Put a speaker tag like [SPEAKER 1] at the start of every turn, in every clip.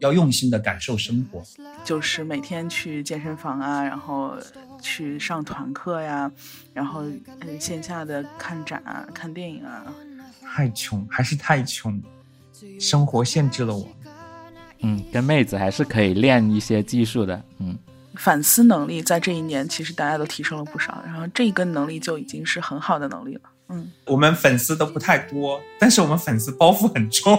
[SPEAKER 1] 要用心的感受生活，
[SPEAKER 2] 就是每天去健身房啊，然后去上团课呀，然后嗯线下的看展啊、看电影啊。
[SPEAKER 1] 太穷，还是太穷，生活限制了我。
[SPEAKER 3] 嗯，跟妹子还是可以练一些技术的。嗯，
[SPEAKER 2] 反思能力在这一年其实大家都提升了不少，然后这一个能力就已经是很好的能力了。嗯，
[SPEAKER 1] 我们粉丝都不太多，但是我们粉丝包袱很重。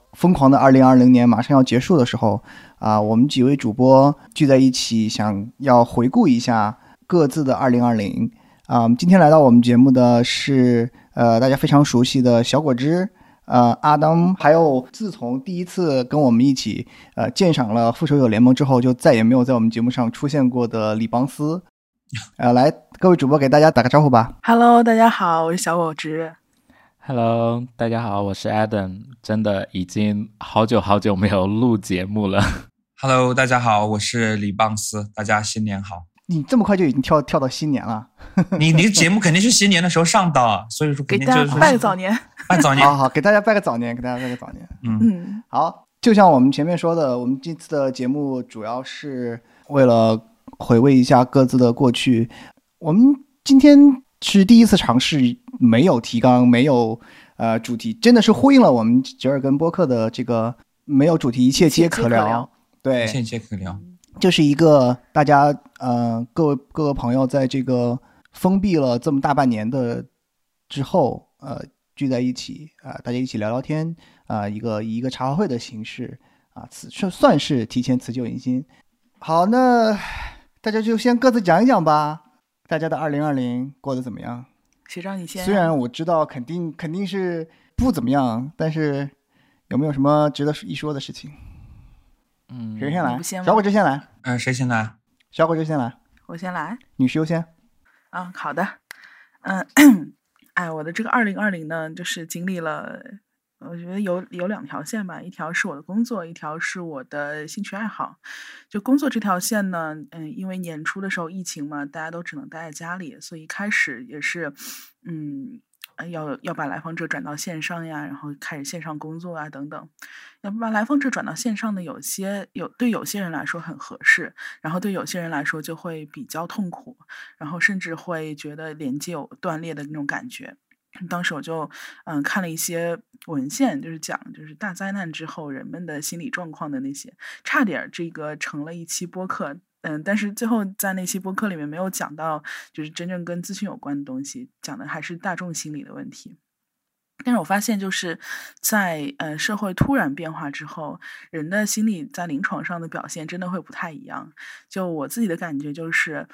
[SPEAKER 4] 疯狂的二零二零年马上要结束的时候，啊，我们几位主播聚在一起，想要回顾一下各自的二零二零。啊，今天来到我们节目的是呃，大家非常熟悉的小果汁。呃，阿当，还有自从第一次跟我们一起呃鉴赏了《复仇者联盟》之后，就再也没有在我们节目上出现过的李邦斯，呃，来，各位主播给大家打个招呼吧。
[SPEAKER 2] Hello，大家好，我是小果汁。
[SPEAKER 3] Hello，大家好，我是 Adam。真的已经好久好久没有录节目了。
[SPEAKER 1] Hello，大家好，我是李邦斯。大家新年好。
[SPEAKER 4] 你这么快就已经跳跳到新年了？
[SPEAKER 1] 你你的节目肯定是新年的时候上的，所以说
[SPEAKER 2] 给大家拜个早年，
[SPEAKER 1] 拜早年。
[SPEAKER 4] 好好，给大家拜个早年，给大家拜个早年。
[SPEAKER 1] 嗯
[SPEAKER 2] 嗯，
[SPEAKER 4] 好，就像我们前面说的，我们这次的节目主要是为了回味一下各自的过去。我们今天是第一次尝试没有提纲、没有呃主题，真的是呼应了我们折耳根播客的这个没有主题，一切皆可聊。对，
[SPEAKER 1] 一切皆可聊。
[SPEAKER 4] 这是一个大家呃各位各个朋友在这个封闭了这么大半年的之后呃聚在一起啊，大家一起聊聊天啊，一个以一个茶话会的形式啊，此算算是提前辞旧迎新。好，那大家就先各自讲一讲吧，大家的二零二零过得怎么样？
[SPEAKER 2] 学长你先。
[SPEAKER 4] 虽然我知道肯定肯定是不怎么样，但是有没有什么值得一说的事情？
[SPEAKER 3] 嗯，
[SPEAKER 4] 谁先来？小果汁先来。
[SPEAKER 1] 嗯，谁先来？
[SPEAKER 4] 小果汁先来。
[SPEAKER 2] 我先来。
[SPEAKER 4] 女士优先。
[SPEAKER 2] 嗯，好的。嗯，哎，我的这个二零二零呢，就是经历了，我觉得有有两条线吧，一条是我的工作，一条是我的兴趣爱好。就工作这条线呢，嗯，因为年初的时候疫情嘛，大家都只能待在家里，所以一开始也是，嗯。要要把来访者转到线上呀，然后开始线上工作啊，等等。要把来访者转到线上的，有些有对有些人来说很合适，然后对有些人来说就会比较痛苦，然后甚至会觉得连接有断裂的那种感觉。当时我就嗯看了一些文献，就是讲就是大灾难之后人们的心理状况的那些，差点这个成了一期播客。嗯，但是最后在那期播客里面没有讲到，就是真正跟咨询有关的东西，讲的还是大众心理的问题。但是我发现，就是在呃社会突然变化之后，人的心理在临床上的表现真的会不太一样。就我自己的感觉就是，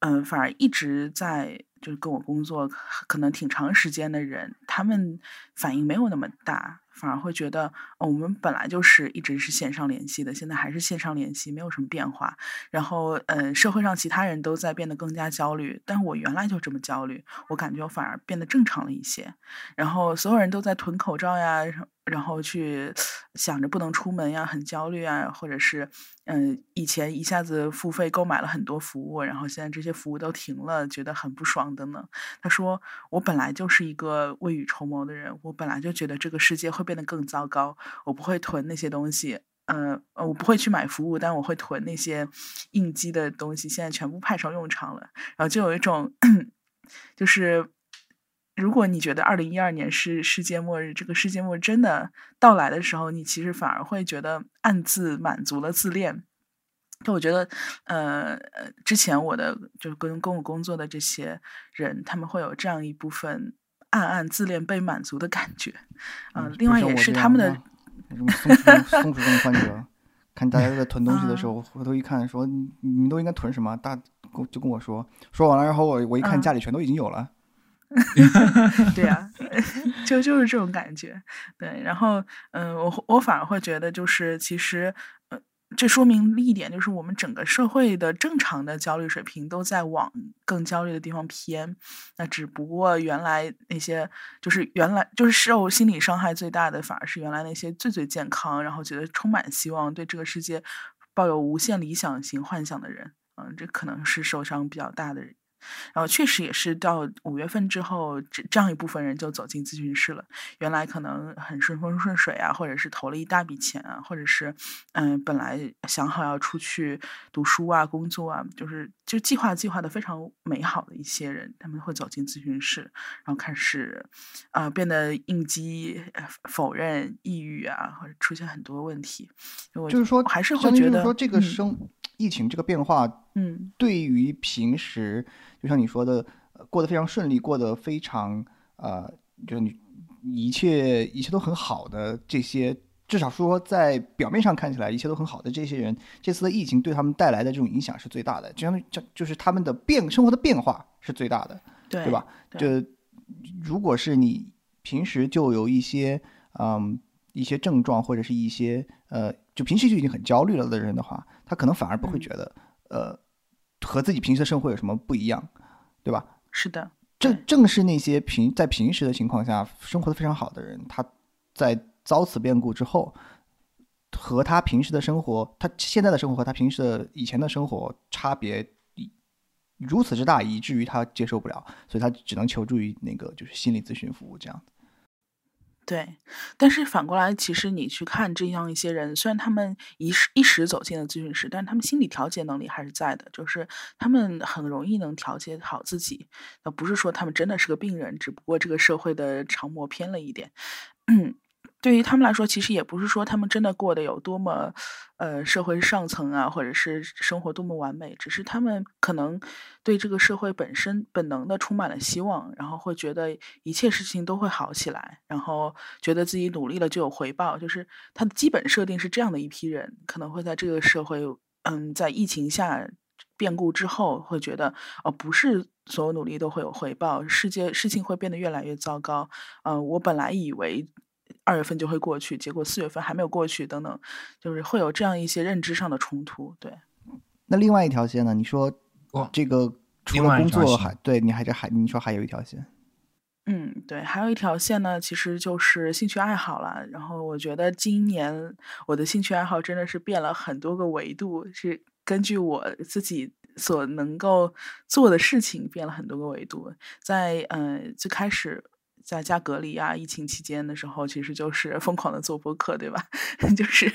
[SPEAKER 2] 嗯，反而一直在就是跟我工作可能挺长时间的人，他们反应没有那么大。反而会觉得，哦，我们本来就是一直是线上联系的，现在还是线上联系，没有什么变化。然后，嗯，社会上其他人都在变得更加焦虑，但我原来就这么焦虑，我感觉我反而变得正常了一些。然后，所有人都在囤口罩呀。然后去想着不能出门呀，很焦虑啊，或者是嗯，以前一下子付费购买了很多服务，然后现在这些服务都停了，觉得很不爽等等。他说：“我本来就是一个未雨绸缪的人，我本来就觉得这个世界会变得更糟糕，我不会囤那些东西，嗯，我不会去买服务，但我会囤那些应激的东西，现在全部派上用场了。然后就有一种，就是。”如果你觉得二零一二年是世界末日，这个世界末日真的到来的时候，你其实反而会觉得暗自满足了自恋。就我觉得，呃呃，之前我的就跟跟我工作的这些人，他们会有这样一部分暗暗自恋被满足的感觉。嗯，另外也是他们的
[SPEAKER 4] 松鼠松鼠症患者，看大家都在囤东西的时候，回头一看，说你们都应该囤什么？大就跟我说，说完了，然后我我一看家里全都已经有了。
[SPEAKER 2] 对呀，就就是这种感觉。对，然后嗯，我我反而会觉得，就是其实，呃这说明一点，就是我们整个社会的正常的焦虑水平都在往更焦虑的地方偏。那只不过原来那些就是原来就是受心理伤害最大的，反而是原来那些最最健康，然后觉得充满希望，对这个世界抱有无限理想型幻想的人。嗯，这可能是受伤比较大的。然后确实也是到五月份之后，这这样一部分人就走进咨询室了。原来可能很顺风顺水啊，或者是投了一大笔钱啊，或者是嗯本来想好要出去读书啊、工作啊，就是就计划计划的非常美好的一些人，他们会走进咨询室，然后开始啊变得应激、否认、抑郁啊，或者出现很多问题。
[SPEAKER 4] 就是说，
[SPEAKER 2] 还是会觉得
[SPEAKER 4] 说这个生疫情这个变化，
[SPEAKER 2] 嗯，
[SPEAKER 4] 对于平时。就像你说的，过得非常顺利，过得非常呃，就是你一切一切都很好的这些，至少说在表面上看起来一切都很好的这些人，这次的疫情对他们带来的这种影响是最大的，就相当于就就是他们的变生活的变化是最大的，
[SPEAKER 2] 对
[SPEAKER 4] 吧？就如果是你平时就有一些嗯一些症状或者是一些呃就平时就已经很焦虑了的人的话，他可能反而不会觉得呃。和自己平时的生活有什么不一样，对吧？
[SPEAKER 2] 是的，
[SPEAKER 4] 正正是那些平在平时的情况下生活的非常好的人，他在遭此变故之后，和他平时的生活，他现在的生活和他平时的以前的生活差别如此之大，以至于他接受不了，所以他只能求助于那个就是心理咨询服务这样
[SPEAKER 2] 对，但是反过来，其实你去看这样一些人，虽然他们一时一时走进了咨询室，但是他们心理调节能力还是在的，就是他们很容易能调节好自己。那不是说他们真的是个病人，只不过这个社会的长模偏了一点。对于他们来说，其实也不是说他们真的过得有多么，呃，社会上层啊，或者是生活多么完美，只是他们可能对这个社会本身本能的充满了希望，然后会觉得一切事情都会好起来，然后觉得自己努力了就有回报，就是他的基本设定是这样的一批人，可能会在这个社会，嗯，在疫情下变故之后，会觉得哦，不是所有努力都会有回报，世界事情会变得越来越糟糕，嗯，我本来以为。二月份就会过去，结果四月份还没有过去，等等，就是会有这样一些认知上的冲突。对，
[SPEAKER 4] 那另外一条线呢？你说这个除了工作还对你还这还你说还有一条线？
[SPEAKER 2] 嗯，对，还有一条线呢，其实就是兴趣爱好了。然后我觉得今年我的兴趣爱好真的是变了很多个维度，是根据我自己所能够做的事情变了很多个维度。在嗯最开始。在家隔离啊，疫情期间的时候，其实就是疯狂的做播客，对吧？就是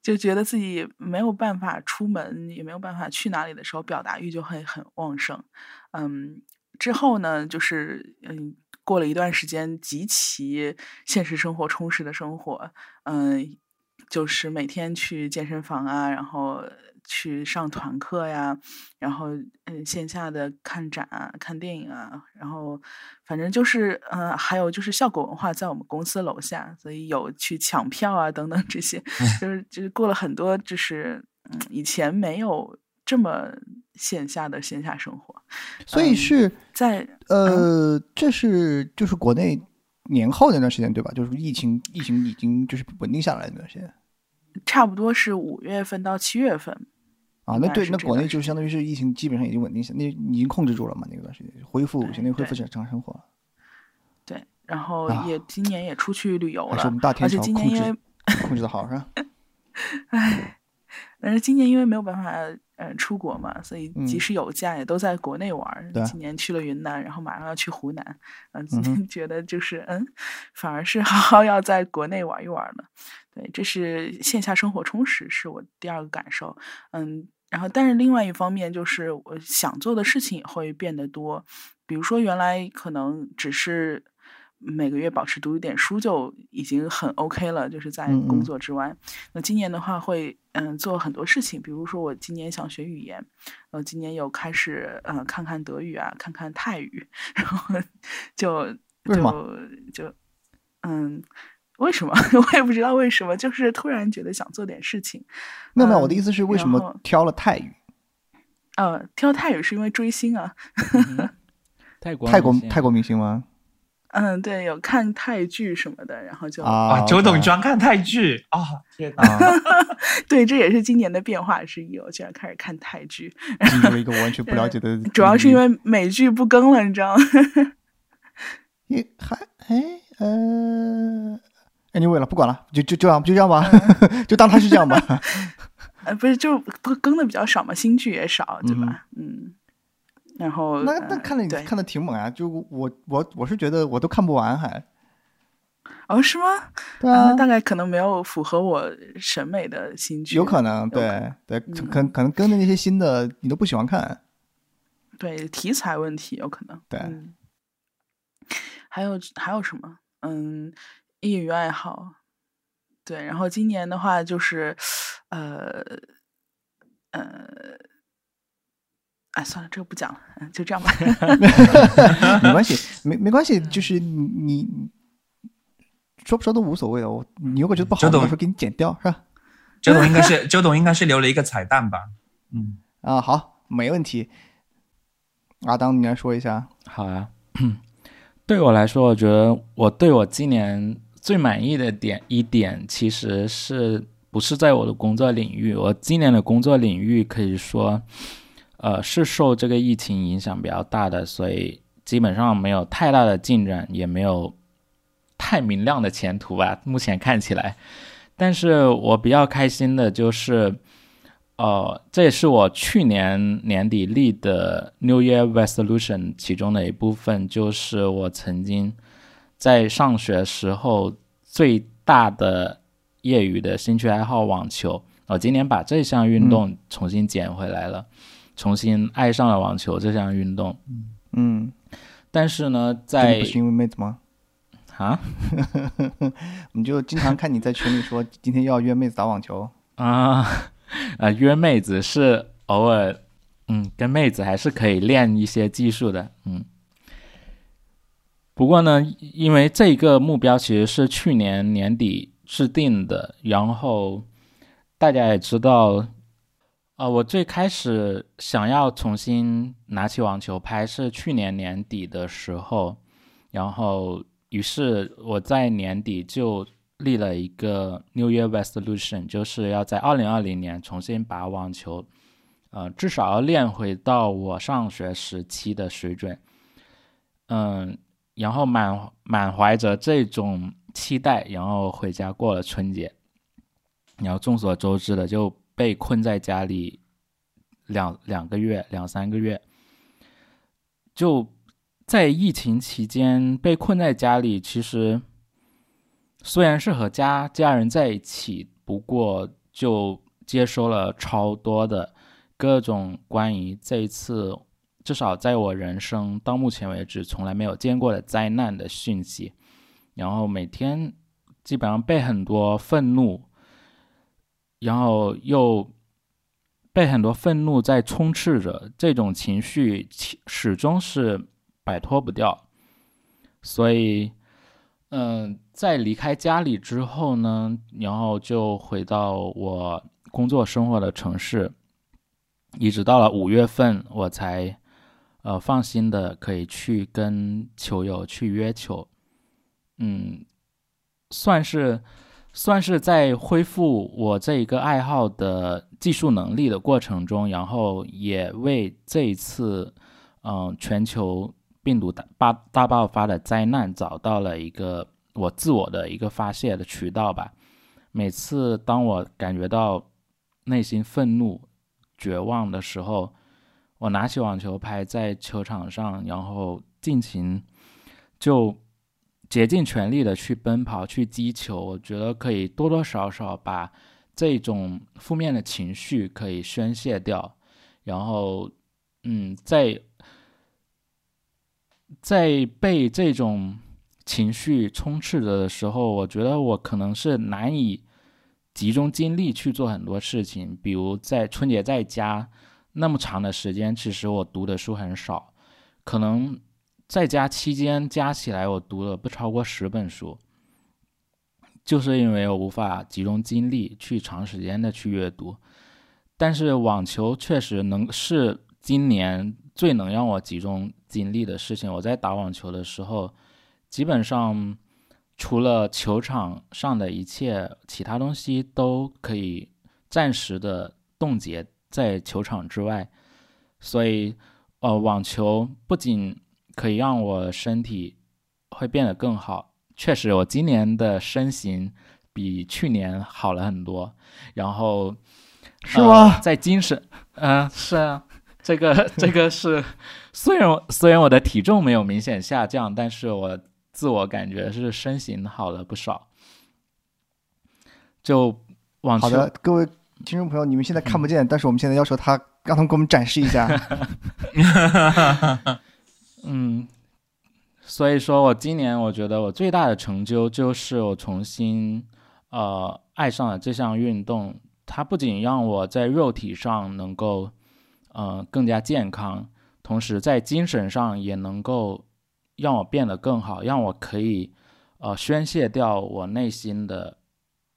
[SPEAKER 2] 就觉得自己没有办法出门，也没有办法去哪里的时候，表达欲就会很旺盛。嗯，之后呢，就是嗯，过了一段时间，极其现实生活充实的生活，嗯，就是每天去健身房啊，然后。去上团课呀，然后嗯，线下的看展啊、看电影啊，然后反正就是嗯，还有就是效果文化在我们公司楼下，所以有去抢票啊等等这些，就是就是过了很多就是嗯，以前没有这么线下的线下生活，
[SPEAKER 4] 所以是
[SPEAKER 2] 在
[SPEAKER 4] 呃，这是就是国内年后那段时间对吧？就是疫情疫情已经就是稳定下来那段时间，
[SPEAKER 2] 差不多是五月份到七月份。
[SPEAKER 4] 啊，那对，那国内就相当于是疫情基本上已经稳定下，那已经控制住了嘛？那段时间恢复，相当于恢复正常生活。
[SPEAKER 2] 对，然后也今年也出去旅游了，
[SPEAKER 4] 而
[SPEAKER 2] 且今年因为
[SPEAKER 4] 控制的好是吧？
[SPEAKER 2] 唉，但是今年因为没有办法呃出国嘛，所以即使有假也都在国内玩。今年去了云南，然后马上要去湖南，嗯，今 天觉得就是嗯，反而是 好好要在国内玩一玩了。对，这是线下生活充实，是我第二个感受。嗯。然后，但是另外一方面，就是我想做的事情也会变得多。比如说，原来可能只是每个月保持读一点书就已经很 OK 了，就是在工作之外。那今年的话，会嗯做很多事情。比如说，我今年想学语言，呃，今年有开始呃看看德语啊，看看泰语，然后就就就嗯。为什么 我也不知道为什么，就是突然觉得想做点事情。
[SPEAKER 4] 没有没有，我的意思是为什么挑了泰语？
[SPEAKER 2] 呃，挑泰语是因为追星啊。
[SPEAKER 3] 泰国
[SPEAKER 4] 泰国泰国明星吗？
[SPEAKER 2] 嗯，对，有看泰剧什么的，然后就
[SPEAKER 4] 啊，
[SPEAKER 1] 九董专看泰剧啊！天哪，
[SPEAKER 4] 啊，
[SPEAKER 2] 对，这也是今年的变化之一。我居然开始看泰剧，
[SPEAKER 4] 进入了一个我完全不了解的，
[SPEAKER 2] 主要是因为美剧不更了，你知道吗？
[SPEAKER 4] 也还哎呃，anyway 了，不管了，就就就这样就这样吧，就当它是这样吧。
[SPEAKER 2] 呃，不是，就不更的比较少嘛，新剧也少，对吧？嗯，然后
[SPEAKER 4] 那
[SPEAKER 2] 呃
[SPEAKER 4] 那看了
[SPEAKER 2] 对
[SPEAKER 4] 看的挺猛啊，就我我我是觉得我都看不完还。
[SPEAKER 2] 哦，是吗？
[SPEAKER 4] 对啊
[SPEAKER 2] 那，大概可能没有符合我审美的新剧，
[SPEAKER 4] 有可能，对对，
[SPEAKER 2] 嗯
[SPEAKER 4] 可可能跟的那些新的你都不喜欢看，
[SPEAKER 2] 对题材问题有可能。
[SPEAKER 4] 对
[SPEAKER 2] 嗯，还有还有什么？嗯，业余爱好。对，然后今年的话就是，呃，呃，哎，算了，这个不讲了，嗯，就这样吧。
[SPEAKER 4] 没关系，没没关系，就是你你说不说都无所谓的。我你如果觉得不好，我到时候给你剪掉，是吧？
[SPEAKER 1] 周董应该是周董应该是留了一个彩蛋吧？嗯，
[SPEAKER 4] 啊，好，没问题。阿当，你来说一下。
[SPEAKER 3] 好啊，对我来说，我觉得我对我今年最满意的点一点，其实是不是在我的工作领域？我今年的工作领域可以说，呃，是受这个疫情影响比较大的，所以基本上没有太大的进展，也没有太明亮的前途吧。目前看起来，但是我比较开心的就是。哦，这也是我去年年底立的 New Year Resolution 其中的一部分，就是我曾经在上学时候最大的业余的兴趣爱好网球。我今年把这项运动重新捡回来了，重新爱上了网球这项运动。
[SPEAKER 4] 嗯，
[SPEAKER 3] 但是呢，在
[SPEAKER 4] 不是因为妹子吗？
[SPEAKER 3] 啊
[SPEAKER 4] 我们就经常看你在群里说今天要约妹子打网球。
[SPEAKER 3] 啊 呃约妹子是偶尔，嗯，跟妹子还是可以练一些技术的，嗯。不过呢，因为这一个目标其实是去年年底制定的，然后大家也知道，呃，我最开始想要重新拿起网球拍是去年年底的时候，然后于是我在年底就立了一个 New Year Resolution，就是要在二零二零年重新把网球，呃，至少要练回到我上学时期的水准。嗯，然后满满怀着这种期待，然后回家过了春节。然后众所周知的，就被困在家里两两个月、两三个月，就在疫情期间被困在家里，其实。虽然是和家家人在一起，不过就接收了超多的各种关于这一次，至少在我人生到目前为止从来没有见过的灾难的讯息，然后每天基本上被很多愤怒，然后又被很多愤怒在充斥着，这种情绪始终是摆脱不掉，所以。嗯，在离开家里之后呢，然后就回到我工作生活的城市，一直到了五月份，我才呃放心的可以去跟球友去约球。嗯，算是算是在恢复我这一个爱好的技术能力的过程中，然后也为这一次嗯全球。病毒大大大爆发的灾难，找到了一个我自我的一个发泄的渠道吧。每次当我感觉到内心愤怒、绝望的时候，我拿起网球拍在球场上，然后尽情就竭尽全力的去奔跑、去击球。我觉得可以多多少少把这种负面的情绪可以宣泄掉，然后嗯，在。在被这种情绪充斥着的时候，我觉得我可能是难以集中精力去做很多事情。比如在春节在家那么长的时间，其实我读的书很少，可能在家期间加起来我读了不超过十本书，就是因为我无法集中精力去长时间的去阅读。但是网球确实能是今年最能让我集中。精力的事情，我在打网球的时候，基本上除了球场上的一切其他东西都可以暂时的冻结在球场之外，所以呃，网球不仅可以让我身体会变得更好，确实我今年的身形比去年好了很多，然后
[SPEAKER 4] 是吗？
[SPEAKER 3] 呃在精神，嗯、是啊，这个这个是，虽然我虽然我的体重没有明显下降，但是我自我感觉是身形好了不少。就网球
[SPEAKER 4] 好的，各位听众朋友，你们现在看不见，但是我们现在要求他让他们给我们展示一下。
[SPEAKER 3] 嗯，所以说我今年我觉得我最大的成就就是我重新呃爱上了这项运动。它不仅让我在肉体上能够呃更加健康，同时在精神上也能够让我变得更好，让我可以呃宣泄掉我内心的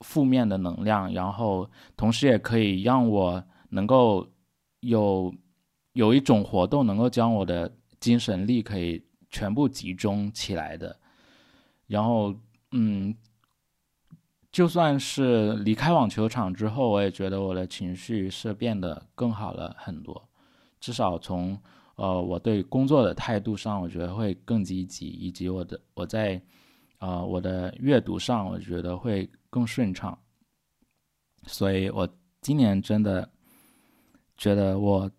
[SPEAKER 3] 负面的能量，然后同时也可以让我能够有有一种活动能够将我的精神力可以全部集中起来的。然后，嗯，就算是离开网球场之后，我也觉得我的情绪是变得更好了很多。至少从呃我对工作的态度上，我觉得会更积极，以及我的我在呃我的阅读上，我觉得会更顺畅。所以我今年真的觉得我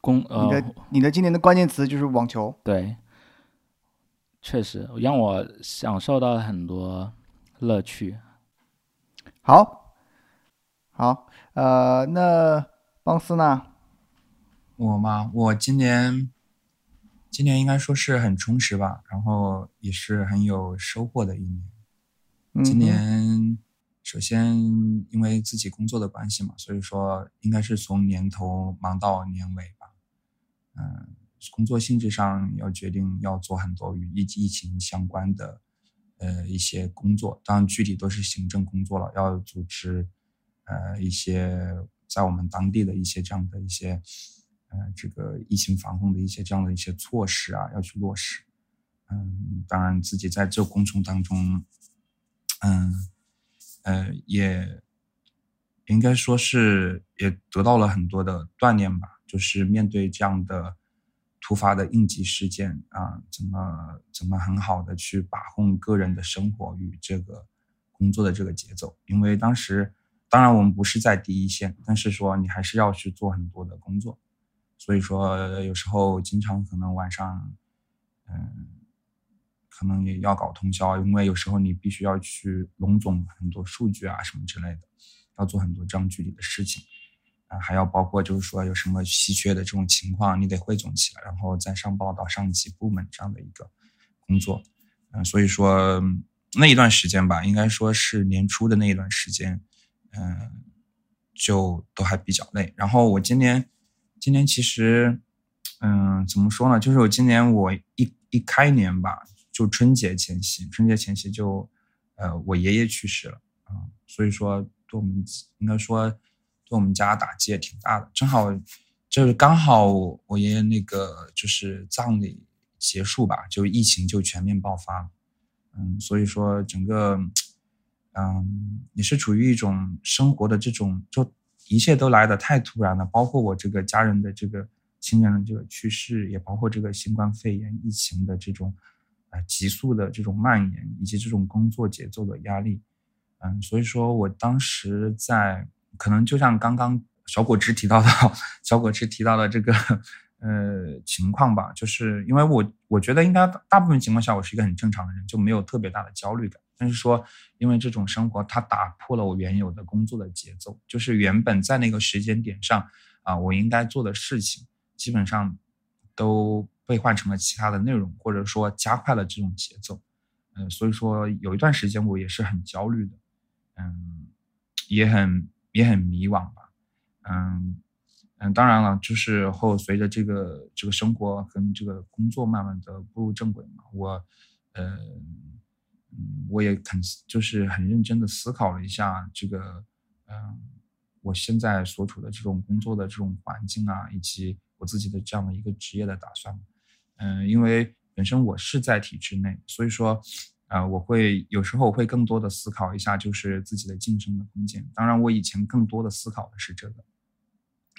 [SPEAKER 3] 工
[SPEAKER 4] 你
[SPEAKER 3] 呃
[SPEAKER 4] 的你的今年的关键词就是网球。
[SPEAKER 3] 对，确实让我享受到了很多乐趣。
[SPEAKER 4] 好，好，呃，那邦斯呢？
[SPEAKER 1] 我嘛，我今年今年应该说是很充实吧，然后也是很有收获的一年。今年首先因为自己工作的关系嘛，所以说应该是从年头忙到年尾吧。嗯，工作性质上要决定要做很多与疫疫情相关的呃一些工作，当然具体都是行政工作了，要组织呃一些在我们当地的一些这样的一些呃这个疫情防控的一些这样的一些措施啊，要去落实。嗯，当然自己在这个工程当中，嗯，呃，也应该说是也得到了很多的锻炼吧，就是面对这样的突发的应急事件啊，怎么怎么很好的去把控个人的生活与这个工作的这个节奏，因为当时当然我们不是在第一线，但是说你还是要去做很多的工作，所以说有时候经常可能晚上，嗯。可能也要搞通宵，因为有时候你必须要去拢总很多数据啊什么之类的，要做很多这样具体的事情，啊，还要包括就是说有什么稀缺的这种情况，你得汇总起来，然后再上报到上级部门这样的一个工作，嗯、所以说那一段时间吧，应该说是年初的那一段时间，嗯、就都还比较累。然后我今年，今年其实，嗯、怎么说呢？就是我今年我一一开年吧，就春节前夕，春节前夕就，呃，我爷爷去世了啊、所以说对我们应该说对我们家打击也挺大的。正好就是刚好我爷爷那个就是葬礼结束吧，就疫情就全面爆发，嗯，所以说整个，嗯，也是处于一种生活的这种，就一切都来得太突然了，包括我这个家人的这个亲人的这个去世，也包括这个新冠肺炎疫情的这种，呃，急速的这种蔓延，以及这种工作节奏的压力，嗯，所以说我当时在，可能就像刚刚小果汁提到的，小果汁提到的这个。呃，情况吧，就是因为我我觉得应该大部分情况下我是一个很正常的人，就没有特别大的焦虑感。但是说，因为这种生活它打破了我原有的工作的节奏，就是原本在那个时间点上啊，我应该做的事情，基本上都被换成了其他的内容，或者说加快了这种节奏。嗯、所以说有一段时间我也是很焦虑的，嗯，也很也很迷惘吧，嗯。嗯，当然了，就是后随着这个这个生活跟这个工作慢慢的步入正轨嘛，我，呃，我也很就是很认真的思考了一下这个，嗯、我现在所处的这种工作的这种环境啊，以及我自己的这样的一个职业的打算，嗯、因为本身我是在体制内，所以说，呃，我会有时候会更多的思考一下，就是自己的晋升的空间。当然，我以前更多的思考的是这个，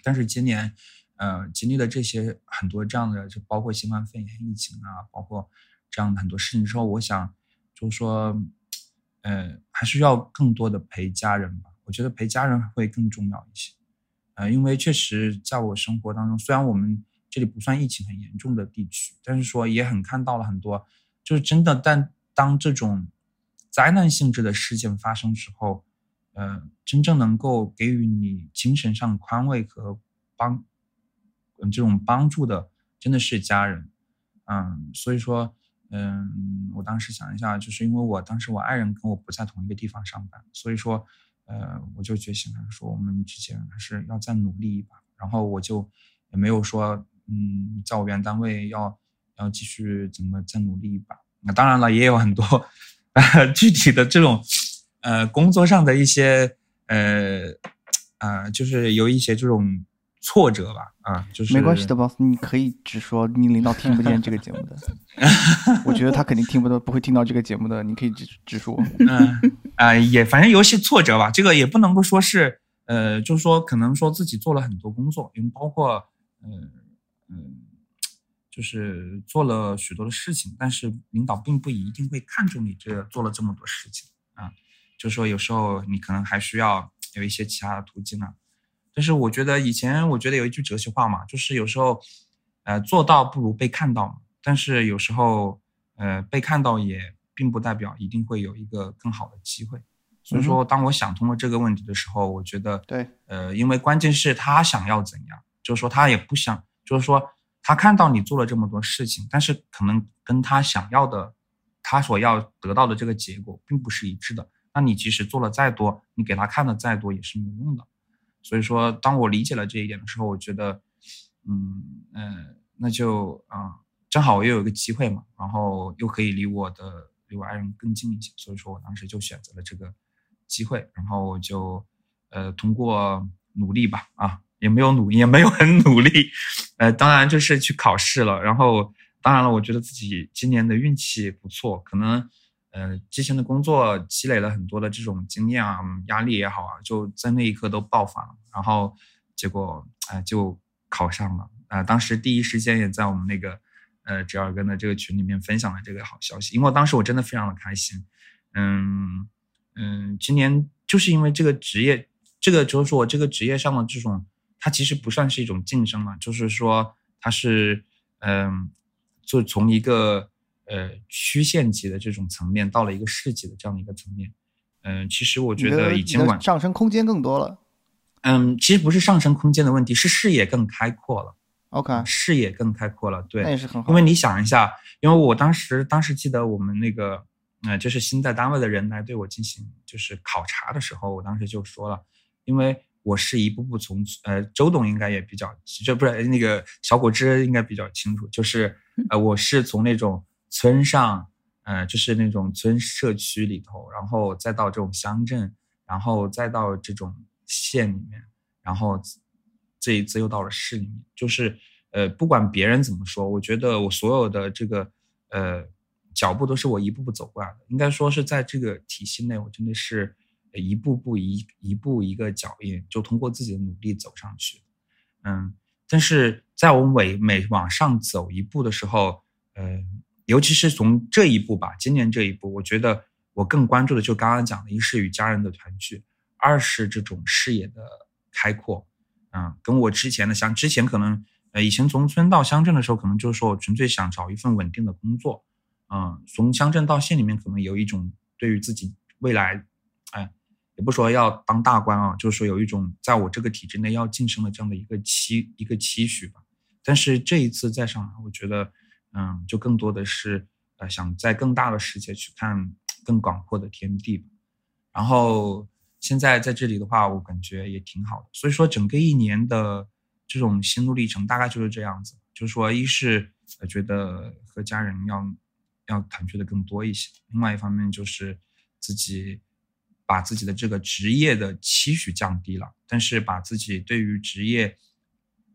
[SPEAKER 1] 但是今年，呃，经历了这些很多这样的，就包括新冠肺炎疫情啊，包括这样的很多事情之后，我想就是说，呃，还是要更多的陪家人吧。我觉得陪家人会更重要一些。呃，因为确实在我生活当中，虽然我们这里不算疫情很严重的地区，但是说也很看到了很多，就是真的，但当这种灾难性质的事件发生之后，呃，真正能够给予你精神上宽慰和帮，嗯，这种帮助的，真的是家人，嗯，所以说，嗯，我当时想一下，就是因为我当时我爱人跟我不在同一个地方上班，所以说。呃，我就觉醒了，说我们之间还是要再努力一把。然后我就也没有说，嗯，在我原单位要要继续怎么再努力一把。那当然了，也有很多具体的这种呃工作上的一些呃啊，就是有一些这种。挫折吧，啊，就是
[SPEAKER 4] 没关系的，boss，你可以只说你领导听不见这个节目的，我觉得他肯定听不到，不会听到这个节目的，你可以直直说。
[SPEAKER 1] 嗯啊，也反正游戏挫折吧，这个也不能够说是，呃，就是说可能说自己做了很多工作，因为包括，嗯嗯，就是做了许多的事情，但是领导并不一定会看重你这做了这么多事情啊，就是说有时候你可能还需要有一些其他的途径啊。但是我觉得以前我觉得有一句哲学话嘛，就是有时候，呃，做到不如被看到嘛。但是有时候，呃，被看到也并不代表一定会有一个更好的机会。所以说，当我想通了这个问题的时候，我觉得，
[SPEAKER 4] 对，
[SPEAKER 1] 呃，因为关键是他想要怎样，就是说他也不想，就是说他看到你做了这么多事情，但是可能跟他想要的，他所要得到的这个结果并不是一致的。那你即使做了再多，你给他看的再多也是没有用的。所以说，当我理解了这一点的时候，我觉得，嗯嗯，那就啊，正好我又有一个机会嘛，然后又可以离我的离我爱人更近一些，所以说我当时就选择了这个机会，然后我就呃通过努力吧，啊，也没有努也没有很努力，呃，当然就是去考试了，然后当然了，我觉得自己今年的运气不错，可能。呃，之前的工作积累了很多的这种经验啊，压力也好啊，就在那一刻都爆发了，然后结果哎就考上了啊！当时第一时间也在我们那个呃折耳根的这个群里面分享了这个好消息，因为当时我真的非常的开心。嗯嗯，今年就是因为这个职业，这个就是说我这个职业上的这种，它其实不算是一种晋升嘛，就是说它是嗯，就从一个。呃，区县级的这种层面到了一个市级的这样的一个层面，嗯，其实我觉得已经晚
[SPEAKER 4] 上升空间更多了。
[SPEAKER 1] 嗯，其实不是上升空间的问题，是视野更开阔了。
[SPEAKER 4] OK，
[SPEAKER 1] 视野更开阔了，对，
[SPEAKER 4] 那也是很好。
[SPEAKER 1] 因为你想一下，因为我当时当时记得我们那个，呃，就是新在单位的人来对我进行就是考察的时候，我当时就说了，因为我是一步步从呃，周董应该也比较，就不是那个小果汁应该比较清楚，就是呃，我是从那种。村上，呃，就是那种村社区里头，然后再到这种乡镇，然后再到这种县里面，然后这一次又到了市里面。就是，呃，不管别人怎么说，我觉得我所有的这个，呃，脚步都是我一步步走过来的。应该说是在这个体系内，我真的是一步步一一步一个脚印，就通过自己的努力走上去。嗯，但是在我每每往上走一步的时候，呃。尤其是从这一步吧，今年这一步，我觉得我更关注的就刚刚讲的，一是与家人的团聚，二是这种视野的开阔。嗯，跟我之前的像之前可能，呃，以前从村到乡镇的时候，可能就是说我纯粹想找一份稳定的工作。嗯，从乡镇到县里面，可能有一种对于自己未来，哎，也不说要当大官啊，就是说有一种在我这个体制内要晋升的这样的一个期一个期许吧。但是这一次再上来，我觉得。嗯，就更多的是，呃，想在更大的世界去看更广阔的天地。然后现在在这里的话，我感觉也挺好的。所以说，整个一年的这种心路历程大概就是这样子。就是说，一是觉得和家人要要团聚的更多一些；，另外一方面就是自己把自己的这个职业的期许降低了，但是把自己对于职业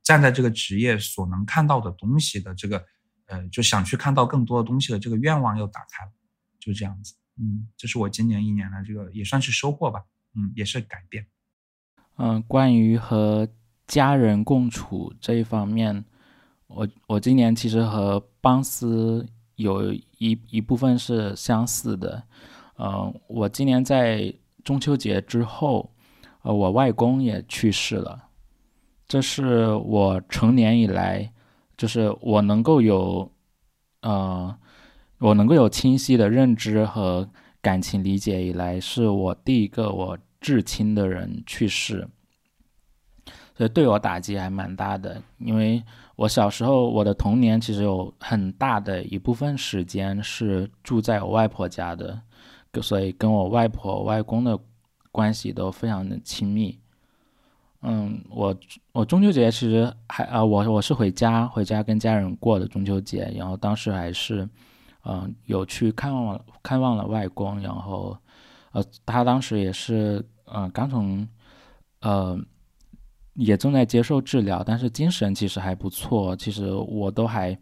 [SPEAKER 1] 站在这个职业所能看到的东西的这个。呃，就想去看到更多的东西的这个愿望又打开了，就这样子。嗯，这是我今年一年的这个也算是收获吧。嗯，也是改变。
[SPEAKER 3] 嗯，关于和家人共处这一方面，我我今年其实和邦斯有一一部分是相似的。嗯，我今年在中秋节之后，呃，我外公也去世了。这是我成年以来，就是我能够有，呃，我能够有清晰的认知和感情理解以来，是我第一个我至亲的人去世，所以对我打击还蛮大的。因为我小时候，我的童年其实有很大的一部分时间是住在我外婆家的，所以跟我外婆、外公的关系都非常的亲密。嗯，我我中秋节其实还啊，我我是回家回家跟家人过的中秋节，然后当时还是，嗯，有去看望看望了外公，然后，呃，他当时也是嗯刚从，呃，也正在接受治疗，但是精神其实还不错，其实我都还，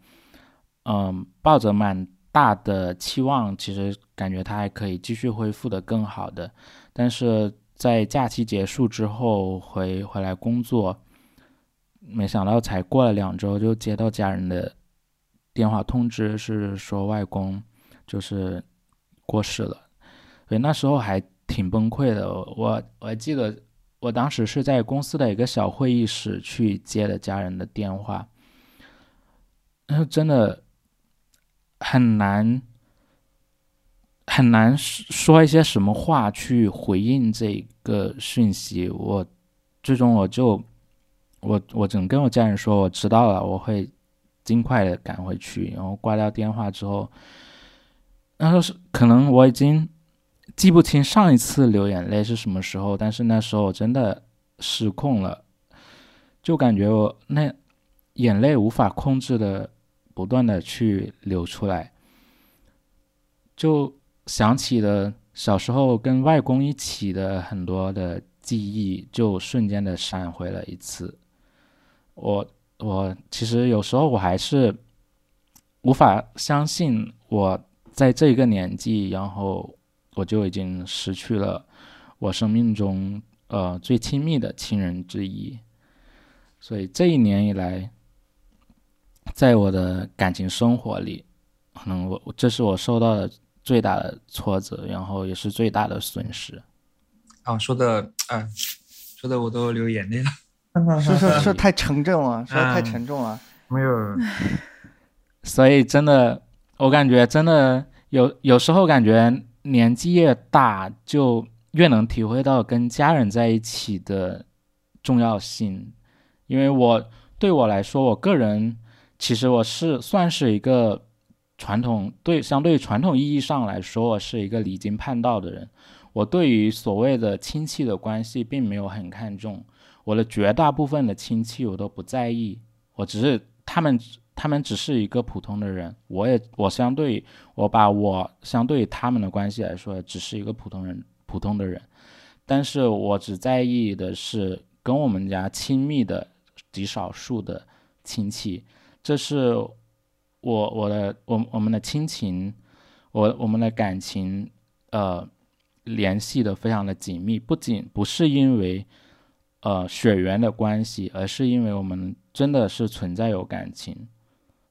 [SPEAKER 3] 嗯，抱着蛮大的期望，其实感觉他还可以继续恢复的更好的，但是。在假期结束之后回回来工作，没想到才过了两周就接到家人的电话通知，是说外公就是过世了，所以那时候还挺崩溃的。我我还记得我当时是在公司的一个小会议室去接的家人的电话，那真的很难。很难说一些什么话去回应这个讯息。我最终我就我我只能跟我家人说，我知道了，我会尽快的赶回去。然后挂掉电话之后，那时候是可能我已经记不清上一次流眼泪是什么时候，但是那时候我真的失控了，就感觉我那眼泪无法控制的不断的去流出来，就。想起了小时候跟外公一起的很多的记忆，就瞬间的闪回了一次。我我其实有时候我还是无法相信，我在这个年纪，然后我就已经失去了我生命中呃最亲密的亲人之一。所以这一年以来，在我的感情生活里，可能我这是我受到的。最大的挫折，然后也是最大的损失。
[SPEAKER 1] 啊，说的，啊，说的我都流眼泪了。
[SPEAKER 4] 说说说太沉重了，说的太沉重了。
[SPEAKER 1] 没有。
[SPEAKER 3] 所以真的，我感觉真的有有时候感觉年纪越大，就越能体会到跟家人在一起的重要性。因为我对我来说，我个人其实我是算是一个。传统对相对传统意义上来说，我是一个离经叛道的人。我对于所谓的亲戚的关系并没有很看重，我的绝大部分的亲戚我都不在意。我只是他们，他们只是一个普通的人。我也我相对我把我相对于他们的关系来说，只是一个普通人，普通的人。但是我只在意的是跟我们家亲密的极少数的亲戚，这是。我我的我我们的亲情，我我们的感情，呃，联系的非常的紧密。不仅不是因为，呃，血缘的关系，而是因为我们真的是存在有感情。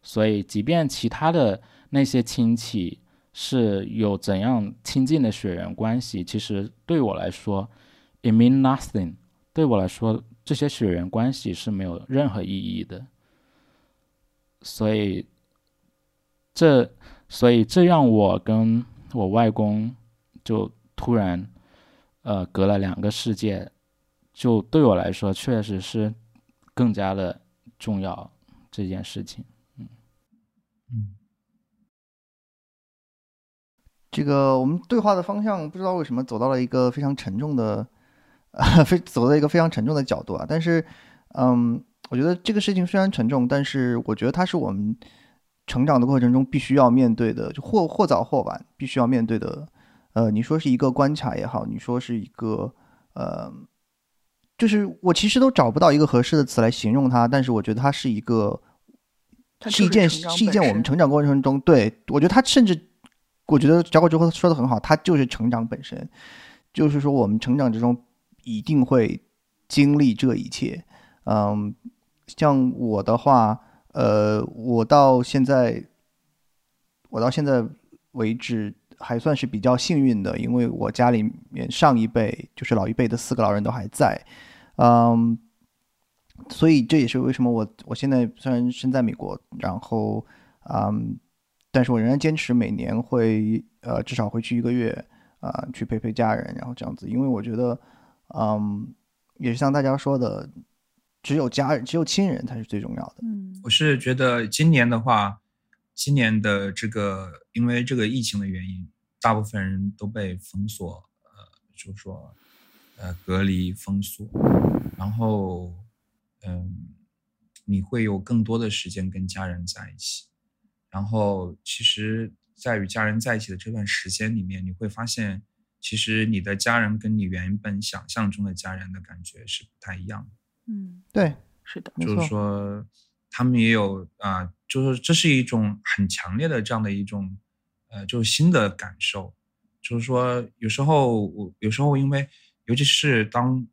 [SPEAKER 3] 所以，即便其他的那些亲戚是有怎样亲近的血缘关系，其实对我来说，it mean nothing。对我来说，这些血缘关系是没有任何意义的。所以。这，所以这让我跟我外公就突然，呃，隔了两个世界，就对我来说确实是更加的重要这件事情。嗯
[SPEAKER 1] 嗯，
[SPEAKER 4] 这个我们对话的方向不知道为什么走到了一个非常沉重的，呃，非走到一个非常沉重的角度啊。但是，嗯，我觉得这个事情虽然沉重，但是我觉得它是我们。成长的过程中必须要面对的，就或或早或晚必须要面对的，呃，你说是一个关卡也好，你说是一个，呃，就是我其实都找不到一个合适的词来形容它，但是我觉得它是一个是一件是一件我们成长过程中，对我觉得他甚至，我觉得小果之后说的很好，他就是成长本身，就是说我们成长之中一定会经历这一切。嗯，像我的话，呃，我到现在，我到现在为止还算是比较幸运的，因为我家里面上一辈就是老一辈的四个老人都还在，嗯。所以这也是为什么我我现在虽然身在美国，然后，嗯，但是我仍然坚持每年会呃至少回去一个月啊去陪陪家人，然后这样子，因为我觉得，嗯，也是像大家说的，只有家人，只有亲人才是最重要的。
[SPEAKER 2] 嗯，
[SPEAKER 1] 我是觉得今年的话，今年的这个因为这个疫情的原因，大部分人都被封锁，呃，就是说，呃，隔离封锁，然后。嗯，你会有更多的时间跟家人在一起，然后其实，在与家人在一起的这段时间里面，你会发现，其实你的家人跟你原本想象中的家人的感觉是不太一样
[SPEAKER 2] 的。嗯，
[SPEAKER 4] 对，
[SPEAKER 2] 是的，
[SPEAKER 1] 就是说，他们也有啊，就是这是一种很强烈的这样的一种，呃，就是新的感受，就是说，有时候我有时候因为，尤其是当，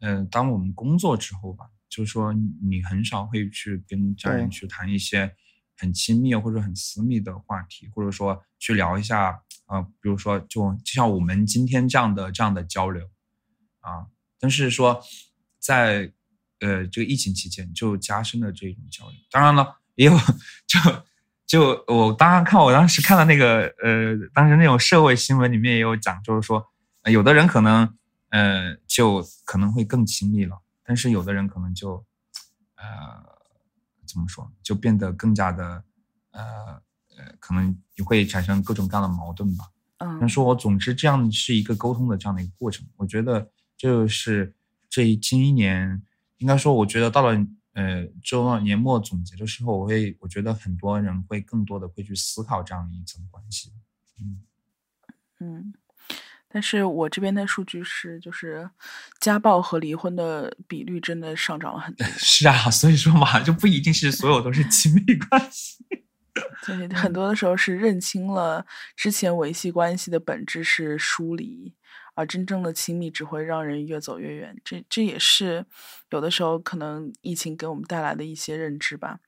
[SPEAKER 1] 嗯，当我们工作之后吧。就是说，你很少会去跟家人去谈一些很亲密或者很私密的话题，或者说去聊一下，呃，比如说，就就像我们今天这样的这样的交流，啊，但是说，在呃这个疫情期间就加深了这种交流。当然了，也有就就我当然看我当时看到那个呃当时那种社会新闻里面也有讲，就是说，有的人可能呃就可能会更亲密了。但是有的人可能就，呃，怎么说，就变得更加的，呃呃，可能也会产生各种各样的矛盾吧。
[SPEAKER 2] 嗯。
[SPEAKER 1] 但是我总之这样是一个沟通的这样的一个过程。我觉得这是这今一年，应该说，我觉得到了呃周二年末总结的时候，我会我觉得很多人会更多的会去思考这样一层关系。
[SPEAKER 2] 嗯嗯。但是我这边的数据是，就是家暴和离婚的比率真的上涨了很多。
[SPEAKER 1] 是啊，所以说嘛，就不一定是所有都是亲密关系。
[SPEAKER 2] 对，很多的时候是认清了之前维系关系的本质是疏离，而真正的亲密只会让人越走越远。这这也是有的时候可能疫情给我们带来的一些认知吧。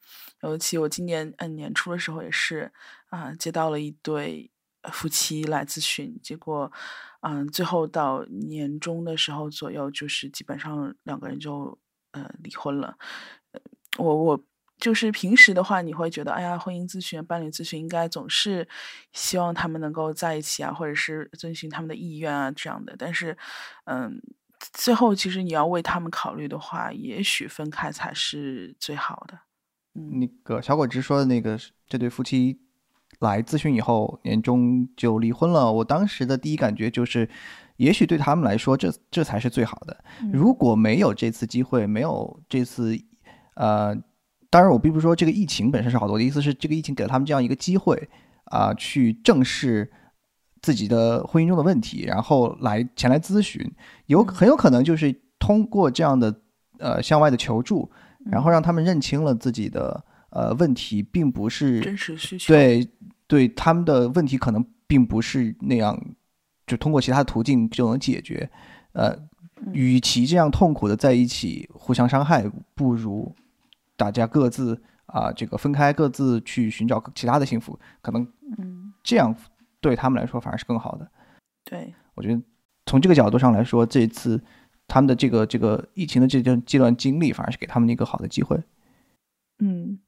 [SPEAKER 2] 尤其我今年嗯年初的时候也是啊，接到了一对。夫妻来咨询，结果，嗯，最后到年终的时候左右，就是基本上两个人就呃离婚了。我我就是平时的话，你会觉得，哎呀，婚姻咨询、伴侣咨询应该总是希望他们能够在一起啊，或者是遵循他们的意愿啊这样的。但是，嗯，最后其实你要为他们考虑的话，也许分开才是最好的。嗯，
[SPEAKER 4] 那个小果汁说的那个这对夫妻。来咨询以后，年终就离婚了。我当时的第一感觉就是，也许对他们来说，这这才是最好的。如果没有这次机会，没有这次，呃，当然我并不是说这个疫情本身是好的，我的意思是这个疫情给了他们这样一个机会啊，去正视自己的婚姻中的问题，然后来前来咨询，有很有可能就是通过这样的呃向外的求助，然后让他们认清了自己的。呃，问题并不是
[SPEAKER 2] 真实需求。
[SPEAKER 4] 对，对，他们的问题可能并不是那样，就通过其他途径就能解决。呃，与其这样痛苦的在一起互相伤害，不如大家各自啊，这个分开，各自去寻找其他的幸福。可能，
[SPEAKER 2] 嗯，
[SPEAKER 4] 这样对他们来说反而是更好的。
[SPEAKER 2] 对，
[SPEAKER 4] 我觉得从这个角度上来说，这次他们的这个这个疫情的这段这段经历，反而是给他们一个好的机会。
[SPEAKER 2] 嗯。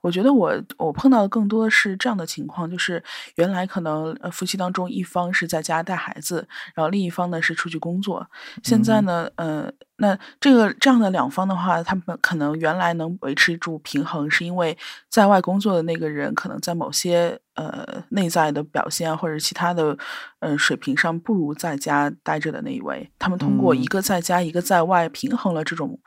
[SPEAKER 2] 我觉得我我碰到的更多的是这样的情况，就是原来可能呃夫妻当中一方是在家带孩子，然后另一方呢是出去工作。现在呢，呃，那这个这样的两方的话，他们可能原来能维持住平衡，是因为在外工作的那个人可能在某些呃内在的表现啊，或者其他的呃水平上不如在家待着的那一位。他们通过一个在家，一个在外，平衡了这种。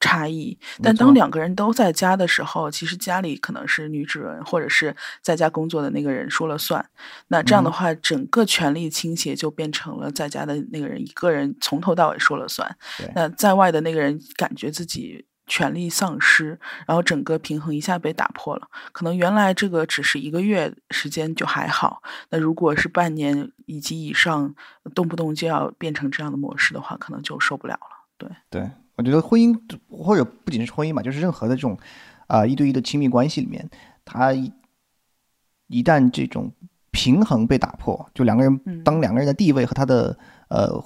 [SPEAKER 2] 差异，但当两个人都在家的时候，其实家里可能是女主人或者是在家工作的那个人说了算。那这样的话，整个权力倾斜就变成了在家的那个人一个人从头到尾说了算。那在外的那个人感觉自己权力丧失，然后整个平衡一下被打破了。可能原来这个只是一个月时间就还好，那如果是半年以及以上，动不动就要变成这样的模式的话，可能就受不了了。对
[SPEAKER 4] 对，我觉得婚姻或者不仅是婚姻嘛，就是任何的这种啊、一对一的亲密关系里面，它一一旦这种平衡被打破，就两个人
[SPEAKER 2] 嗯
[SPEAKER 4] 当两个人的地位和他的呃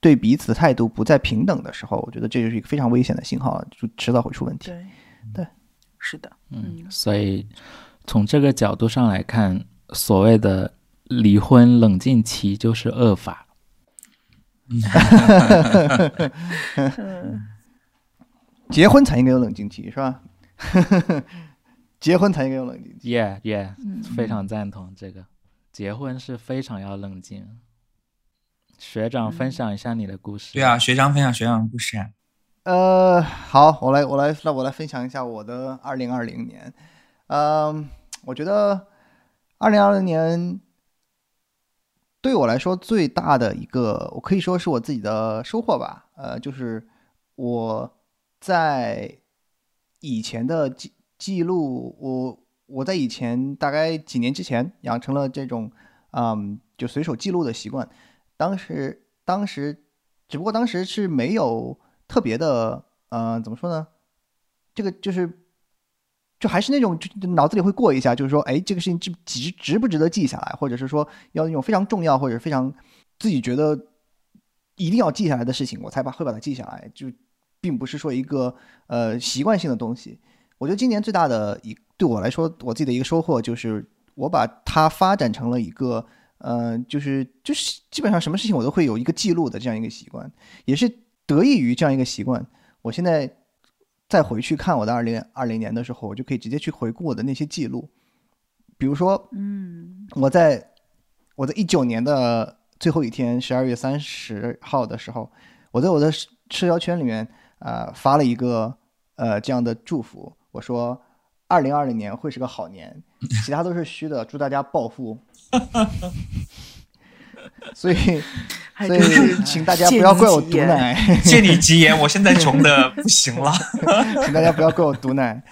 [SPEAKER 4] 对彼此的态度不再平等的时候，我觉得这就是一个非常危险的信号，就迟早会出问题。
[SPEAKER 2] 对
[SPEAKER 4] 对，
[SPEAKER 2] 是的，
[SPEAKER 3] 嗯，所以从这个角度上来看，所谓的离婚冷静期就是恶法。
[SPEAKER 2] 嗯，
[SPEAKER 4] 结婚才应该有冷静期，是吧？结婚才应该有冷静期。
[SPEAKER 3] Yeah, yeah，
[SPEAKER 2] 嗯
[SPEAKER 3] 非常赞同这个。结婚是非常要冷静。学长，分享一下你的故事。
[SPEAKER 1] 对啊，学长分享学长的故事啊。
[SPEAKER 4] 呃，好，我来，我来，那我来分享一下我的二零二零年。嗯，我觉得二零二零年对我来说最大的一个，我可以说是我自己的收获吧。呃，就是我在以前的记记录，我我在以前大概几年之前养成了这种嗯，就随手记录的习惯。当时当时只不过当时是没有特别的，呃，怎么说呢？这个就是，就还是那种就脑子里会过一下，就是说，哎，这个事情值值值不值得记下来，或者是说要那种非常重要或者非常自己觉得一定要记下来的事情，我才把会把它记下来，就并不是说一个呃习惯性的东西。我觉得今年最大的一对我来说，我自己的一个收获就是我把它发展成了一个。呃，就是就是基本上什么事情我都会有一个记录的这样一个习惯，也是得益于这样一个习惯，我现在再回去看我的二零二零年的时候，我就可以直接去回顾我的那些记录，比如说
[SPEAKER 2] 嗯。
[SPEAKER 4] 我在我在一九年的最后一天，十二月三十号的时候，我在我的社社交圈里面呃发了一个呃这样的祝福，我说二零二零年会是个好年，其他都是虚的，祝大家暴富。所以，所以 请大家不要怪我毒奶，
[SPEAKER 1] 借你吉言，我现在穷的不行了。
[SPEAKER 4] 请大家不要怪我毒奶。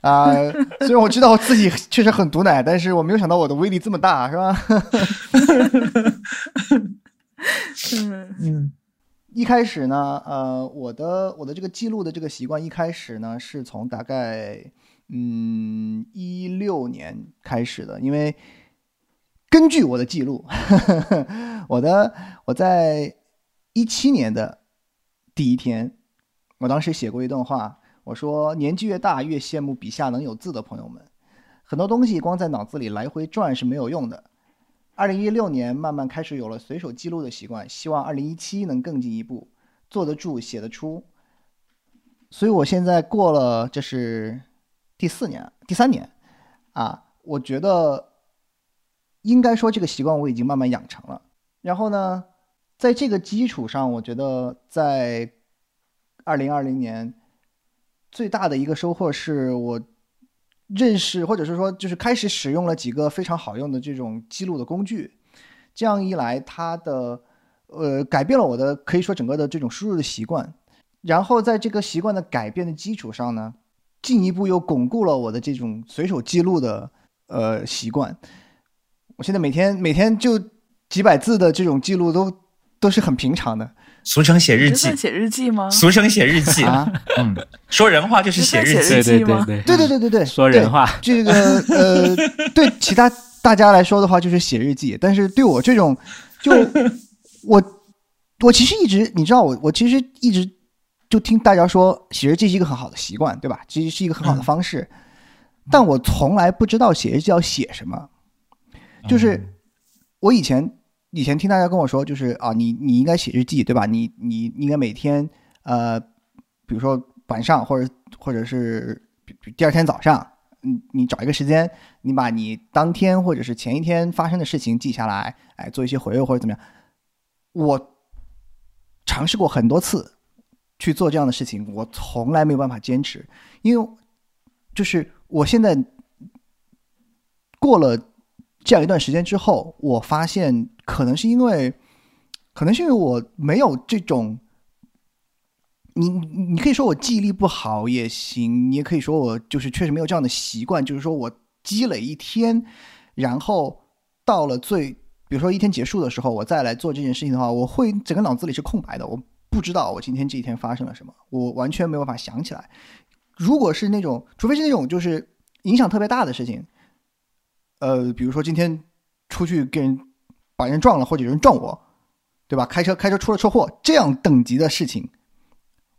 [SPEAKER 4] 啊、虽然我知道我自己确实很毒奶，但是我没有想到我的威力这么大，是吧？
[SPEAKER 2] 嗯
[SPEAKER 1] 嗯
[SPEAKER 4] 一开始呢，呃，我的我的这个记录的这个习惯，一开始呢是从大概嗯一六年开始的，因为根据我的记录，我的我在一七年的第一天，我当时写过一段话，我说年纪越大越羡慕笔下能有字的朋友们，很多东西光在脑子里来回转是没有用的。二零一六年慢慢开始有了随手记录的习惯，希望二零一七能更进一步，坐得住，写得出。所以我现在过了，这是第四年、第三年啊，我觉得应该说这个习惯我已经慢慢养成了。然后呢，在这个基础上，我觉得在二零二零年最大的一个收获是我认识，或者是说就是开始使用了几个非常好用的这种记录的工具。这样一来，它的呃改变了我的可以说整个的这种输入的习惯。然后在这个习惯的改变的基础上呢，进一步又巩固了我的这种随手记录的呃习惯。我现在每天每天就几百字的这种记录都都是很平常的
[SPEAKER 1] 俗称写日记
[SPEAKER 2] 写日记吗？
[SPEAKER 1] 俗称写日记。
[SPEAKER 4] 啊。
[SPEAKER 1] 嗯，说人话就是写日记。
[SPEAKER 2] 日记吗
[SPEAKER 3] 对对对对，
[SPEAKER 4] 对对对对对，
[SPEAKER 3] 说人话。
[SPEAKER 4] 这个呃，对其他大家来说的话就是写日记，但是对我这种，就 我我其实一直你知道我我其实一直就听大家说写日记是一个很好的习惯，对吧？其实是一个很好的方式，但我从来不知道写日记要写什么。就是我以前以前听大家跟我说，就是啊，你你应该写日记，对吧？你你你应该每天呃，比如说晚上或者或者是第二天早上，你你找一个时间，你把你当天或者是前一天发生的事情记下来，哎，做一些回味或者怎么样。我尝试过很多次去做这样的事情，我从来没有办法坚持，因为就是我现在过了这样一段时间之后，我发现可能是因为，可能是因为我没有这种你你可以说我记忆力不好也行，你也可以说我就是确实没有这样的习惯，就是说我积累一天，然后到了最，比如说一天结束的时候，我再来做这件事情的话，我会整个脑子里是空白的，我不知道我今天这一天发生了什么，我完全没有办法想起来。如果是那种，除非是那种就是影响特别大的事情，呃，比如说今天出去跟人把人撞了，或者有人撞我，对吧？开车开车出了车祸，这样等级的事情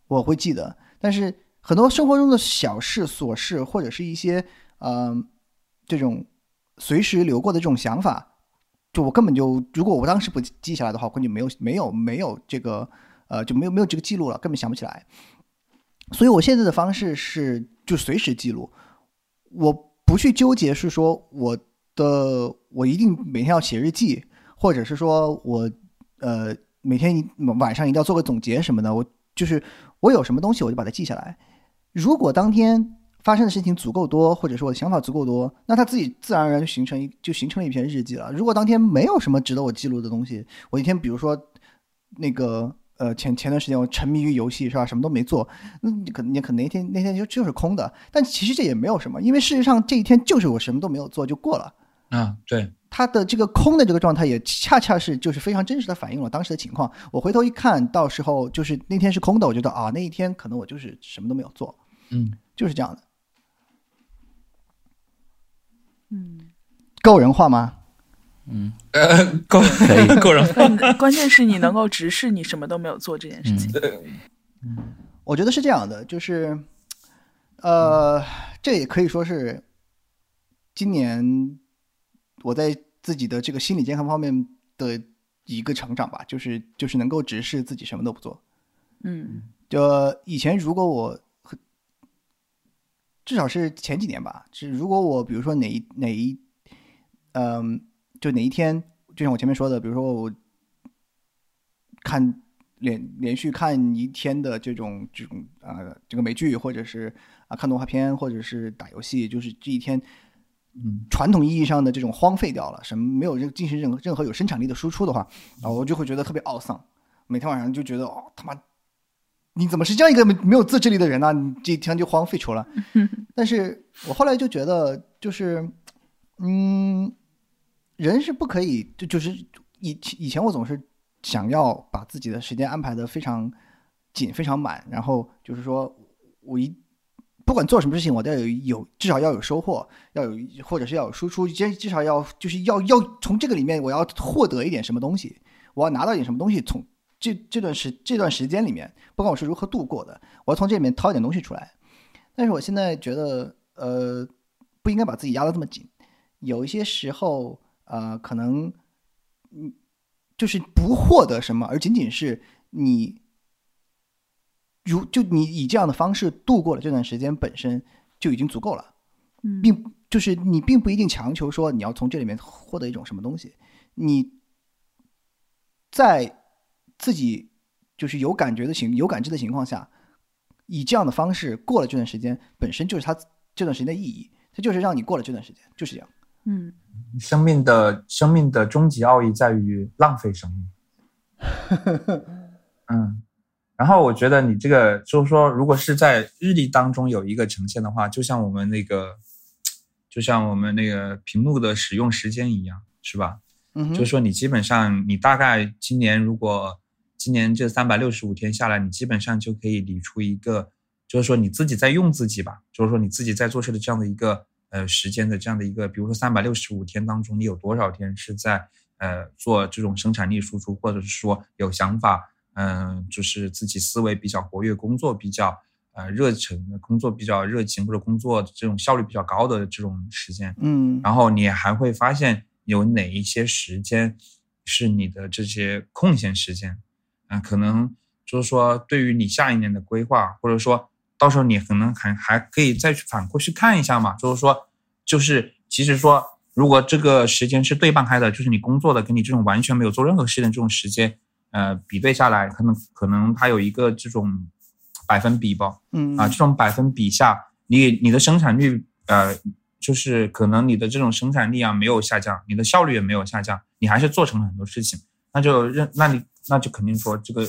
[SPEAKER 4] 我会记得。但是很多生活中的小事、琐事，或者是一些嗯、这种随时流过的这种想法，就我根本就如果我当时不记下来的话，我就没有没有没有这个呃就没有没有这个记录了，根本想不起来。所以我现在的方式是就随时记录，我不去纠结是说我的我一定每天要写日记，或者是说我呃每天一晚上一定要做个总结什么的。我就是我有什么东西我就把它记下来。如果当天发生的事情足够多，或者说我的想法足够多，那它自己自然而然就形成一就形成了一篇日记了。如果当天没有什么值得我记录的东西，我一天比如说那个呃前前段时间我沉迷于游戏是吧，什么都没做，那你可你可能那天那天就就是空的。但其实这也没有什么，因为事实上这一天就是我什么都没有做就过了。
[SPEAKER 1] 啊，对，
[SPEAKER 4] 它的这个空的这个状态也恰恰是就是非常真实的反映了当时的情况。我回头一看，到时候就是那天是空的，我觉得啊那一天可能我就是什么都没有做，
[SPEAKER 1] 嗯，
[SPEAKER 4] 就是这样的。
[SPEAKER 2] 嗯，
[SPEAKER 4] 够人话吗？嗯。
[SPEAKER 1] 呃，够。
[SPEAKER 3] 可以。
[SPEAKER 1] 够人
[SPEAKER 2] 关键是你能够直视你什么都没有做这件事情。
[SPEAKER 4] 我觉得是这样的，就是，呃，这也可以说是今年我在自己的这个心理健康方面的一个成长吧，就是就是能够直视自己什么都不做。
[SPEAKER 2] 嗯
[SPEAKER 4] 就以前如果我至少是前几年吧，是如果我比如说哪一哪一，嗯、就哪一天，就像我前面说的，比如说我看连连续看一天的这种这种啊、呃这个美剧，或者是啊、看动画片，或者是打游戏，就是这一天。
[SPEAKER 1] 嗯，
[SPEAKER 4] 传统意义上的这种荒废掉了，什么没有任进行任何任何有生产力的输出的话，啊，我就会觉得特别懊丧。每天晚上就觉得哦，他妈，你怎么是这样一个没没有自制力的人呢、你这一天就荒废除了。但是我后来就觉得，就是，嗯，人是不可以，就就是以以前我总是想要把自己的时间安排的非常紧、非常满，然后就是说我一不管做什么事情，我都要有有至少要有收获，要有或者是要有输出，至至少要就是要要从这个里面我要获得一点什么东西，我要拿到一点什么东西，从这这段时这段时间里面，不管我是如何度过的，我要从这里面掏一点东西出来。但是我现在觉得，呃，不应该把自己压得这么紧。有一些时候，呃，可能，嗯，就是不获得什么，而仅仅是你，如就你以这样的方式度过了这段时间，本身就已经足够了。
[SPEAKER 2] 嗯，
[SPEAKER 4] 并就是你并不一定强求说你要从这里面获得一种什么东西，你在自己就是有感觉的情有感知的情况下，以这样的方式过了这段时间，本身就是它这段时间的意义，它就是让你过了这段时间，就是这样。
[SPEAKER 2] 嗯
[SPEAKER 1] 生命的生命的终极奥义在于浪费生命。嗯，然后我觉得你这个就是说，如果是在日历当中有一个呈现的话，就像我们那个，就像我们那个屏幕的使用时间一样，是吧？
[SPEAKER 4] 嗯，
[SPEAKER 1] 就是说你基本上你大概今年如果今年这三百六十五天下来，你基本上就可以理出一个，就是说你自己在用自己吧，就是说你自己在做事的这样的一个呃时间的这样的一个，比如说三百六十五天当中，你有多少天是在呃做这种生产力输出，或者是说有想法，嗯、就是自己思维比较活跃，工作比较呃热忱，工作比较热情或者工作这种效率比较高的这种时间，
[SPEAKER 4] 嗯。
[SPEAKER 1] 然后你还会发现有哪一些时间是你的这些空闲时间，嗯、可能就是说对于你下一年的规划，或者说到时候你可能还还可以再去反过去看一下嘛，就是说，就是其实说如果这个时间是对半开的，就是你工作的跟你这种完全没有做任何事的这种时间，呃，比对下来，可能可能它有一个这种百分比吧，
[SPEAKER 4] 嗯
[SPEAKER 1] 啊，这种百分比下，你你的生产率，呃，就是可能你的这种生产力啊没有下降，你的效率也没有下降，你还是做成了很多事情，那就认，那你那就肯定说这个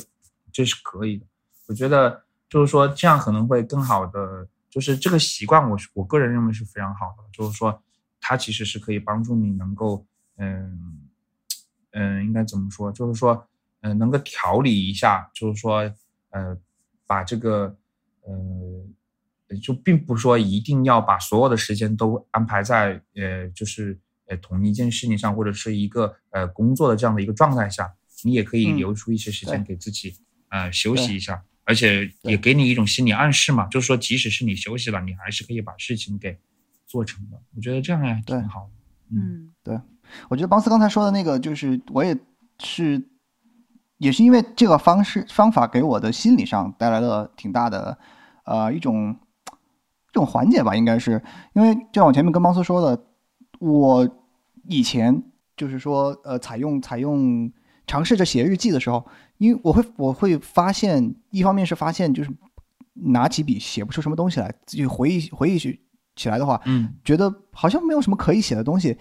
[SPEAKER 1] 这是可以的。我觉得，就是说这样可能会更好的，就是这个习惯，我是我个人认为是非常好的，就是说它其实是可以帮助你能够，嗯嗯，应该怎么说？就是说，嗯，能够调理一下，就是说，呃，把这个，呃，就并不说一定要把所有的时间都安排在，呃，就是呃同一件事情上，或者是一个呃工作的这样的一个状态下，你也可以
[SPEAKER 4] 嗯
[SPEAKER 1] 留出一些时间给自己，呃，休息一下。而且也给你一种心理暗示嘛，就是说，即使是你休息了，你还是可以把事情给做成的。我觉得这样也
[SPEAKER 4] 对
[SPEAKER 1] 挺好。嗯
[SPEAKER 2] 对
[SPEAKER 4] 我觉得邦斯刚才说的那个，就是我也是，也是因为这个方式方法给我的心理上带来了挺大的呃一种这种缓解吧，应该是因为就像我前面跟邦斯说的，我以前就是说呃采用采用尝试着写日记的时候，因为我会我会发现，一方面是发现就是拿起笔写不出什么东西来，自己回忆回忆起起来的话，
[SPEAKER 1] 嗯
[SPEAKER 4] 觉得好像没有什么可以写的东西。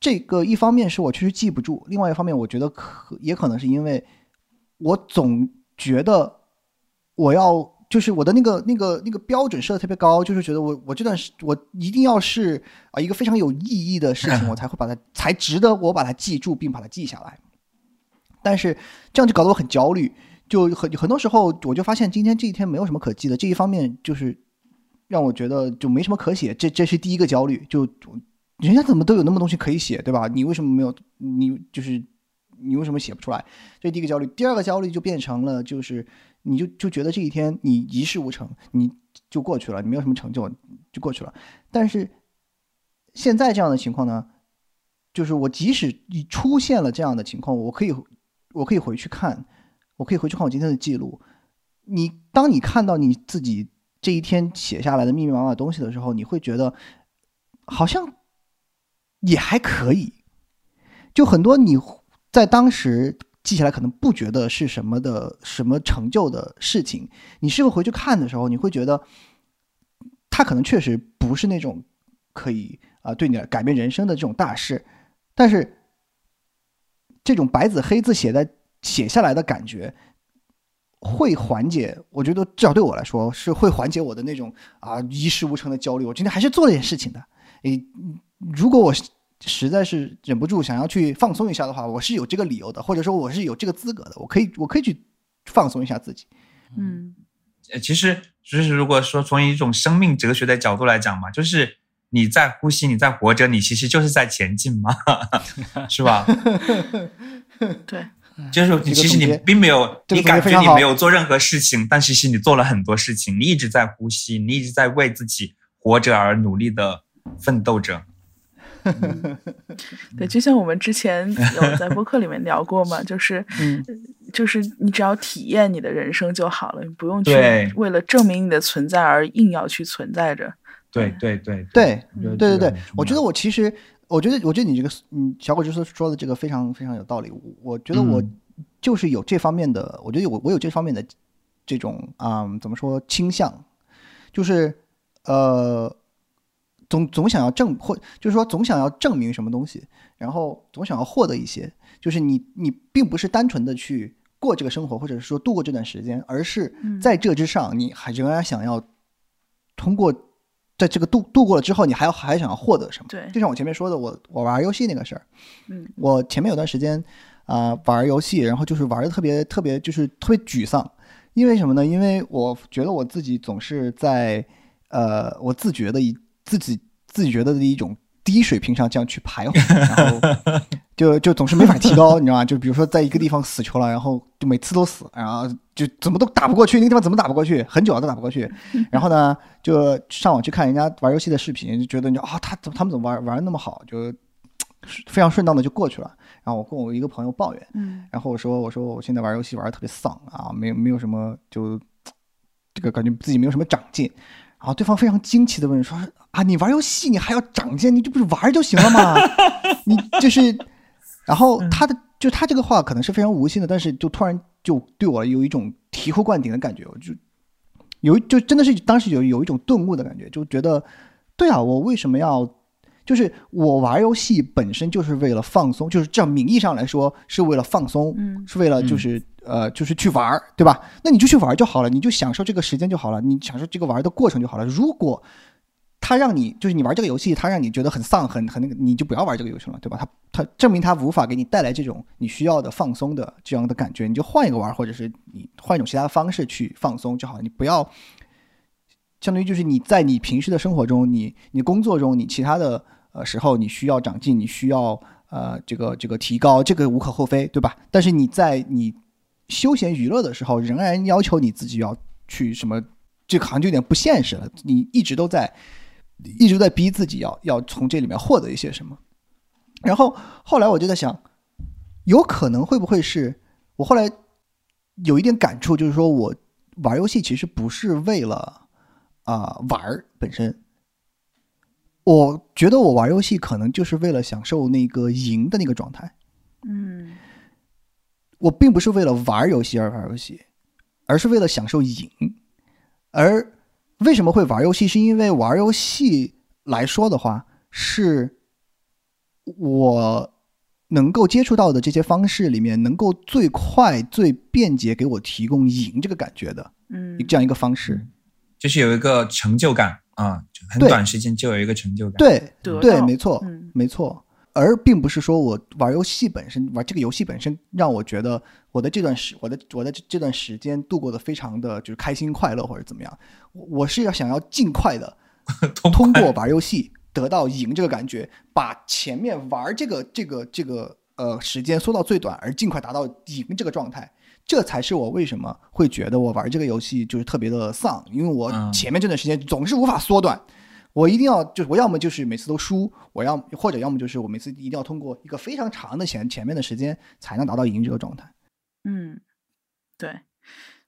[SPEAKER 4] 这个一方面是我确实记不住，另外一方面我觉得可也可能是因为我总觉得我要就是我的那个那个那个标准设的特别高，就是觉得我我这段时我一定要是啊一个非常有意义的事情，我才会把它才值得我把它记住并把它记下来。但是这样就搞得我很焦虑，就很很多时候我就发现今天这一天没有什么可记的，这一方面就是让我觉得就没什么可写，这这是第一个焦虑。就人家怎么都有那么东西可以写，对吧？你为什么没有？你就是你为什么写不出来？这第一个焦虑。第二个焦虑就变成了，就是你就就觉得这一天你一事无成，你就过去了，你没有什么成就就过去了。但是现在这样的情况呢，就是我即使你出现了这样的情况，我可以我可以回去看，我可以回去看我今天的记录。你当你看到你自己这一天写下来的密密麻麻东西的时候，你会觉得好像也还可以。就很多你在当时记下来可能不觉得是什么的什么成就的事情，你事后回去看的时候，你会觉得它可能确实不是那种可以啊、对你改变人生的这种大事，但是这种白纸黑字写在写下来的感觉，会缓解。我觉得至少对我来说是会缓解我的那种啊一事无成的焦虑。我今天还是做了点事情的。诶，如果我实实在是忍不住想要去放松一下的话，我是有这个理由的，或者说我是有这个资格的，我可以我可以去放松一下自己。
[SPEAKER 2] 嗯
[SPEAKER 1] 呃，其实就是如果说从一种生命哲学的角度来讲嘛，就是你在呼吸，你在活着，你其实就是在前进嘛，是吧？
[SPEAKER 2] 对，
[SPEAKER 1] 就是
[SPEAKER 4] 你
[SPEAKER 1] 其实你并没有，你感觉你没有做任何事情，但其实你做了很多事情，你一直在呼吸，你一直在为自己活着而努力的奋斗着。
[SPEAKER 2] 对，就像我们之前有在播客里面聊过嘛，就是
[SPEAKER 4] 嗯，
[SPEAKER 2] 就是你只要体验你的人生就好了，你不用去为了证明你的存在而硬要去存在着。
[SPEAKER 1] 对对对
[SPEAKER 4] 对对对对我觉得我其实，我觉得，我觉得你这个，嗯，小果就是说的这个非常非常有道理。我我觉得我
[SPEAKER 1] 嗯
[SPEAKER 4] 就是有这方面的，我觉得我我有这方面的这种啊、嗯怎么说倾向，就是呃，总总想要证或就是说总想要证明什么东西，然后总想要获得一些，就是你你并不是单纯的去过这个生活，或者是说度过这段时间，而是
[SPEAKER 2] 嗯
[SPEAKER 4] 在这之上，你还仍然想要通过在这个度度过了之后，你还要还想要获得什么？
[SPEAKER 2] 对
[SPEAKER 4] 就像我前面说的，我我玩游戏那个事儿，
[SPEAKER 2] 嗯
[SPEAKER 4] 我前面有段时间啊、玩游戏，然后就是玩的特别特别就是特别沮丧，因为什么呢？因为我觉得我自己总是在呃我自觉的一自己自己觉得的一种低水平上这样去徘徊，然后就 就总是没法提高，你知道吗？就比如说在一个地方死球了，然后就每次都死，然后就怎么都打不过去，那个地方怎么打不过去，很久了都打不过去。然后呢，就上网去看人家玩游戏的视频，就觉得你啊，他怎么他们怎么玩玩的那么好，就非常顺当的就过去了。然后我跟我一个朋友抱怨，
[SPEAKER 2] 嗯
[SPEAKER 4] 然后我说我说我现在玩游戏玩的特别丧啊，没有没有什么就这个感觉自己没有什么长进。然后对方非常惊奇的问说啊，你玩游戏你还要长进？你这不是玩就行了吗？你就是，然后他的就他这个话可能是非常无心的，但是就突然就对我有一种醍醐灌顶的感觉，我就有就真的是当时有有一种顿悟的感觉，就觉得对啊，我为什么要就是我玩游戏本身就是为了放松，就是这样名义上来说是为了放松，
[SPEAKER 2] 嗯
[SPEAKER 4] 是为了就是、呃就是去玩儿，对吧？那你就去玩儿就好了，你就享受这个时间就好了，你享受这个玩儿的过程就好了。如果他让你就是你玩这个游戏，他让你觉得很丧、很很那个，你就不要玩这个游戏了，对吧？他他证明他无法给你带来这种你需要的放松的这样的感觉，你就换一个玩儿，或者是你换一种其他的方式去放松就好了。你不要相当于就是你在你平时的生活中，你你工作中，你其他的时候你需要长进，你需要呃这个这个提高，这个无可厚非，对吧？但是你在你休闲娱乐的时候，仍然要求你自己要去什么，这好像就有点不现实了。你一直都在一直在逼自己要要从这里面获得一些什么。然后后来我就在想，有可能会不会是我后来有一点感触，就是说我玩游戏其实不是为了啊、玩本身，我觉得我玩游戏可能就是为了享受那个赢的那个状态。
[SPEAKER 2] 嗯
[SPEAKER 4] 我并不是为了玩游戏而玩游戏，而是为了享受赢。而为什么会玩游戏？是因为玩游戏来说的话，是我能够接触到的这些方式里面，能够最快、最便捷给我提供赢这个感觉的
[SPEAKER 2] 嗯
[SPEAKER 4] 这样一个方式。
[SPEAKER 1] 就是有一个成就感啊，就很短时间就有一个成就感。
[SPEAKER 4] 对对，没错，
[SPEAKER 2] 嗯
[SPEAKER 4] 没错。而并不是说我玩游戏本身，玩这个游戏本身让我觉得我的这段时，我的我的这这段时间度过的非常的就是开心快乐或者怎么样。我我是要想要尽快的
[SPEAKER 1] 通
[SPEAKER 4] 通过玩游戏得到赢这个感觉，把前面玩这个这个这个呃时间缩到最短，而尽快达到赢这个状态。这才是我为什么会觉得我玩这个游戏就是特别的丧，因为我
[SPEAKER 1] 嗯
[SPEAKER 4] 前面这段时间总是无法缩短。我一定要就是我要么就是每次都输，我要或者要么就是我每次一定要通过一个非常长的前前面的时间才能达到赢这个状态。
[SPEAKER 2] 嗯，对。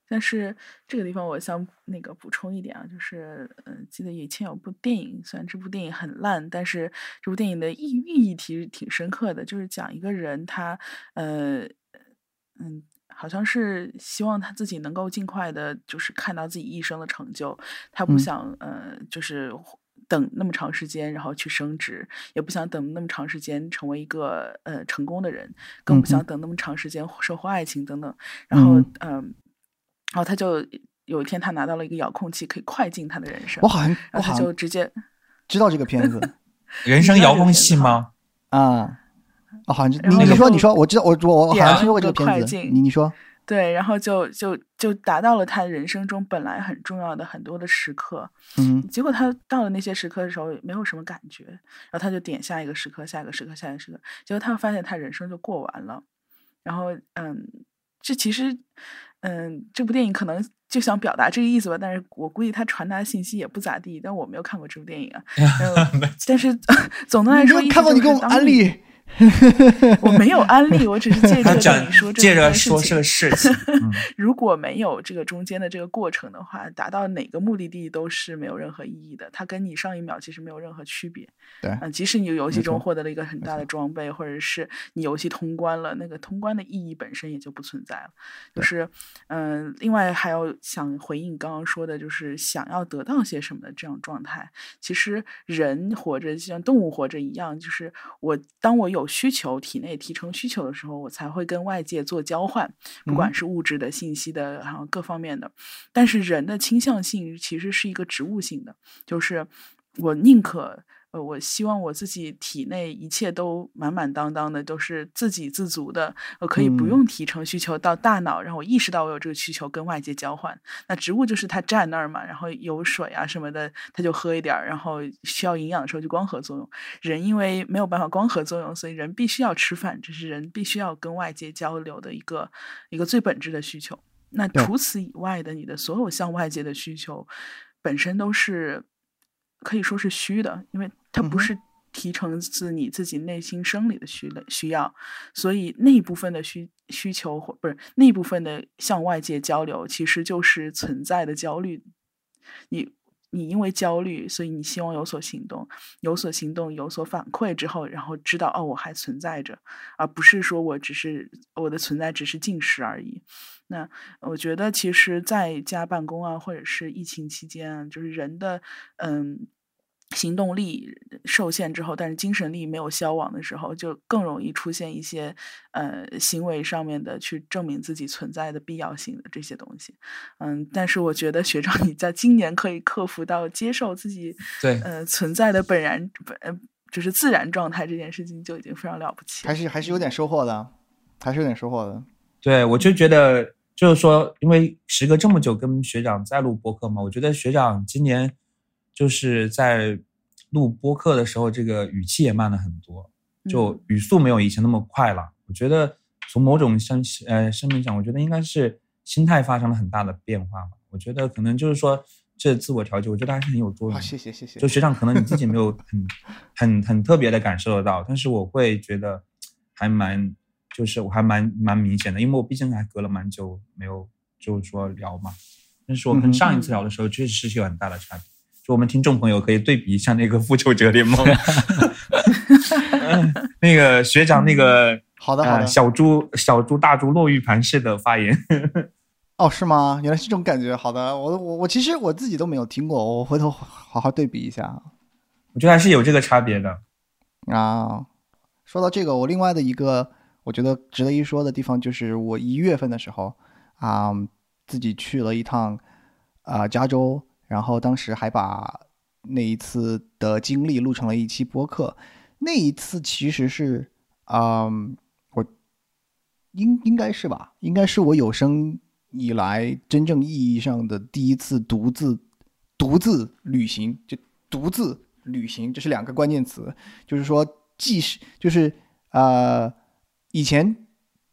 [SPEAKER 2] 但是这个地方我想那个补充一点啊，就是呃，记得以前有部电影，虽然这部电影很烂，但是这部电影的意寓意其实挺深刻的，就是讲一个人他呃嗯。好像是希望他自己能够尽快的，就是看到自己一生的成就。他不
[SPEAKER 4] 嗯
[SPEAKER 2] 想、呃，就是等那么长时间，然后去升职，也不想等那么长时间成为一个呃成功的人，更不想等那么长时间收获爱情等等。然后
[SPEAKER 4] 嗯
[SPEAKER 2] 嗯、然后他就有一天他拿到了一个遥控器，可以快进他的人生
[SPEAKER 4] 我，好像我
[SPEAKER 2] 然后他
[SPEAKER 4] 好像
[SPEAKER 2] 就直接
[SPEAKER 4] 知道这个片子
[SPEAKER 1] 人生遥控器吗？
[SPEAKER 4] 啊，哦，好像是你你说你说我知道我我我好像听说过这个片子，
[SPEAKER 2] 进
[SPEAKER 4] 你你说
[SPEAKER 2] 对，然后就就就达到了他人生中本来很重要的很多的时刻。
[SPEAKER 4] 嗯
[SPEAKER 2] 结果他到了那些时刻的时候，没有什么感觉，然后他就点下一个时刻，下一个时刻，下一个时刻，结果他发现他人生就过完了。然后，嗯，这其实，嗯，这部电影可能就想表达这个意思吧，但是我估计他传达信息也不咋地。但我没有看过这部电影啊，嗯但是 总的来说，
[SPEAKER 4] 你看过你给我们安利，
[SPEAKER 2] 我没有安利，我只是借
[SPEAKER 1] 着
[SPEAKER 2] 件事情
[SPEAKER 1] 说这个事情，嗯
[SPEAKER 2] 如果没有这个中间的这个过程的话，达到哪个目的地都是没有任何意义的。它跟你上一秒其实没有任何区别。
[SPEAKER 4] 对
[SPEAKER 2] 嗯、即使你游戏中获得了一个很大的装备，或者是你游戏通关了，那个通关的意义本身也就不存在了。就是，嗯、另外还有想回应刚刚说的，就是想要得到些什么的这种状态。其实人活着就像动物活着一样，就是我当我有需求，体内提成需求的时候，我才会跟外界做交换，不管
[SPEAKER 4] 嗯
[SPEAKER 2] 是物质的、信息的，然后各方面的。但是人的倾向性其实是一个植物性的，就是我宁可。呃，我希望我自己体内一切都满满当当的，都是自给自足的，我可以不
[SPEAKER 4] 嗯
[SPEAKER 2] 用提成需求到大脑，让我意识到我有这个需求跟外界交换。那植物就是它站那儿嘛，然后有水啊什么的，它就喝一点儿，然后需要营养的时候就光合作用。人因为没有办法光合作用，所以人必须要吃饭，这是人必须要跟外界交流的一个一个最本质的需求。那除此以外的，你的所有向外界的需求，本身都是可以说是虚的，因为它不是提成自你自己内心生理的需的需要，所以那一部分的需需求或不是那一部分的向外界交流，其实就是存在的焦虑。你你因为焦虑，所以你希望有所行动，有所行动，有所反馈之后，然后知道哦，我还存在着，而不是说我只是我的存在只是进食而已。那我觉得，其实在家办公啊，或者是疫情期间啊，就是人的嗯行动力受限之后，但是精神力没有消亡的时候，就更容易出现一些呃行为上面的去证明自己存在的必要性的这些东西。嗯，但是我觉得学长你在今年可以克服到接受自己
[SPEAKER 1] 对
[SPEAKER 2] 呃存在的本然本呃就是自然状态这件事情就已经非常了不起了。
[SPEAKER 4] 还是还是有点收获的，还是有点收获的。
[SPEAKER 1] 对，我就觉得就是说，因为时隔这么久跟学长在录播客嘛，我觉得学长今年就是在录播客的时候，这个语气也慢了很多，就
[SPEAKER 2] 嗯
[SPEAKER 1] 语速没有以前那么快了。我觉得从某种生呃生命上，我觉得应该是心态发生了很大的变化吧。我觉得可能就是说这自我调节，我觉得还是很有作用。
[SPEAKER 4] 谢谢谢谢
[SPEAKER 1] 就。学长可能你自己没有很 很很特别的感受得到，但是我会觉得还蛮，就是我还蛮蛮明显的，因为我毕竟还隔了蛮久没有就是说聊嘛，但是我跟上一次聊的时候确实是有很大的差别。就我们听众朋友可以对比一下那个《复仇者联盟 》嗯，那个学长那个
[SPEAKER 4] 好的好的
[SPEAKER 1] 呃小猪小猪大猪落玉盘式的发言，
[SPEAKER 4] 哦，是吗？原来是这种感觉。好的，我我我其实我自己都没有听过，我回头好好对比一下
[SPEAKER 1] 我觉得还是有这个差别的。
[SPEAKER 4] 啊。说到这个，我另外的一个我觉得值得一说的地方，就是我一月份的时候啊、自己去了一趟啊、加州，然后当时还把那一次的经历录成了一期播客。那一次其实是啊、我应应该是吧，应该是我有生以来真正意义上的第一次独自独自旅行，就独自旅行，这是两个关键词。就是说，既是就是呃，以前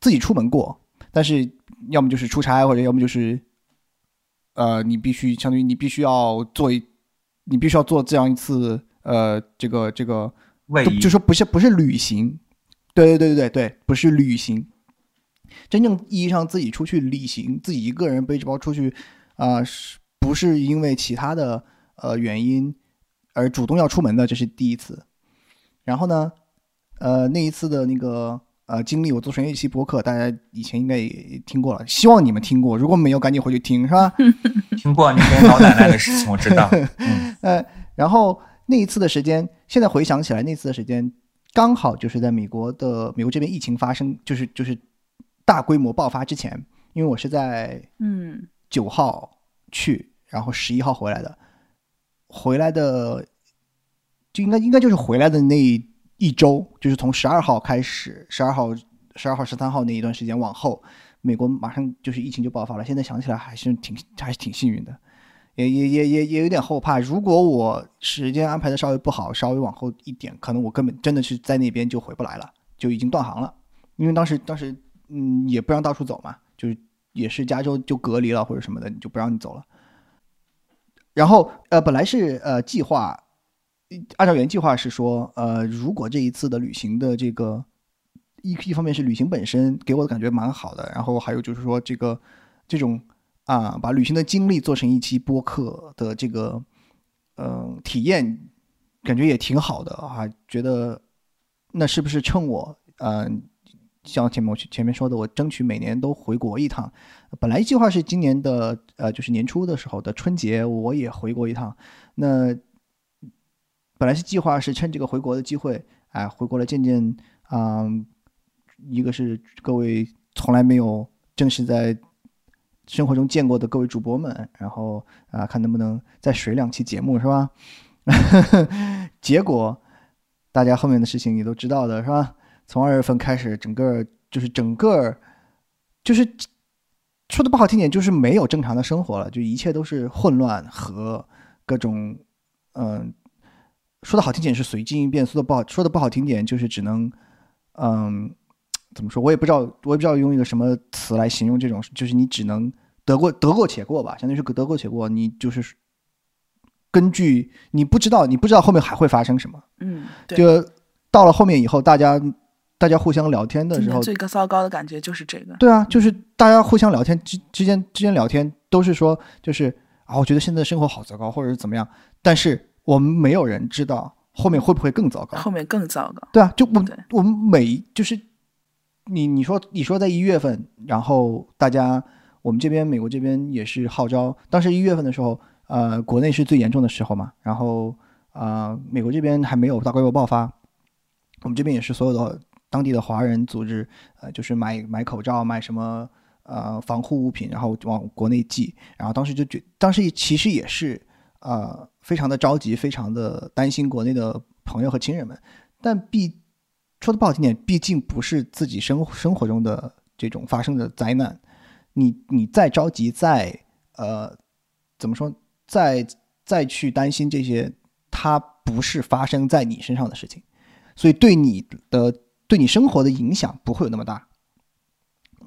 [SPEAKER 4] 自己出门过，但是要么就是出差，或者要么就是呃，你必须相当于你必须要做一，你必须要做这样一次呃，这个这个就就说不是不是旅行，对对对对对，不是旅行。真正意义上自己出去旅行，自己一个人背着包出去，啊、是不是因为其他的呃原因而主动要出门的，这是第一次。然后呢，呃，那一次的那个呃经历，我做成一期播客，大家以前应该也听过了，希望你们听过，如果没有，赶紧回去听，是吧？
[SPEAKER 1] 听过你跟老奶奶的事情，我知道。嗯，
[SPEAKER 4] 呃，然后那一次的时间，现在回想起来，那次的时间刚好就是在美国的美国这边疫情发生，就是就是大规模爆发之前，因为我是在
[SPEAKER 2] 嗯
[SPEAKER 4] 九号去，然后十一号回来的，回来的就应该应该就是回来的那一周，就是从十二号开始，十二号、十二号、十三号那一段时间往后，美国马上就是疫情就爆发了。现在想起来还是挺还是挺幸运的，也也也也也有点后怕。如果我时间安排的稍微不好，稍微往后一点，可能我根本真的是在那边就回不来了，就已经断航了。因为当时当时嗯也不让到处走嘛，就是也是加州就隔离了或者什么的，就不让你走了。然后呃，本来是呃计划，按照原计划是说，呃，如果这一次的旅行的这个一一方面是旅行本身给我的感觉蛮好的，然后还有就是说这个这种啊，把旅行的经历做成一期播客的这个呃体验，感觉也挺好的啊，觉得那是不是趁我呃。像前面我前面说的，我争取每年都回国一趟。本来计划是今年的呃，就是年初的时候的春节，我也回国一趟。那本来是计划是趁这个回国的机会，哎，回国来见见啊、一个是各位从来没有正式在生活中见过的各位主播们，然后啊、看能不能再水两期节目，是吧？结果大家后面的事情也都知道的，是吧？从二月份开始，整个就是整个就是说的不好听点，就是没有正常的生活了，就一切都是混乱和各种嗯、说的好听点是随机应变，说的不好说的不好听点就是只能嗯、怎么说，我也不知道，我也不知道用一个什么词来形容这种，就是你只能得过得过且过吧，相当于是得过且过，你就是根据你不知道，你不知道后面还会发生什么。
[SPEAKER 2] 嗯，对。
[SPEAKER 4] 就到了后面以后，大家大家互相聊天的时候，
[SPEAKER 2] 最个糟糕的感觉就是这个。
[SPEAKER 4] 对啊，就是大家互相聊天之之间之间聊天都是说，就是啊，我觉得现在生活好糟糕，或者是怎么样，但是我们没有人知道后面会不会更糟糕。
[SPEAKER 2] 后面更糟糕。
[SPEAKER 4] 对啊，就我
[SPEAKER 2] 们
[SPEAKER 4] 我们每就是你你说你说在一月份，然后大家我们这边美国这边也是号召，当时一月份的时候，呃，国内是最严重的时候嘛，然后啊、美国这边还没有大规模爆发，我们这边也是所有的当地的华人组织，呃，就是买买口罩，买什么呃防护物品，然后往国内寄。然后当时就觉，当时其实也是呃非常的着急，非常的担心国内的朋友和亲人们。但毕说的不好听点，毕竟不是自己生生活中的这种发生的灾难，你你再着急，再呃怎么说，再再去担心这些，它不是发生在你身上的事情，所以对你的对你生活的影响不会有那么大。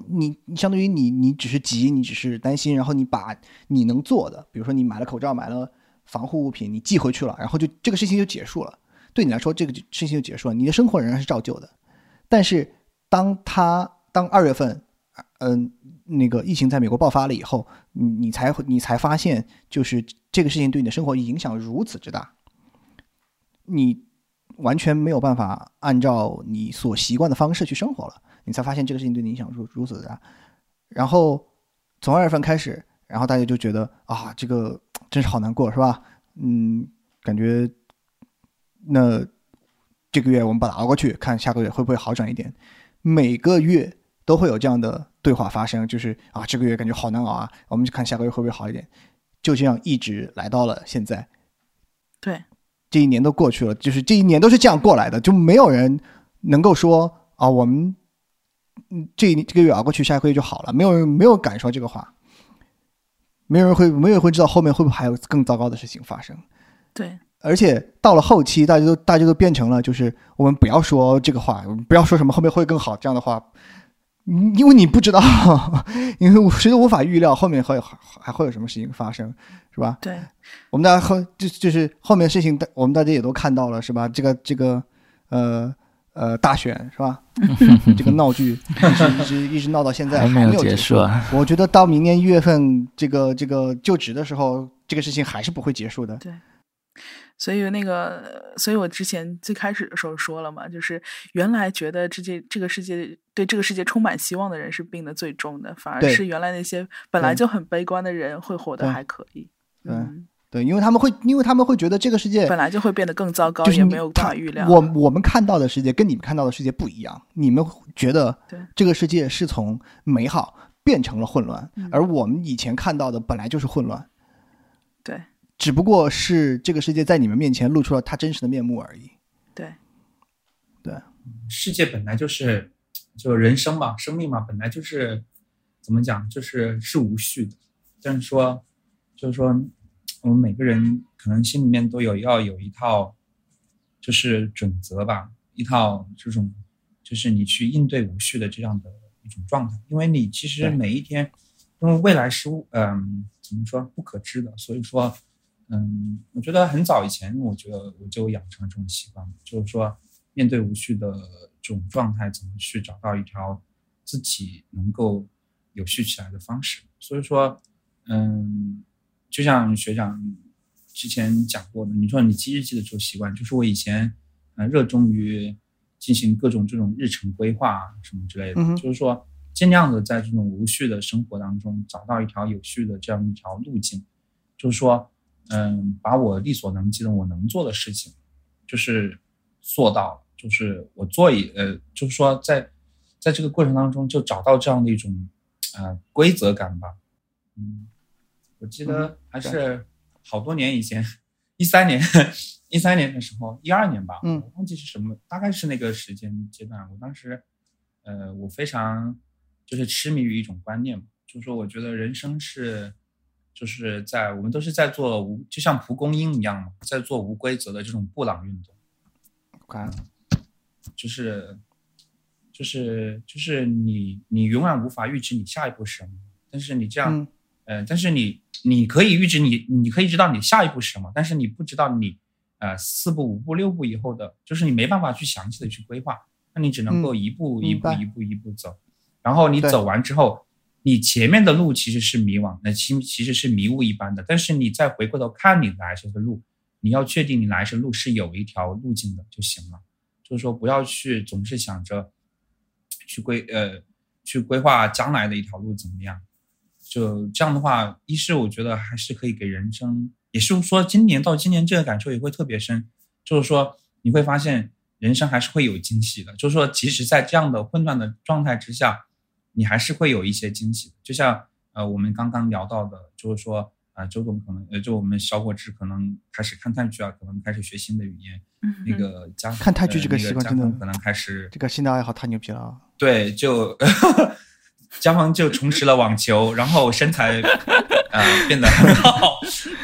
[SPEAKER 4] 你你相当于你你只是急，你只是担心，然后你把你能做的，比如说你买了口罩，买了防护物品，你寄回去了，然后就这个事情就结束了。对你来说，这个事情就结束了，你的生活仍然是照旧的。但是当他当二月份，嗯、那个疫情在美国爆发了以后，你你才会你才发现，就是这个事情对你的生活影响如此之大，你完全没有办法按照你所习惯的方式去生活了，你才发现这个事情对你影响如如此之大。然后从二月份开始，然后大家就觉得啊，这个真是好难过，是吧？嗯，感觉那这个月我们把它熬过去，看下个月会不会好转一点。每个月都会有这样的对话发生，就是啊，这个月感觉好难熬啊，我们就看下个月会不会好一点。就这样一直来到了现在，
[SPEAKER 2] 对，
[SPEAKER 4] 这一年都过去了，就是这一年都是这样过来的，就没有人能够说啊，我们嗯这这个月熬过去，下个月就好了，没有人没有敢说这个话，没有人会没有人会知道后面会不会还有更糟糕的事情发生。
[SPEAKER 2] 对，
[SPEAKER 4] 而且到了后期，大家都大家都变成了，就是我们不要说这个话，我们不要说什么后面会更好这样的话，嗯因为你不知道，因为我谁都无法预料后面会还还会有什么事情发生，是吧？
[SPEAKER 2] 对，
[SPEAKER 4] 我们大家后就就是后面事情，我们大家也都看到了，是吧？这个这个呃呃大选是吧？这个闹剧一直一直一直闹到现在
[SPEAKER 3] 还没
[SPEAKER 4] 没
[SPEAKER 3] 有结
[SPEAKER 4] 束。我觉得到明年一月份这个这个就职的时候，这个事情还是不会结束的。
[SPEAKER 2] 对所以那个，所以我之前最开始的时候说了嘛，就是原来觉得这界这个世界对这个世界充满希望的人是病得最重的，反而是原来那些本来就很悲观的人会活得还可以。
[SPEAKER 4] 对
[SPEAKER 2] 嗯，
[SPEAKER 4] 对，因为他们会，因为他们会觉得这个世界
[SPEAKER 2] 本来就会变得更糟糕，
[SPEAKER 4] 就是
[SPEAKER 2] 也没有办法预料。
[SPEAKER 4] 我我们看到的世界跟你们看到的世界不一样，你们觉得这个世界是从美好变成了混乱，
[SPEAKER 2] 嗯
[SPEAKER 4] 而我们以前看到的本来就是混乱，
[SPEAKER 2] 对
[SPEAKER 4] 只不过是这个世界在你们面前露出了它真实的面目而已。
[SPEAKER 2] 对
[SPEAKER 1] 世界本来就是，就人生嘛，生命嘛，本来就是怎么讲，就是是无序的。但是说，就是说，我们每个人可能心里面都有要有一套，就是准则吧，一套这种，就是你去应对无序的这样的一种状态。因为你其实每一天，因为未来是嗯、怎么说不可知的，所以说。嗯，我觉得很早以前，我觉得我就养成了这种习惯，就是说，面对无序的这种状态，怎么去找到一条自己能够有序起来的方式。所以说，嗯，就像学长之前讲过的，你说你记日记的时候习惯，就是我以前呃热衷于进行各种这种日程规划啊什么之类的，
[SPEAKER 4] 嗯
[SPEAKER 1] 就是说尽量的在这种无序的生活当中找到一条有序的这样一条路径，就是说。嗯，把我力所能及的我能做的事情，就是做到，就是我做一呃，就是说在在这个过程当中就找到这样的一种呃规则感吧。嗯，我记得还是好多年以前，一三年一三年的时候，一二年吧，
[SPEAKER 4] 嗯
[SPEAKER 1] 我忘记是什么，大概是那个时间阶段。我当时呃，我非常就是痴迷于一种观念嘛，就是说我觉得人生是。就是在我们都是在做无，就像蒲公英一样嘛，在做无规则的这种布朗运动，
[SPEAKER 4] 看，
[SPEAKER 1] 就是就是就是你你永远无法预知你下一步是什么，但是你这样，
[SPEAKER 4] 嗯
[SPEAKER 1] 呃，但是你你可以预知你你可以知道你下一步是什么，但是你不知道你呃四步五步六步以后的，就是你没办法去详细的去规划，那你只能够
[SPEAKER 4] 嗯
[SPEAKER 1] 一步一步一步一步走，然后你走完之后。你前面的路其实是迷惘，那其其实是迷雾一般的。但是你再回过头看你来时的路，你要确定你来时路是有一条路径的就行了。就是说，不要去总是想着去规呃去规划将来的一条路怎么样。就这样的话，一是我觉得还是可以给人生也是说今年到今年这个感受也会特别深，就是说你会发现人生还是会有惊喜的，就是说即使在这样的混乱的状态之下，你还是会有一些惊喜。就像呃我们刚刚聊到的，就是说啊、周总可能呃就我们小伙子可能开始看泰剧啊，可能开始学新的语言，
[SPEAKER 2] 嗯
[SPEAKER 1] 那个家
[SPEAKER 4] 看泰剧这个习惯真的
[SPEAKER 1] 可能开始
[SPEAKER 4] 这个新的爱好太牛逼了啊！
[SPEAKER 1] 对，就 家芳就重拾了网球，然后身材 呃变得很好。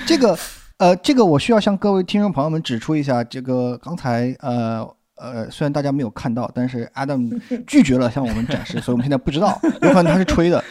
[SPEAKER 4] 这个呃，这个我需要向各位听众朋友们指出一下，这个刚才呃呃，虽然大家没有看到，但是 Adam 拒绝了向我们展示，所以我们现在不知道，有可能他是吹的。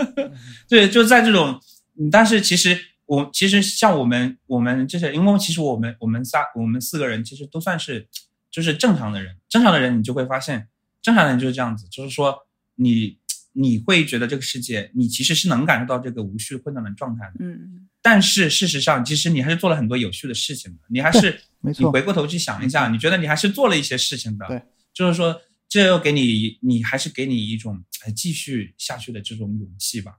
[SPEAKER 1] 对，就在这种，嗯但是其实我其实像我们我们这些，因为其实我们我们仨我们四个人其实都算是就是正常的人，正常的人你就会发现，正常人就是这样子，就是说你你会觉得这个世界你其实是能感受到这个无序混乱的状态的，
[SPEAKER 2] 嗯。
[SPEAKER 1] 但是事实上其实你还是做了很多有序的事情的，你还是
[SPEAKER 4] 没错
[SPEAKER 1] 你回过头去想一下，你觉得你还是做了一些事情的，
[SPEAKER 4] 对，
[SPEAKER 1] 就是说这又给你你还是给你一种哎继续下去的这种勇气吧。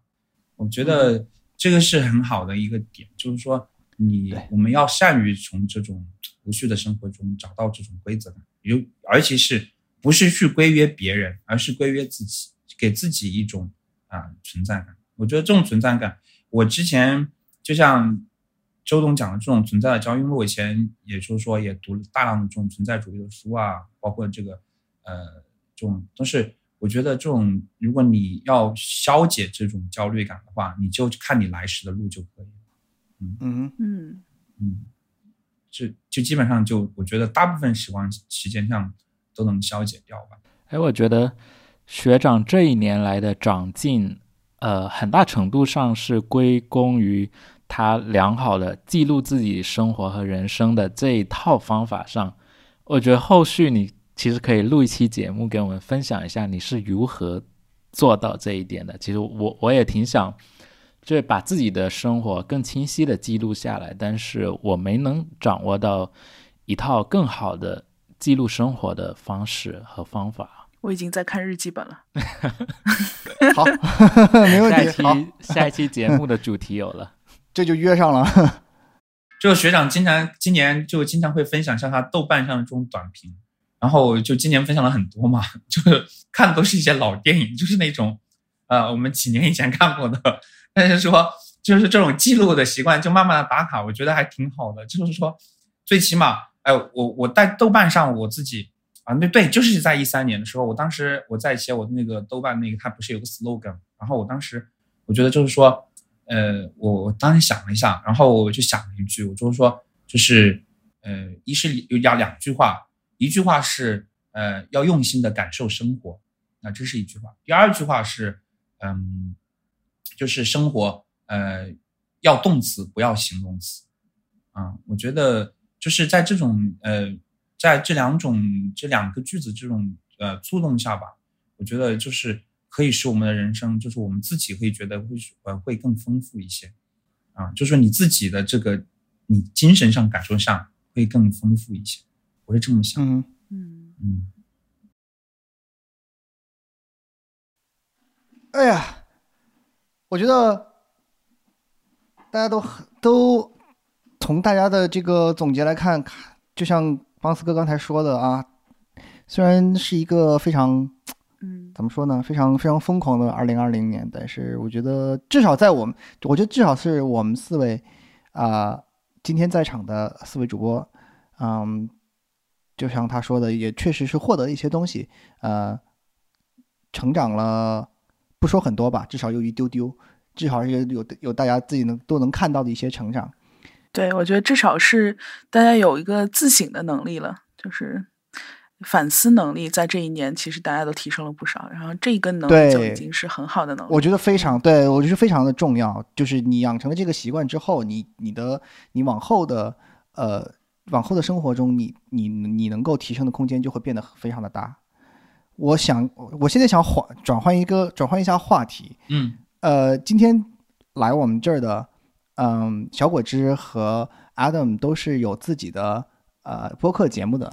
[SPEAKER 1] 我觉
[SPEAKER 4] 嗯
[SPEAKER 1] 得这个是很好的一个点，就是说你
[SPEAKER 4] 对
[SPEAKER 1] 我们要善于从这种无序的生活中找到这种规则感，有而且是不是去规约别人，而是规约自己，给自己一种啊、存在感。我觉得这种存在感，我之前就像周董讲的这种存在的焦虑，因为我以前也就是说也读了大量的这种存在主义的书啊，包括这个呃这种都是。我觉得这种，如果你要消解这种焦虑感的话，你就看你来时的路就可以了。
[SPEAKER 4] 嗯，
[SPEAKER 2] 嗯
[SPEAKER 1] 嗯，就就基本上就我觉得大部分时光时间上都能消解掉吧。
[SPEAKER 3] 哎，我觉得学长这一年来的长进，呃，很大程度上是归功于他良好的记录自己生活和人生的这一套方法上。我觉得后续你其实可以录一期节目给我们分享一下你是如何做到这一点的。其实我我也挺想，就是把自己的生活更清晰的记录下来，但是我没能掌握到一套更好的记录生活的方式和方法。
[SPEAKER 2] 我已经在看日记本了。
[SPEAKER 4] 好，没问
[SPEAKER 3] 下一
[SPEAKER 4] 题。好，
[SPEAKER 3] 期下一期节目的主题有了，
[SPEAKER 4] 这就约上了。
[SPEAKER 1] 就学长经常今年就经常会分享像他豆瓣上的这种短评，然后就今年分享了很多嘛，就是看的都是一些老电影，就是那种呃我们几年以前看过的，但是说就是这种记录的习惯，就慢慢的打卡，我觉得还挺好的。就是说，最起码，哎，我我在豆瓣上我自己啊，对对，就是在一三年的时候，我当时我在写我的那个豆瓣那个，它不是有个 slogan，然后我当时我觉得就是说。呃，我我当时想了一下，然后我就想了一句，我就是说，就是呃，一是有两两句话，一句话是呃要用心的感受生活，那这是一句话；第二句话是嗯，就是生活呃要动词不要形容词啊、我觉得就是在这种呃在这两种这两个句子这种呃触动下吧，我觉得就是。可以使我们的人生，就是我们自己会觉得会呃会更丰富一些，啊，就是你自己的这个你精神上感受上会更丰富一些，我是这么想。
[SPEAKER 4] 嗯，
[SPEAKER 2] 嗯
[SPEAKER 1] 嗯，
[SPEAKER 4] 哎呀，我觉得大家都很都从大家的这个总结来，看就像邦斯哥刚才说的啊，虽然是一个非常
[SPEAKER 2] 嗯
[SPEAKER 4] 怎么说呢，非常非常疯狂的二零二零年，但是我觉得至少在我们，我觉得至少是我们四位啊、今天在场的四位主播，嗯，就像他说的，也确实是获得一些东西，呃，成长了，不说很多吧，至少有一丢丢，至少是有有大家自己能都能看到的一些成长。
[SPEAKER 2] 对，我觉得至少是大家有一个自省的能力了，就是反思能力，在这一年其实大家都提升了不少。然后这个能力就已经是很好的能力。
[SPEAKER 4] 我觉得非常对，我觉得非常的重要。就是你养成了这个习惯之后，你你的你往后的呃往后的生活中，你你你能够提升的空间就会变得非常的大。我想，我现在想换转换一个转换一下话题。
[SPEAKER 1] 嗯
[SPEAKER 4] 呃，今天来我们这儿的，嗯，小果汁和 Adam 都是有自己的呃播客节目的，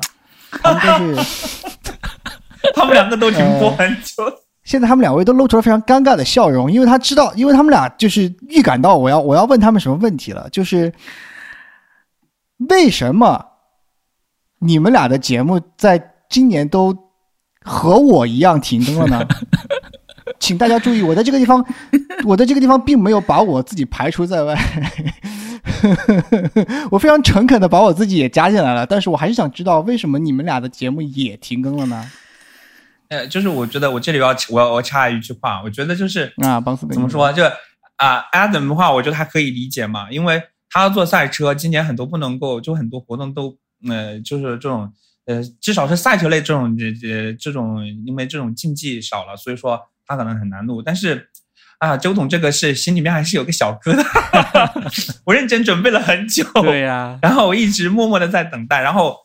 [SPEAKER 4] 他们都是。
[SPEAKER 1] 他们两个都停播很久。
[SPEAKER 4] 现在他们两位都露出了非常尴尬的笑容，因为他知道，因为他们俩就是预感到我要我要问他们什么问题了，就是为什么你们俩的节目在今年都和我一样停更了呢？请大家注意，我在这个地方，我在这个地方并没有把我自己排除在外，我非常诚恳的把我自己也加进来了。但是我还是想知道，为什么你们俩的节目也停更了呢？
[SPEAKER 1] 呃，就是我觉得我这里要我要我插一句话，我觉得就是
[SPEAKER 4] 啊，邦斯
[SPEAKER 1] 怎么说，就啊，Adam 的话，我觉得还可以理解嘛，因为他要做赛车，今年很多不能够，就很多活动都呃，就是这种呃，至少是赛车类这种这这这种，因为这种竞技少了，所以说他可能很难录。但是啊，周董这个是心里面还是有个小疙瘩，我认真准备了很久，
[SPEAKER 3] 对呀，
[SPEAKER 1] 然后我一直默默的在等待，然后。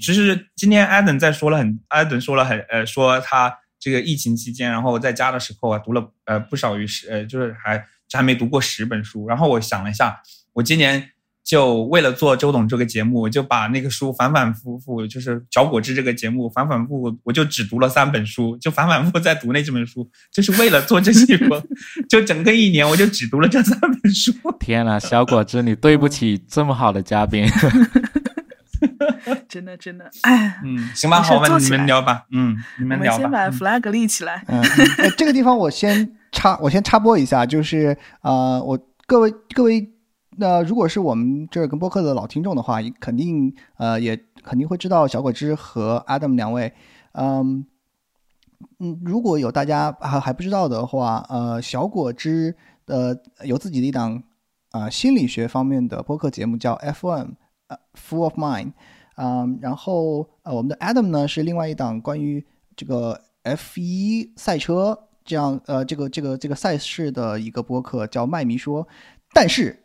[SPEAKER 1] 其实今天艾登在说了很，艾登说了很，呃，说他这个疫情期间，然后在家的时候啊，读了呃不少于十，呃，就是还还没读过十本书。然后我想了一下，我今年就为了做周董这个节目，我就把那个书反反复复，就是《小果汁》这个节目反反复复，我就只读了三本书，就反反复复在读那几本书，就是为了做这期播，就整个一年我就只读了这三本书。
[SPEAKER 3] 天呐，小果汁，你对不起这么好的嘉宾。
[SPEAKER 2] 真的真的，哎，
[SPEAKER 1] 嗯，行吧，好吧，你们聊吧，嗯，你们聊
[SPEAKER 2] 吧。先把 flag 立起来。
[SPEAKER 4] 嗯，这个地方我先插，我先插播一下，就是呃，我各位各位，那如果是我们这儿跟播客的老听众的话，肯定呃也肯定会知道小果汁和 Adam 两位，嗯嗯，如果有大家还还不知道的话，呃，小果汁呃有自己的一档啊心理学方面的播客节目叫 F1。Full of mind，嗯，然后呃，我们的 Adam 呢是另外一档关于这个 F 一赛车这样呃这个这个这个赛事的一个播客，叫麦迷说。但是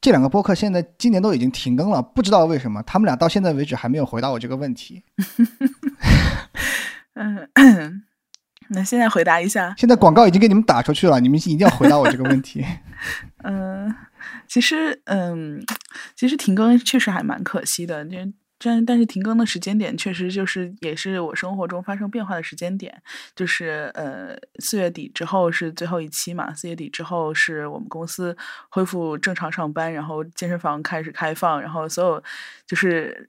[SPEAKER 4] 这两个播客现在今年都已经停更了，不知道为什么，他们俩到现在为止还没有回答我这个问题。
[SPEAKER 2] 嗯，那现在回答一下。
[SPEAKER 4] 现在广告已经给你们打出去了，你们一定要回答我这个问题。
[SPEAKER 2] 嗯。其实，嗯，其实停更确实还蛮可惜的。这但，但是停更的时间点确实就是也是我生活中发生变化的时间点。就是呃，四月底之后是最后一期嘛，四月底之后是我们公司恢复正常上班，然后健身房开始开放，然后所有就是。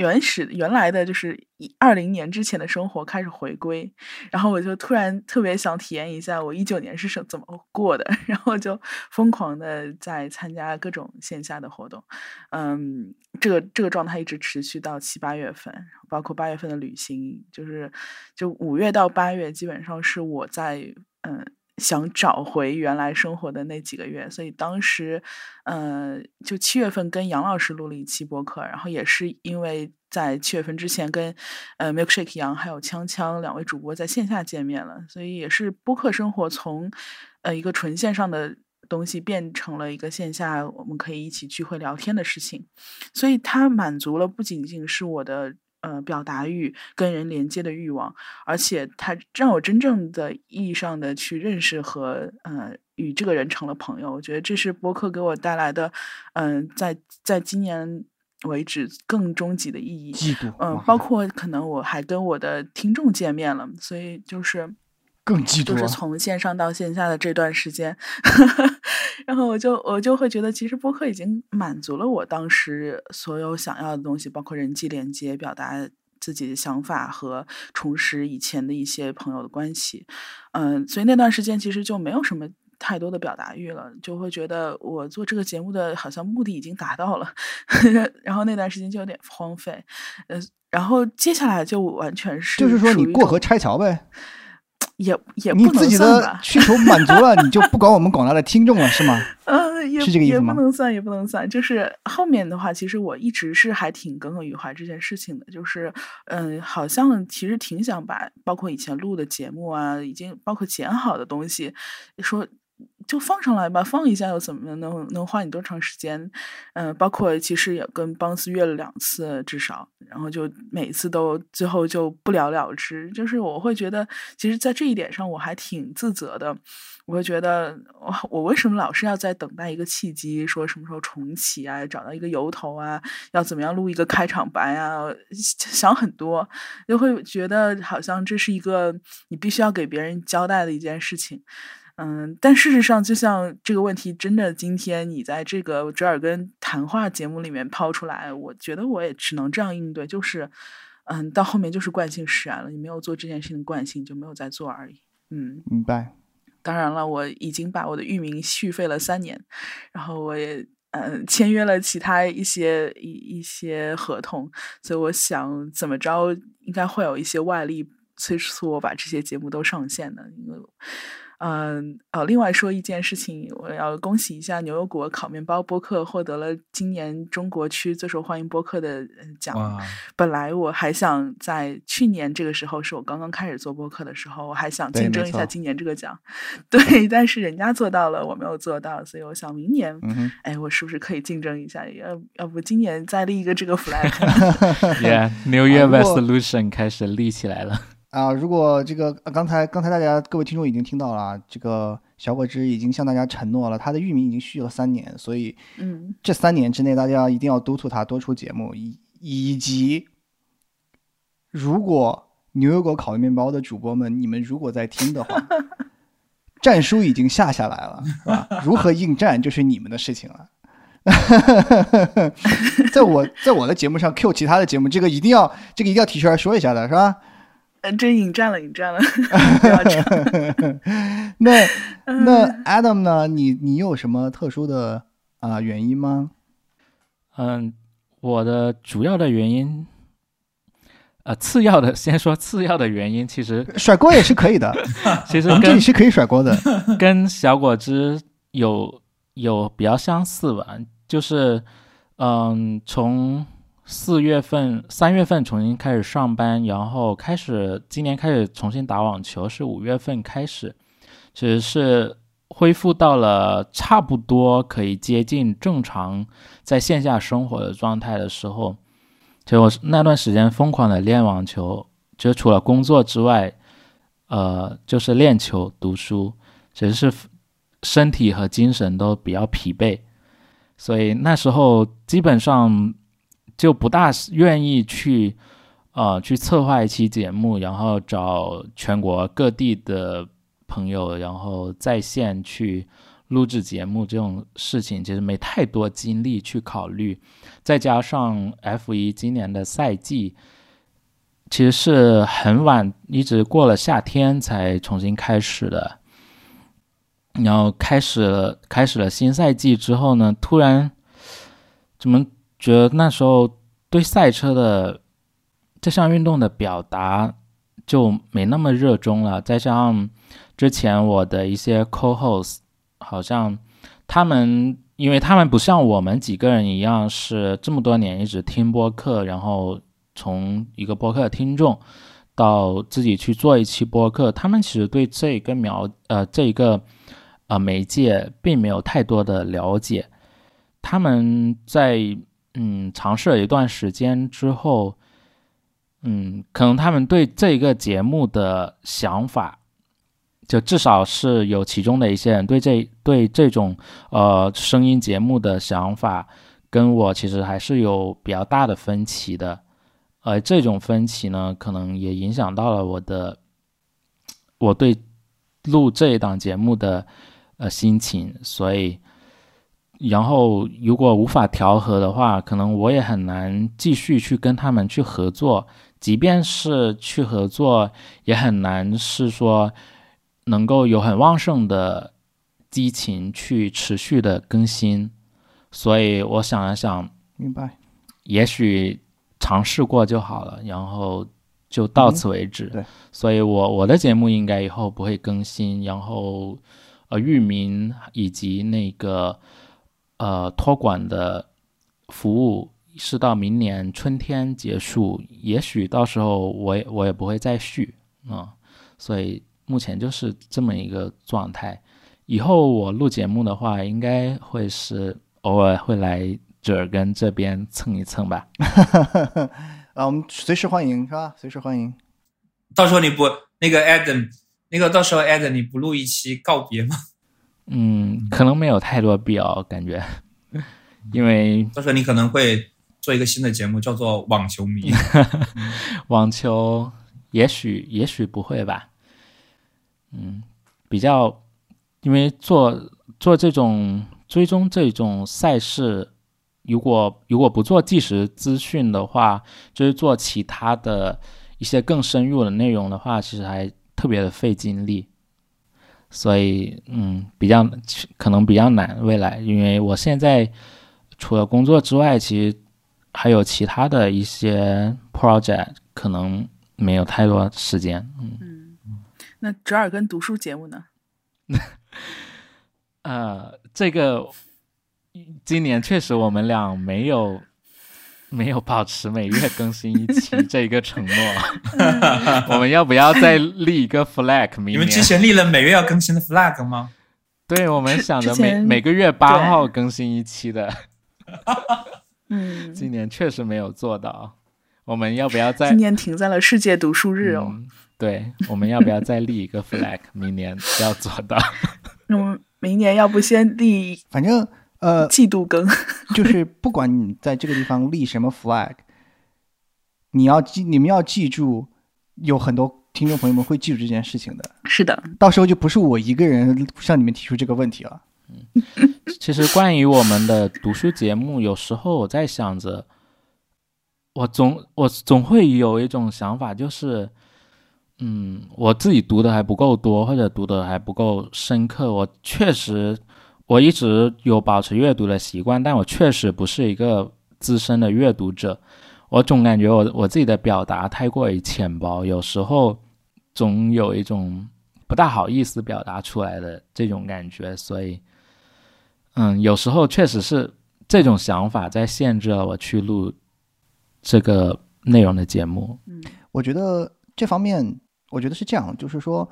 [SPEAKER 2] 原始原来的就是一二零年之前的生活开始回归，然后我就突然特别想体验一下我一九年是什怎么过的，然后就疯狂的在参加各种线下的活动，嗯，这个这个状态一直持续到七八月份，包括八月份的旅行，就是就五月到八月基本上是我在嗯。想找回原来生活的那几个月，所以当时，呃，就七月份跟杨老师录了一期播客，然后也是因为在七月份之前跟呃 Milkshake 杨还有锵锵两位主播在线下见面了，所以也是播客生活从呃一个纯线上的东西变成了一个线下我们可以一起聚会聊天的事情，所以它满足了不仅仅是我的。呃，表达欲、跟人连接的欲望，而且他让我真正的意义上的去认识和呃与这个人成了朋友。我觉得这是播客给我带来的，嗯，在在今年为止更终极的意义。嗯，包括可能我还跟我的听众见面了，所以就是。就是从线上到线下的这段时间，然后我就我就会觉得，其实播客已经满足了我当时所有想要的东西，包括人际连接、表达自己的想法和重拾以前的一些朋友的关系。嗯，所以那段时间其实就没有什么太多的表达欲了，就会觉得我做这个节目的好像目的已经达到了，然后那段时间就有点荒废。呃，然后接下来就完全是，
[SPEAKER 4] 就是说你过河拆桥呗。
[SPEAKER 2] 也也
[SPEAKER 4] 你自己的需求满足了，你就不管我们广大的听众了，是吗？
[SPEAKER 2] 呃，
[SPEAKER 4] 是这个意思
[SPEAKER 2] 吗？也不能算，也不能算。就是后面的话，其实我一直是还挺耿耿于怀这件事情的。就是，嗯，好像其实挺想把包括以前录的节目啊，已经包括剪好的东西，说。就放上来吧，放一下又怎么能能花你多长时间？嗯，包括其实也跟邦斯约了两次至少，然后就每次都最后就不了了之。就是我会觉得，其实，在这一点上我还挺自责的。我会觉得，我我为什么老是要在等待一个契机，说什么时候重启啊，找到一个由头啊，要怎么样录一个开场白啊？想很多，就会觉得好像这是一个你必须要给别人交代的一件事情。嗯，但事实上，就像这个问题真的今天你在这个折耳根谈话节目里面抛出来，我觉得我也只能这样应对，就是，嗯，到后面就是惯性使然了，你没有做这件事情的惯性就没有在做而已。嗯，
[SPEAKER 4] 明白。
[SPEAKER 2] 当然了，我已经把我的域名续费了三年，然后我也嗯签约了其他一些一一些合同，所以我想怎么着应该会有一些外力催促我把这些节目都上线的，因为。嗯，哦，另外说一件事情，我要恭喜一下牛油果烤面包播客获得了今年中国区最受欢迎播客的呃奖。
[SPEAKER 1] 哇，
[SPEAKER 2] 本来我还想在去年这个时候，是我刚刚开始做播客的时候，我还想竞争一下今年这个奖，对，但是人家做到了，我没有做到，所以我想明年，
[SPEAKER 4] 嗯哼，
[SPEAKER 2] 哎，我是不是可以竞争一下？要要不今年再立一个这个
[SPEAKER 3] flag？Yeah，New Year Resolution 开始立起来了。
[SPEAKER 4] 啊，如果这个呃刚才刚才大家各位听众已经听到了啊，这个小果汁已经向大家承诺了，他的域名已经续了三年，所以
[SPEAKER 2] 嗯，
[SPEAKER 4] 这三年之内，大家一定要督促他多出节目，以以及如果牛油果烤面包的主播们，你们如果在听的话，战书已经下下来了，是吧？如何应战就是你们的事情了。在我在我的节目上 Q 其他的节目，这个一定要这个一定要提出来说一下的，是吧？
[SPEAKER 2] 呃，这引战了，引战了，不要这样。
[SPEAKER 4] 那 那
[SPEAKER 2] 嗯
[SPEAKER 4] Adam 呢？你你有什么特殊的啊、原因吗？
[SPEAKER 3] 嗯，我的主要的原因，呃，次要的先说次要的原因，其实
[SPEAKER 4] 甩锅也是可以的，
[SPEAKER 3] 其实跟
[SPEAKER 4] 我们这里是可以甩锅的。
[SPEAKER 3] 跟小果汁有有比较相似吧，就是嗯，从四月份、三月份重新开始上班，然后开始今年开始重新打网球，是五月份开始，其实是恢复到了差不多可以接近正常在线下生活的状态的时候，其实我那段时间疯狂的练网球，就除了工作之外，呃，就是练球、读书，其实是身体和精神都比较疲惫，所以那时候基本上就不大愿意去呃去策划一期节目，然后找全国各地的朋友，然后在线去录制节目这种事情，其实没太多精力去考虑。再加上 F 一今年的赛季。其实是很晚，一直过了夏天才重新开始的。然后开始了开始了新赛季之后呢，突然怎么觉得那时候对赛车的这项运动的表达就没那么热衷了。再加上之前我的一些 co-host 好像他们，因为他们不像我们几个人一样是这么多年一直听播客，然后从一个播客的听众到自己去做一期播客，他们其实对这一个描呃这一个呃媒介并没有太多的了解。他们在嗯尝试了一段时间之后，嗯，可能他们对这个节目的想法，就至少是有其中的一些人对这对这种呃声音节目的想法，跟我其实还是有比较大的分歧的。而这种分歧呢，可能也影响到了我的我对录这一档节目的呃心情，所以，然后如果无法调和的话，可能我也很难继续去跟他们去合作，即便是去合作，也很难是说能够有很旺盛的激情去持续的更新，所以我想了想，
[SPEAKER 4] 明白。
[SPEAKER 3] 也许尝试过就好了，然后就到此为止。
[SPEAKER 4] 嗯对，
[SPEAKER 3] 所以我我的节目应该以后不会更新，然后呃域名以及那个呃托管的服务是到明年春天结束，也许到时候我也我也不会再续啊、所以目前就是这么一个状态。以后我录节目的话，应该会是偶尔会来折耳根这边蹭一蹭吧。
[SPEAKER 4] 啊，我们随时欢迎，是吧？随时欢迎。
[SPEAKER 1] 到时候你不那个 Adam，那个到时候 Adam 你不录一期告别吗？
[SPEAKER 3] 嗯，可能没有太多必要，感觉，因为
[SPEAKER 1] 到时候你可能会做一个新的节目，叫做网球迷。
[SPEAKER 3] 网球也许也许不会吧，嗯，比较因为做做这种追踪这种赛事，如果如果不做即时资讯的话，就是做其他的一些更深入的内容的话，其实还特别的费精力。所以，嗯，比较可能比较难未来，因为我现在除了工作之外，其实还有其他的一些 project，可能没有太多时间。嗯，
[SPEAKER 2] 嗯，那折耳根读书节目呢？
[SPEAKER 3] 呃，这个今年确实我们俩没有 没有保持每月更新一期这一个承诺。我们要不要再立一个 flag？明年
[SPEAKER 1] 你们之前立了每月要更新的 flag 吗？
[SPEAKER 3] 对，我们想着每每个月八号更新一期的，
[SPEAKER 2] 嗯，
[SPEAKER 3] 今年确实没有做到。我们要不要再
[SPEAKER 2] 今年停在了世界读书日哦。
[SPEAKER 3] 嗯对，我们要不要再立一个 flag？明年要做到。
[SPEAKER 2] 那我们明年要不先立
[SPEAKER 4] 反正呃，
[SPEAKER 2] 季度更？
[SPEAKER 4] 就是不管你在这个地方立什么 flag，你要记，你们要记住，有很多听众朋友们会记住这件事情的。
[SPEAKER 2] 是的，
[SPEAKER 4] 到时候就不是我一个人向你们提出这个问题了。
[SPEAKER 3] 嗯其实关于我们的读书节目，有时候我在想着，我总我总会有一种想法，就是，嗯，我自己读的还不够多，或者读的还不够深刻。我确实，我一直有保持阅读的习惯，但我确实不是一个资深的阅读者。我总感觉我我自己的表达太过于浅薄，有时候总有一种不大好意思表达出来的这种感觉，所以。嗯，有时候确实是这种想法在限制了我去录这个内容的节目。
[SPEAKER 4] 嗯我觉得这方面，我觉得是这样，就是说，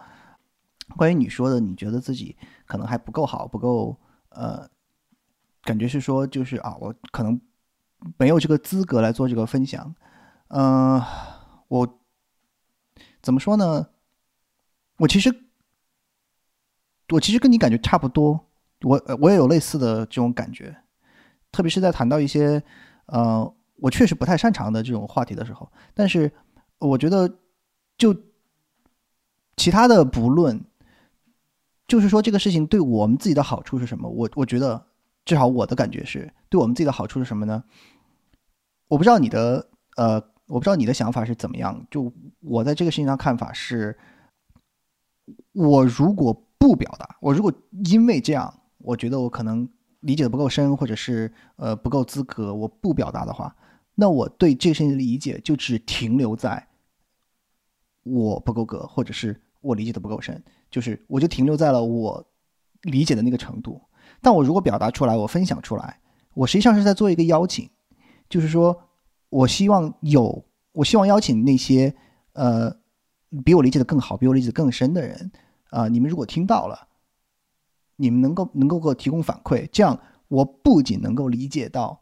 [SPEAKER 4] 关于你说的，你觉得自己可能还不够好，不够呃，感觉是说，就是啊，我可能没有这个资格来做这个分享。嗯、我怎么说呢？我其实，我其实跟你感觉差不多，我我也有类似的这种感觉，特别是在谈到一些呃我确实不太擅长的这种话题的时候，但是我觉得就其他的不论，就是说这个事情对我们自己的好处是什么？我我觉得至少我的感觉是对我们自己的好处是什么呢？我不知道你的呃，我不知道你的想法是怎么样。就我在这个事情上看法是，我如果不表达，我如果因为这样，我觉得我可能理解的不够深，或者是呃不够资格，我不表达的话，那我对这个事情的理解就只停留在我不够格，或者是我理解的不够深，就是我就停留在了我理解的那个程度。但我如果表达出来，我分享出来，我实际上是在做一个邀请，就是说我希望有，我希望邀请那些呃比我理解的更好、比我理解的更深的人啊、你们如果听到了，你们能够能够给我提供反馈，这样我不仅能够理解到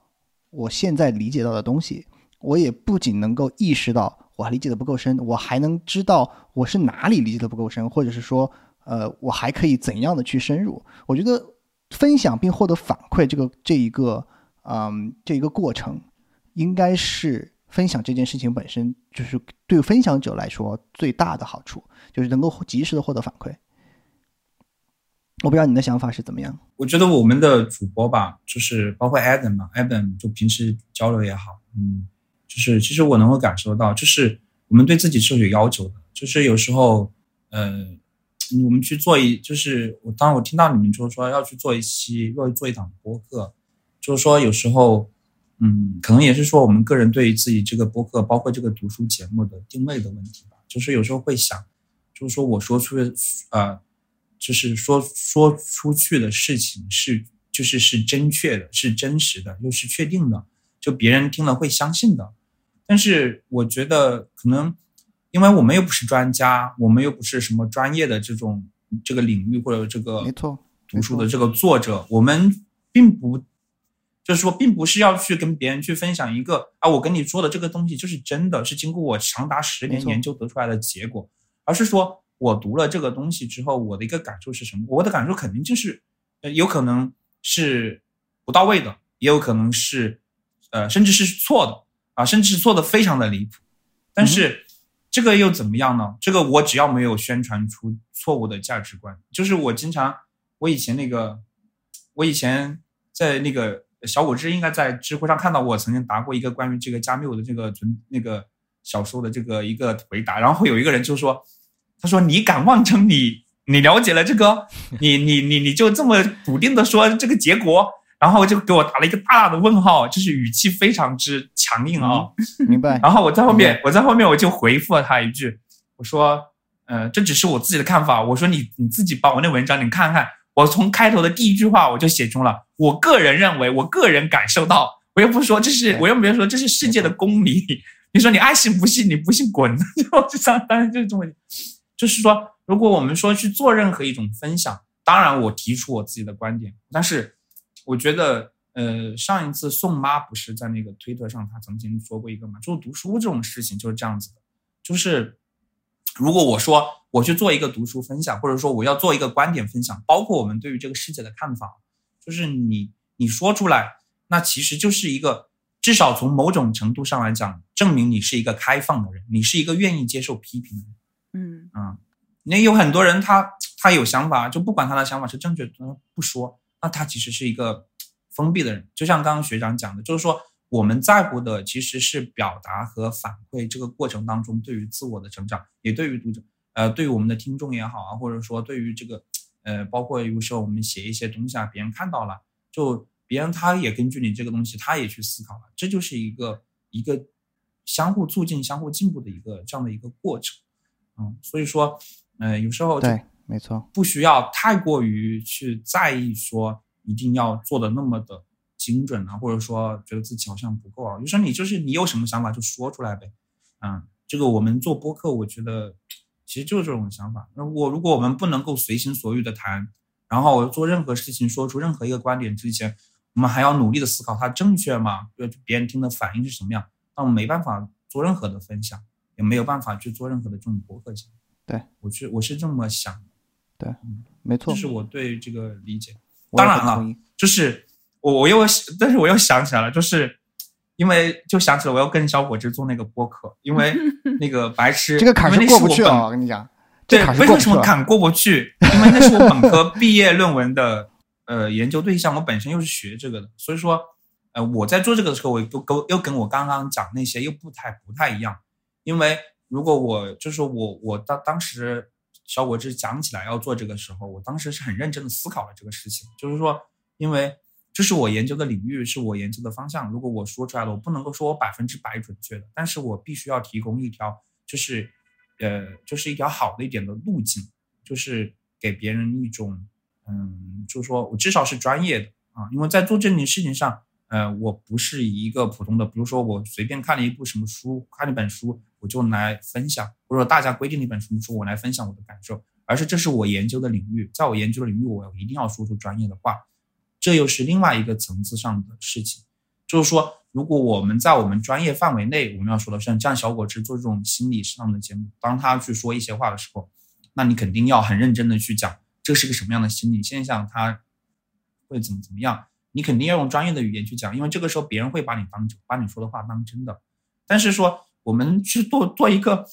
[SPEAKER 4] 我现在理解到的东西，我也不仅能够意识到我还理解的不够深，我还能知道我是哪里理解的不够深，或者是说，呃，我还可以怎样的去深入。我觉得分享并获得反馈这个这一个，嗯，这一个过程，应该是分享这件事情本身就是对分享者来说最大的好处，就是能够及时的获得反馈。我不知道你的想法是怎么样。
[SPEAKER 1] 我觉得我们的主播吧，就是包括 Adam 嘛，Adam 就平时交流也好，嗯，就是其实我能够感受到，就是我们对自己是有要求的，就是有时候，呃，我们去做一，就是我当我听到你们就是说要去做一期，要做一档播客，就是说有时候，嗯，可能也是说我们个人对于自己这个播客，包括这个读书节目的定位的问题吧，就是有时候会想，就是说我说出的，呃。就是说说出去的事情是就是是正确的，是真实的，又是确定的，就别人听了会相信的。但是我觉得可能，因为我们又不是专家，我们又不是什么专业的这种这个领域或者这个
[SPEAKER 4] 没错，
[SPEAKER 1] 读书的这个作者，我们并不就是说，并不是要去跟别人去分享一个啊，我跟你说的这个东西就是真的，是经过我长达十年研究得出来的结果，而是说我读了这个东西之后，我的一个感受是什么？我的感受肯定就是，呃，有可能是不到位的，也有可能是，呃，甚至是错的啊，甚至是错的非常的离谱。但是这个又怎么样呢？这个我只要没有宣传出错误的价值观，就是我经常我以前那个，我以前在那个小果汁应该在知乎上看到我曾经答过一个关于这个加缪的这个存那个小说的这个一个回答，然后有一个人就说，他说你敢妄称你你了解了这个，你你你你就这么笃定的说这个结果，然后就给我打了一个大大的问号，就是语气非常之强硬啊。
[SPEAKER 4] 明白。
[SPEAKER 1] 然后我在后面我在后面我就回复了他一句，我说，呃，这只是我自己的看法，我说你你自己把我那文章你看看。我从开头的第一句话我就写中了，我个人认为，我个人感受到，我又不说这是，我又没有说这是世界的公理。你说你爱信不信，你不信滚。就当然就是这么，就是说，如果我们说去做任何一种分享，当然我提出我自己的观点，但是我觉得，呃，上一次宋妈不是在那个推特上，她曾经说过一个嘛，就是读书这种事情就是这样子的，就是如果我说。我去做一个读书分享，或者说我要做一个观点分享，包括我们对于这个世界的看法，就是你你说出来，那其实就是一个至少从某种程度上来讲，证明你是一个开放的人，你是一个愿意接受批评的人。
[SPEAKER 2] 嗯
[SPEAKER 1] 嗯，那有很多人他他有想法，就不管他的想法是正确的不说，那他其实是一个封闭的人。就像刚刚学长讲的，就是说我们在乎的其实是表达和反馈这个过程当中对于自我的成长，也对于读者。呃，对于我们的听众也好啊，或者说对于这个，呃，包括有时候我们写一些东西啊，别人看到了，就别人他也根据你这个东西，他也去思考了，这就是一个一个相互促进、相互进步的一个这样的一个过程，嗯，所以说，呃，有时候
[SPEAKER 4] 对，没错，
[SPEAKER 1] 不需要太过于去在意说一定要做的那么的精准啊，或者说觉得自己好像不够啊，就说你就是你有什么想法就说出来呗，嗯，这个我们做播客，我觉得。其实就是这种想法。那我如果我们不能够随心所欲的谈，然后我做任何事情，说出任何一个观点之前，我们还要努力的思考它正确吗？对别人听的反应是什么样？那我们没办法做任何的分享，也没有办法去做任何的这种博客节目。
[SPEAKER 4] 对
[SPEAKER 1] 我是我是这么想的。
[SPEAKER 4] 对，没错，
[SPEAKER 1] 这是我对这个理解。当然了，就是我我又但是我又想起来了，就是。因为就想起了我要跟小伙子做那个播客，因为 那个白痴
[SPEAKER 4] 这个坎是过不去啊！我跟你讲，
[SPEAKER 1] 对，为什么坎过不去？因为那是我本科毕业论文的呃研究对象，我本身又是学这个的，所以说呃我在做这个的时候，我又跟又跟我刚刚讲那些又不太不太一样。因为如果我就是我我当当时小果子讲起来要做这个时候，我当时是很认真的思考了这个事情，就是说因为。这是我研究的领域，是我研究的方向。如果我说出来了，我不能够说我百分之百准确的，但是我必须要提供一条，就是，呃，就是一条好的一点的路径，就是给别人一种，嗯，就是说我至少是专业的啊，因为在做这件事情上，呃，我不是一个普通的，比如说我随便看了一部什么书，看了一本书，我就来分享，或者大家规定了一本什么书，我来分享我的感受，而是这是我研究的领域，在我研究的领域，我一定要说出专业的话。这又是另外一个层次上的事情，就是说，如果我们在我们专业范围内，我们要说的像像小果汁做这种心理上的节目，当他去说一些话的时候，那你肯定要很认真的去讲，这是个什么样的心理现象，他会怎么怎么样，你肯定要用专业的语言去讲，因为这个时候别人会把你当把你说的话当真的。但是说我们去做做一个。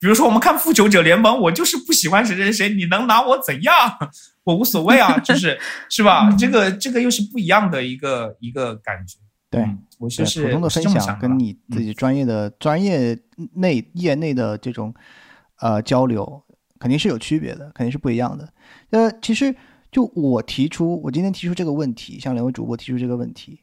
[SPEAKER 1] 比如说，我们看《复仇者联盟》，我就是不喜欢谁谁谁，你能拿我怎样？我无所谓啊，就是是吧？这个这个又是不一样的一个一个感觉。
[SPEAKER 4] 对，
[SPEAKER 1] 我就是
[SPEAKER 4] 普通的分享，跟你自己专业的专业内业内的这种呃交流，肯定是有区别的，肯定是不一样的。呃，其实就我提出，我今天提出这个问题，向两位主播提出这个问题，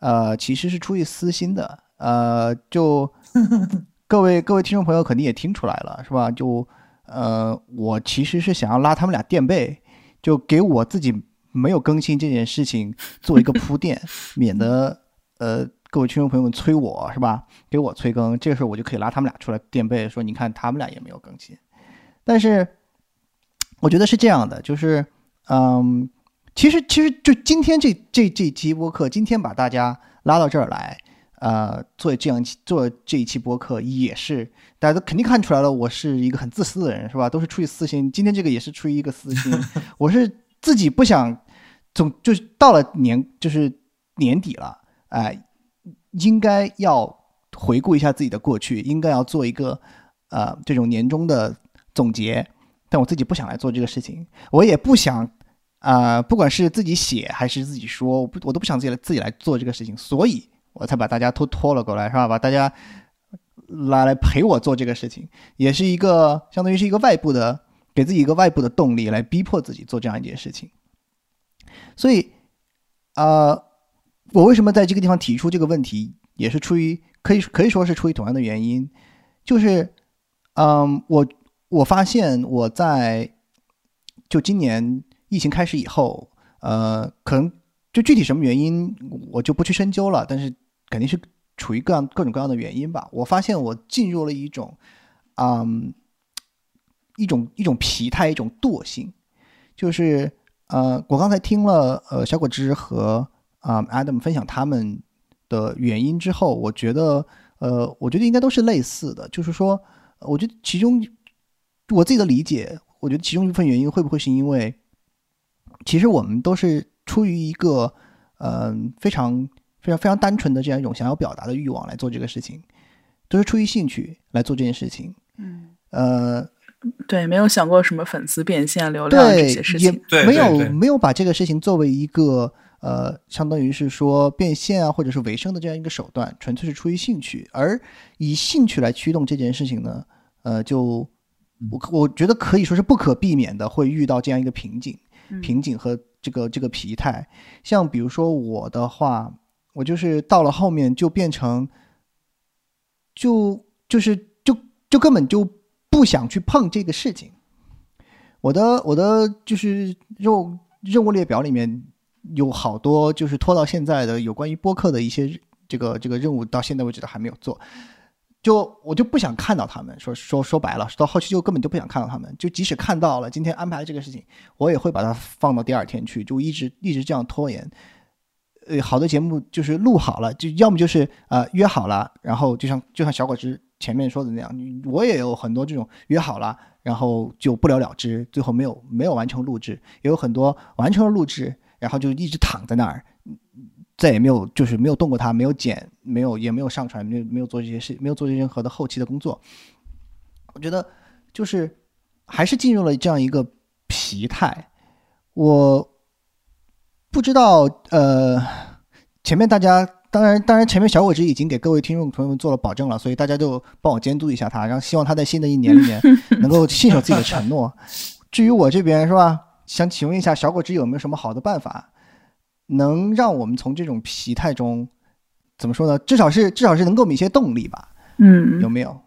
[SPEAKER 4] 呃，其实是出于私心的，呃，就。各位各位听众朋友肯定也听出来了，是吧？就，呃，我其实是想要拉他们俩垫背，就给我自己没有更新这件事情做一个铺垫，免得 呃各位听众朋友们催我是吧？给我催更，这个时候我就可以拉他们俩出来垫背，说你看他们俩也没有更新。但是我觉得是这样的，就是，嗯，其实其实就今天这这这期播客，今天把大家拉到这儿来。呃，做这样做这一期播客也是，大家都肯定看出来了，我是一个很自私的人，是吧？都是出于私心。今天这个也是出于一个私心，我是自己不想，总就是到了年就是年底了，哎，应该要回顾一下自己的过去，应该要做一个呃这种年终的总结，但我自己不想来做这个事情，我也不想啊、不管是自己写还是自己说，我不我都不想自己来自己来做这个事情，所以我才把大家都拖了过来，是吧？把大家拉来陪我做这个事情，也是一个相当于是一个外部的，给自己一个外部的动力来逼迫自己做这样一件事情。所以，呃，我为什么在这个地方提出这个问题，也是出于可以可以说是出于同样的原因，就是，嗯，我我发现我在就今年疫情开始以后，呃，可能就具体什么原因我就不去深究了，但是肯定是处于各样各种各样的原因吧。我发现我进入了一种，嗯，一种一种疲态，一种惰性，就是呃，我刚才听了呃小果汁和啊、Adam 分享他们的原因之后，我觉得呃，我觉得应该都是类似的，就是说，我觉得其中我自己的理解，我觉得其中一部分原因会不会是因为，其实我们都是出于一个嗯、非常非常非常单纯的这样一种想要表达的欲望来做这个事情，都是出于兴趣来做这件事情。
[SPEAKER 2] 嗯，
[SPEAKER 4] 呃，
[SPEAKER 2] 对，没有想过什么粉丝变现、流量这些事，情。
[SPEAKER 1] 对
[SPEAKER 4] 没有
[SPEAKER 1] 对对
[SPEAKER 4] 没有把这个事情作为一个呃，相当于是说变现啊，或者是维生的这样一个手段，纯粹是出于兴趣，而以兴趣来驱动这件事情呢，呃，就我我觉得可以说是不可避免的会遇到这样一个瓶颈，
[SPEAKER 2] 嗯
[SPEAKER 4] 瓶颈和这个这个疲态。像比如说我的话，我就是到了后面就变成，就就是就就根本就不想去碰这个事情。我的我的就是任任务列表里面有好多就是拖到现在的有关于播客的一些这个这个任务，到现在为止都还没有做。就我就不想看到他们，说说说白了，到后期就根本就不想看到他们。就即使看到了，今天安排这个事情，我也会把它放到第二天去，就一直一直这样拖延。呃，好多节目就是录好了，就要么就是呃约好了，然后就像就像小果汁前面说的那样，我也有很多这种约好了，然后就不了了之，最后没有没有完成录制，也有很多完成了录制，然后就一直躺在那儿，再也没有就是没有动过它，没有剪，没有也没有上传，没有没有做这些事，没有做任何的后期的工作。我觉得就是还是进入了这样一个疲态。我不知道，呃，前面大家当然当然前面小果汁已经给各位听众朋友们做了保证了，所以大家就帮我监督一下他，然后希望他在新的一年里面 能够信守自己的承诺。至于我这边是吧，想请问一下小果汁有没有什么好的办法，能让我们从这种疲态中怎么说呢？至少是至少是能给我们一些动力吧？
[SPEAKER 2] 嗯，
[SPEAKER 4] 有没有？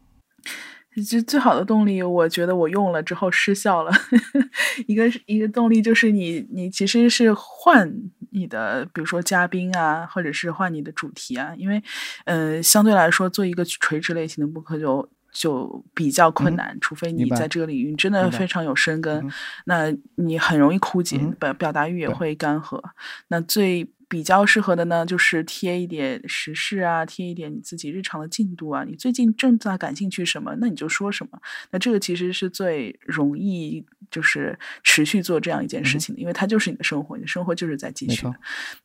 [SPEAKER 2] 就最好的动力，我觉得我用了之后失效了。一个是一个动力就是你你其实是换你的，比如说嘉宾啊，或者是换你的主题啊，因为呃相对来说做一个垂直类型的播客就。就比较困
[SPEAKER 4] 嗯
[SPEAKER 2] 难，除非你在这个领域真的非常有深耕，
[SPEAKER 4] 嗯
[SPEAKER 2] 那你很容易枯竭
[SPEAKER 4] 嗯，
[SPEAKER 2] 表表达欲也会干涸。那最比较适合的呢，就是贴一点时事啊，贴一点你自己日常的进度啊。你最近正在感兴趣什么，那你就说什么。那这个其实是最容易就是持续做这样一件事情的，因为它就是你的生活，你的生活就是在继续的。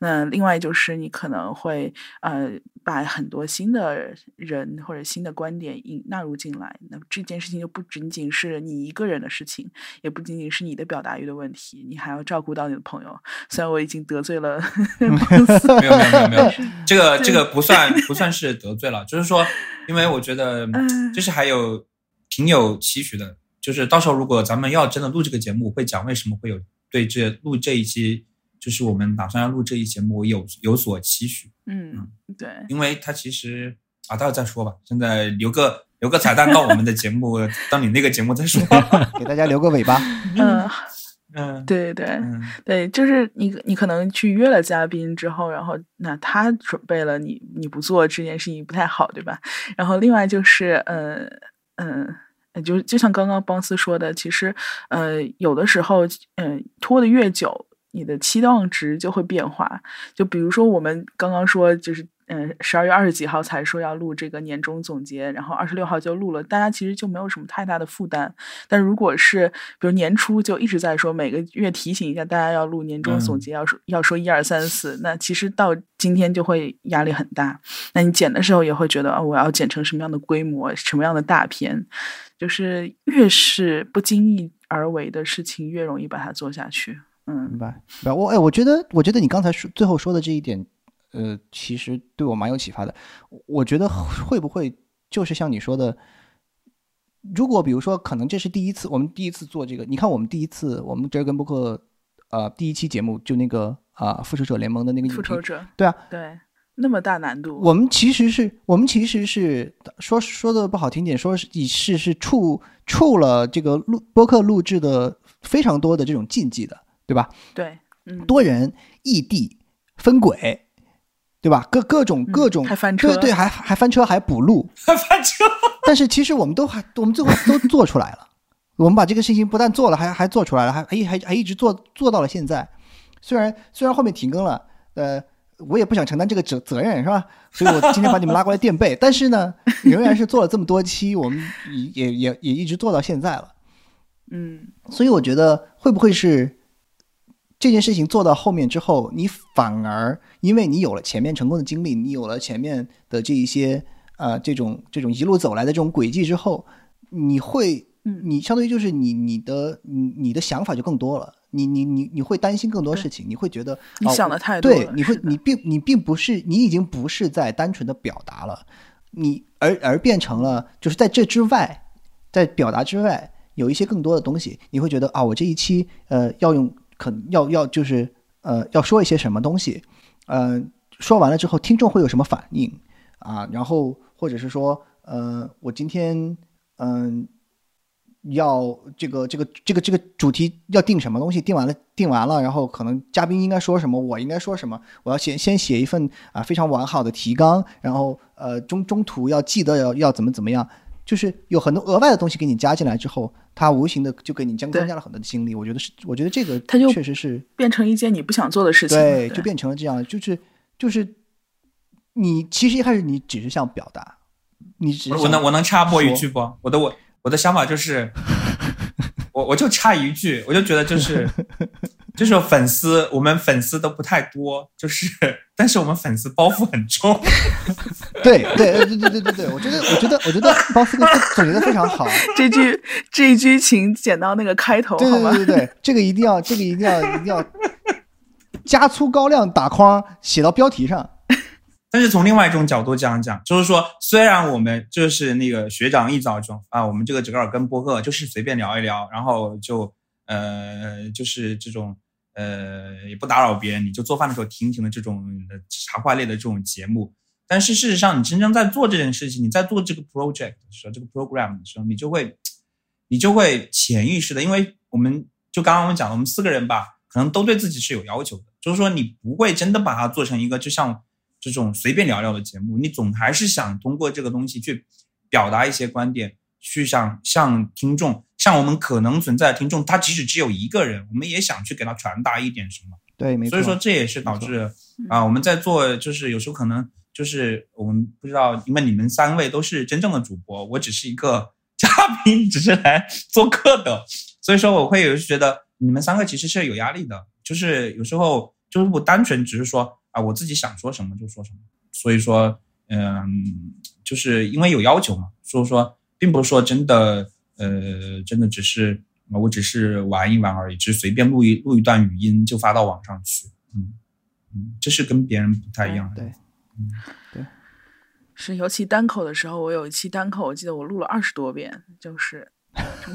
[SPEAKER 2] 那另外就是你可能会呃把很多新的人或者新的观点引纳入进来，那这件事情就不仅仅是你一个人的事情，也不仅仅是你的表达欲的问题，你还要照顾到你的朋友。虽然我已经得罪了 公司，
[SPEAKER 1] 没有没有没有没有，这个这个不算不算是得罪了，就是说，因为我觉得
[SPEAKER 2] 嗯
[SPEAKER 1] 就是还有挺有期许的，就是到时候如果咱们要真的录这个节目，会讲为什么会有对这录这一期，就是我们打算要录这一节目我有有所期许，
[SPEAKER 2] 嗯，对，
[SPEAKER 1] 因为它其实啊，待会儿再说吧，现在留个留个彩蛋到我们的节目，到你那个节目再说，
[SPEAKER 4] 给大家留个尾巴。
[SPEAKER 2] 嗯，
[SPEAKER 1] 嗯
[SPEAKER 2] 对对
[SPEAKER 1] 嗯
[SPEAKER 2] 对，就是你你可能去约了嘉宾之后，然后那他准备了你你不做这件事情不太好，对吧？然后另外就是呃嗯。呃就就像刚刚邦斯说的，其实，呃，有的时候，嗯、呃，拖得越久，你的期望值就会变化。就比如说，我们刚刚说，就是，嗯、呃，十二月二十几号才说要录这个年终总结，然后二十六号就录了，大家其实就没有什么太大的负担。但如果是比如年初就一直在说每个月提醒一下大家要录年终总结，要说要说一二三四，那其实到今天就会压力很大。那你剪的时候也会觉得啊、哦，我要剪成什么样的规模，什么样的大片。就是越是不经意而为的事情，越容易把它做下去。嗯
[SPEAKER 4] 明白。我哎，我觉得，我觉得你刚才说最后说的这一点，呃，其实对我蛮有启发的。我觉得会不会就是像你说的，如果比如说，可能这是第一次，我们第一次做这个，你看我们第一次，我们这跟播客，呃，第一期节目就那个啊，复仇者联盟的那个
[SPEAKER 2] 复仇者，
[SPEAKER 4] 对啊，
[SPEAKER 2] 对，那么大难度，
[SPEAKER 4] 我们其实是我们其实是说说的不好听点，说是是是触触了这个录播客录制的非常多的这种禁忌的，对吧？
[SPEAKER 2] 对，嗯，
[SPEAKER 4] 多人异地分轨，对吧？各各种
[SPEAKER 2] 嗯
[SPEAKER 4] 各种、
[SPEAKER 2] 还翻车
[SPEAKER 4] 对对，还还翻车，还补录。
[SPEAKER 1] 反正
[SPEAKER 4] 但是其实我们都还我们最后都做出来了，我们把这个事情不但做了，还还做出来了，还还还还一直做做到了现在。虽然虽然后面停更了，呃，我也不想承担这个责责任，是吧？所以我今天把你们拉过来垫背。但是呢，仍然是做了这么多期，我们也也也也一直做到现在了。
[SPEAKER 2] 嗯，
[SPEAKER 4] 所以我觉得会不会是这件事情做到后面之后，你反而因为你有了前面成功的经历，你有了前面的这一些呃这种这种一路走来的这种轨迹之后，你会
[SPEAKER 2] 嗯。
[SPEAKER 4] 你相当于就是你你的你你的想法就更多了，你你你你会担心更多事情，你会觉得
[SPEAKER 2] 你想的太多了，
[SPEAKER 4] 对你会你并你并不是你已经不是在单纯的表达了，你而而变成了就是在这之外，在表达之外有一些更多的东西，你会觉得啊，我这一期呃要用可要要就是呃要说一些什么东西，呃说完了之后听众会有什么反应？啊，然后或者是说呃我今天嗯。要这个这个这个这个主题要定什么东西，定完了定完了，然后可能嘉宾应该说什么，我应该说什么，我要先先写一份啊非常完好的提纲，然后呃中中途要记得要要怎么怎么样，就是有很多额外的东西给你加进来之后，它无形的就给你增增加了很多的精力。我觉得是，我觉得这个
[SPEAKER 2] 它就
[SPEAKER 4] 确实是
[SPEAKER 2] 变成一件你不想做的事情了，
[SPEAKER 4] 对，就变成了这样，就是就是你其实一开始你只是想表达，你只是
[SPEAKER 1] 我能我能插播一句不？我的我我的想法就是，我我就插一句，我就觉得就是 就是粉丝，我们粉丝都不太多，就是但是我们粉丝包袱很重。
[SPEAKER 4] 对对对对对对对，我觉得我觉得我觉得包斯哥总结的非常好。
[SPEAKER 2] 这句这一句请剪到那个开头
[SPEAKER 4] 对
[SPEAKER 2] 好吗？
[SPEAKER 4] 对对对对，这个一定要，这个一定要，一定要加粗高亮打框写到标题上。
[SPEAKER 1] 但是从另外一种角度讲讲，就是说，虽然我们就是那个学长一早就啊，我们这个折耳根播客就是随便聊一聊，然后就呃，就是这种呃，也不打扰别人，你就做饭的时候听一听的这种茶话类的这种节目。但是事实上，你真正在做这件事情，你在做这个 project 的时候，这个 program 的时候，你就会，你就会潜意识的，因为我们就刚刚我们讲的，我们四个人吧，可能都对自己是有要求的，就是说你不会真的把它做成一个就像这种随便聊聊的节目，你总还是想通过这个东西去表达一些观点，去想向听众，像我们可能存在的听众，他即使只有一个人，我们也想去给他传达一点什么。
[SPEAKER 4] 对，没错。
[SPEAKER 1] 所以说这也是导致啊，我们在做就是有时候可能就是我们不知道，因为你们三位都是真正的主播，我只是一个 嘉宾，只是来做客的，所以说我会有觉得你们三个其实是有压力的，就是有时候就是不单纯只是说啊我自己想说什么就说什么，所以说嗯，就是因为有要求嘛，所以说并不是说真的呃真的只是。我只是玩一玩而已，只是随便录一录一段语音就发到网上去，嗯嗯，这是跟别人不太一样的。
[SPEAKER 4] 对，
[SPEAKER 2] 是，尤其单口的时候，我有一期单口，我记得我录了二十多遍，就是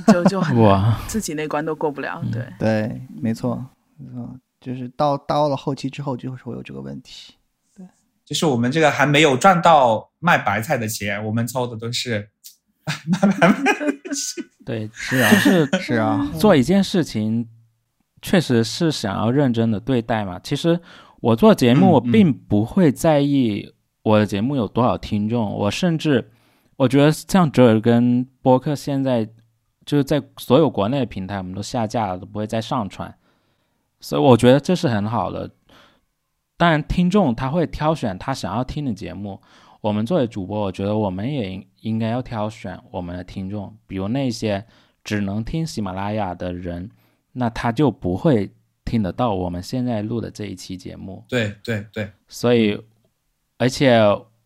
[SPEAKER 2] 就就很
[SPEAKER 3] 哇，
[SPEAKER 2] 自己那关都过不了。对，
[SPEAKER 4] 对，没错，没错，就是到到了后期之后，就是会有这个问题。
[SPEAKER 1] 就是我们这个还没有赚到卖白菜的钱，我们抽的都是卖白菜。
[SPEAKER 3] 对，
[SPEAKER 4] 是啊，
[SPEAKER 3] 就是
[SPEAKER 4] 是啊，
[SPEAKER 3] 做一件事情，确实是想要认真的对待嘛。其实我做节目，并不会在意我的节目有多少听众，我甚至我觉得像折耳跟播客现在就是在所有国内的平台，我们都下架了，都不会再上传，所以我觉得这是很好的。当然，听众他会挑选他想要听的节目。我们作为主播，我觉得我们也应应该要挑选我们的听众，比如那些只能听喜马拉雅的人，那他就不会听得到我们现在录的这一期节目。
[SPEAKER 1] 对对对，
[SPEAKER 3] 所以，而且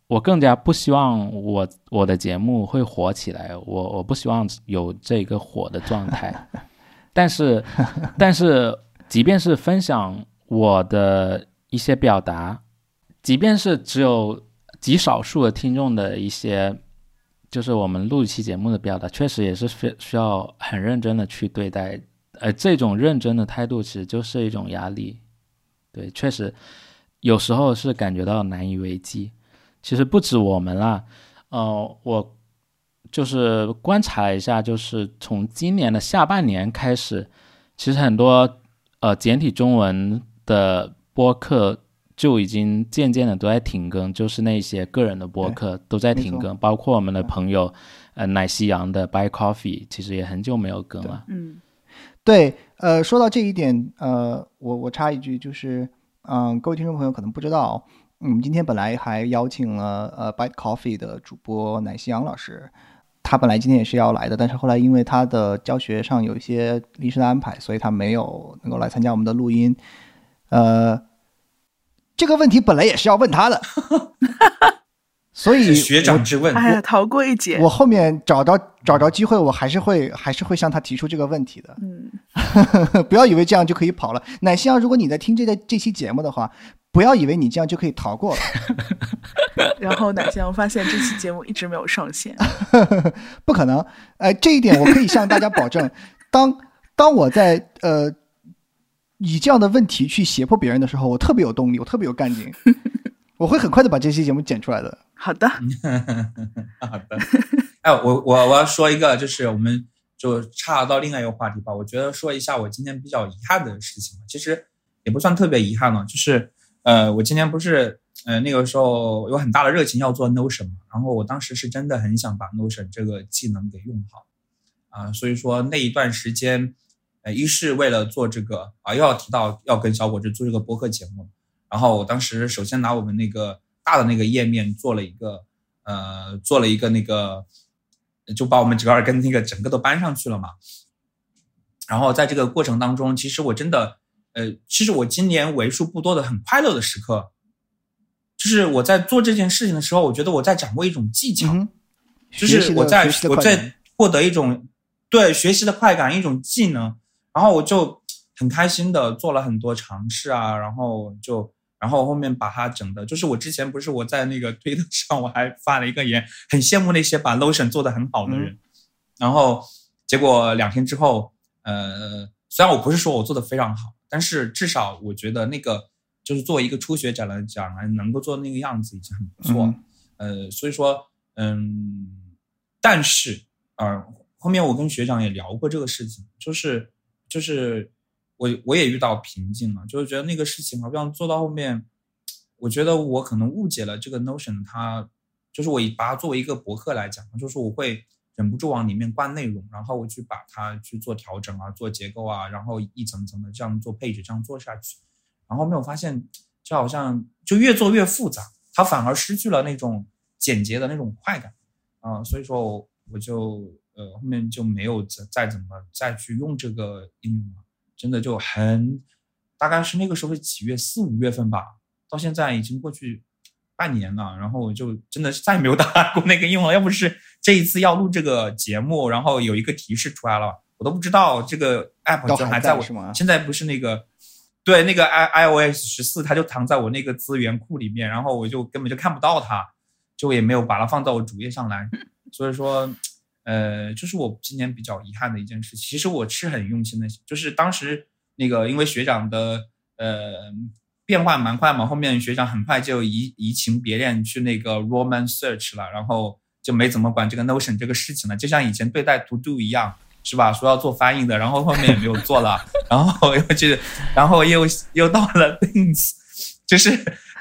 [SPEAKER 3] 我更加不希望我我的节目会火起来，我我不希望有这个火的状态。但是，但是即便是分享我的一些表达，即便是只有极少数的听众的一些，就是我们录一期节目的表达，确实也是非需要很认真的去对待。呃，这种认真的态度其实就是一种压力。对，确实有时候是感觉到难以为继。其实不止我们啦，呃，我就是观察了一下，就是从今年的下半年开始，其实很多呃简体中文的播客就已经渐渐的都在停更，就是那些个人的博客都在停更，包括我们的朋友呃奶昔羊的 Buy Coffee，其实也很久没有更了。
[SPEAKER 2] 嗯，
[SPEAKER 4] 对，呃，说到这一点，呃，我我插一句，就是，嗯，各位听众朋友可能不知道，我们今天本来还邀请了呃 Bite Coffee 的主播奶昔羊老师，他本来今天也是要来的，但是后来因为他的教学上有一些临时的安排，所以他没有能够来参加我们的录音。呃，这个问题本来也是要问他的，所以
[SPEAKER 1] 学长之问。
[SPEAKER 2] 哎呀，逃过一劫。
[SPEAKER 4] 我后面找着找着机会，我还是会还是会向他提出这个问题的。
[SPEAKER 2] 嗯，
[SPEAKER 4] 不要以为这样就可以跑了。奶昔羊，如果你在听这个这期节目的话，不要以为你这样就可以逃过了。
[SPEAKER 2] 然后奶香发现这期节目一直没有上线，
[SPEAKER 4] 不可能。呃，这一点我可以向大家保证，当当我在呃以这样的问题去胁迫别人的时候，我特别有动力，我特别有干劲，我会很快的把这期节目剪出来的。
[SPEAKER 2] 好的，
[SPEAKER 1] 好的。哎，我我我要说一个，就是我们就岔到另外一个话题吧。我觉得说一下我今天比较遗憾的事情，其实也不算特别遗憾了，就是呃，我今天不是呃那个时候有很大的热情要做 Notion 嘛，然后我当时是真的很想把 Notion 这个技能给用好啊、所以说那一段时间，呃，一是为了做这个啊，又要提到要跟小果子做这个播客节目，然后我当时首先拿我们那个大的那个页面做了一个呃，做了一个那个，就把我们折耳根那个整个都搬上去了嘛。然后在这个过程当中，其实我真的，呃，其实我今年为数不多的很快乐的时刻，就是我在做这件事情的时候，我觉得我在掌握一种技巧，
[SPEAKER 4] 嗯，
[SPEAKER 1] 就是我在我在获得一种对学习的快感，一种技能，然后我就很开心的做了很多尝试啊，然后就然后后面把它整的，就是我之前不是我在那个推特上我还发了一个言，很羡慕那些把 Lotion 做的很好的人，
[SPEAKER 4] 嗯。
[SPEAKER 1] 然后结果两天之后，呃，虽然我不是说我做的非常好，但是至少我觉得那个就是作为一个初学者来讲，能够做那个样子已经很不错。
[SPEAKER 4] 嗯。
[SPEAKER 1] 呃，所以说，嗯，但是，呃，后面我跟学长也聊过这个事情，就是就是我我也遇到瓶颈了，就是觉得那个事情好像做到后面，我觉得我可能误解了这个 Notion，它就是我把它作为一个博客来讲，就是我会忍不住往里面灌内容，然后我去把它去做调整啊，做结构啊，然后一层层的这样做配置，这样做下去，然后后面我发现，就好像就越做越复杂，它反而失去了那种简洁的那种快感。啊、所以说我就呃后面就没有再再怎么再去用这个应用了，真的就很大概是那个时候是几月四五月份吧，到现在已经过去半年了，然后我就真的是再也没有打开过那个应用了。要不是这一次要录这个节目，然后有一个提示出来了，我都不知道这个 app
[SPEAKER 4] 还
[SPEAKER 1] 就还在我现在不是那个对那个 i iOS 十四，它就藏在我那个资源库里面，然后我就根本就看不到它，就也没有把它放到我主页上来。所以说，呃，这是我今年比较遗憾的一件事。其实我是很用心的，就是当时那个因为学长的呃变化蛮快嘛，后面学长很快就移移情别恋去那个 Roman Search 了，然后就没怎么管这个 Notion 这个事情了，就像以前对待 To Do 一样。是吧？说要做翻译的，然后后面也没有做了，然后又去，然后又又到了 Things，就是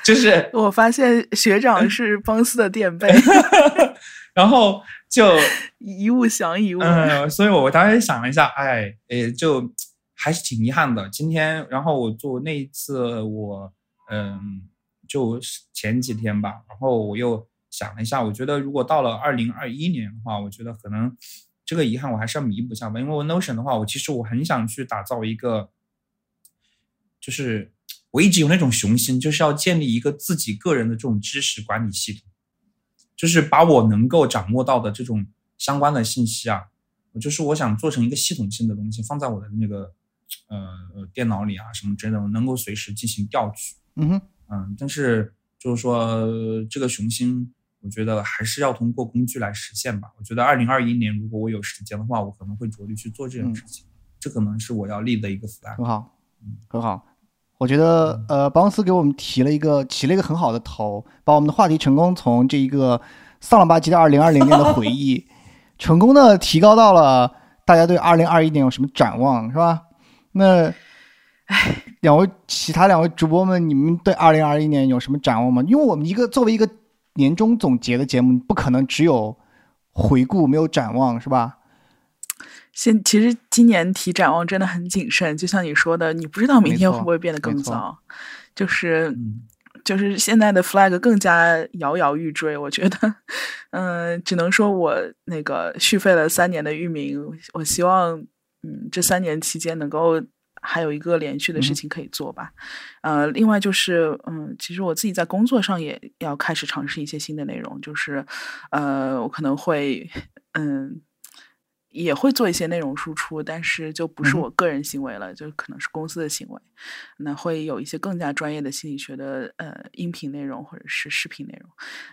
[SPEAKER 1] 就是
[SPEAKER 2] 我发现学长是邦斯的垫背
[SPEAKER 1] 然后就
[SPEAKER 2] 一物降一物。
[SPEAKER 1] 嗯，所以我当时想了一下，哎，诶，就还是挺遗憾的。今天，然后我做那一次，我嗯，就前几天吧，然后我又想了一下，我觉得如果到了二零二一年的话，我觉得可能这个遗憾我还是要弥补一下吧。因为我 Notion 的话，我其实我很想去打造一个，就是我一直有那种雄心，就是要建立一个自己个人的这种知识管理系统。就是把我能够掌握到的这种相关的信息啊，我就是我想做成一个系统性的东西，放在我的那个呃电脑里啊什么之类的，能够随时进行调取。
[SPEAKER 4] 嗯哼，
[SPEAKER 1] 嗯，但是就是说这个雄心，我觉得还是要通过工具来实现吧。我觉得二零二一年如果我有时间的话，我可能会着力去做这件事情。这可能是我要立的一个 flag。
[SPEAKER 4] 很好，很好。我觉得呃，邦斯给我们提了一个起了一个很好的头，把我们的话题成功从这一个丧了吧唧的二零二零年的回忆，成功的提高到了大家对二零二一年有什么展望，是吧？那，哎，两位其他两位主播们，你们对二零二一年有什么展望吗？因为我们一个作为一个年终总结的节目，不可能只有回顾没有展望，是吧？
[SPEAKER 2] 现其实今年提展望真的很谨慎，就像你说的，你不知道明天会不会变得更糟，就是就是现在的 flag 更加摇摇欲坠。我觉得，嗯，只能说我那个续费了三年的域名，我希望嗯这三年期间能够还有一个连续的事情可以做吧。呃，另外就是嗯，其实我自己在工作上也要开始尝试一些新的内容，就是呃，我可能会嗯。也会做一些内容输出，但是就不是我个人行为了，就可能是公司的行为。那会有一些更加专业的心理学的呃音频内容或者是视频内容。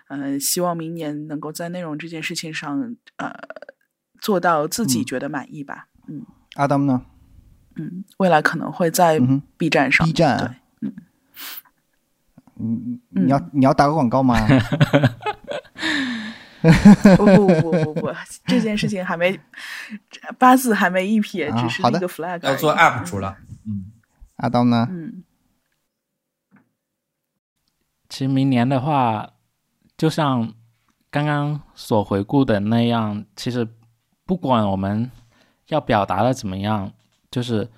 [SPEAKER 2] 嗯，希望明年能够在内容这件事情上呃做到自己觉得满意吧。嗯，
[SPEAKER 4] 阿当呢？
[SPEAKER 2] 嗯，未来可能会在 B 站上。
[SPEAKER 4] B 站，对，嗯，你你要你要打个广告吗？
[SPEAKER 2] 不不不不不，这件事情还没八字还没一撇，只是一个 flag。
[SPEAKER 1] 要做 UP 主了，嗯，
[SPEAKER 4] 阿刀呢？
[SPEAKER 2] 嗯，
[SPEAKER 3] 其实明年的话，就像刚刚所回顾的那样，其实不管我们要表达的怎么样，就是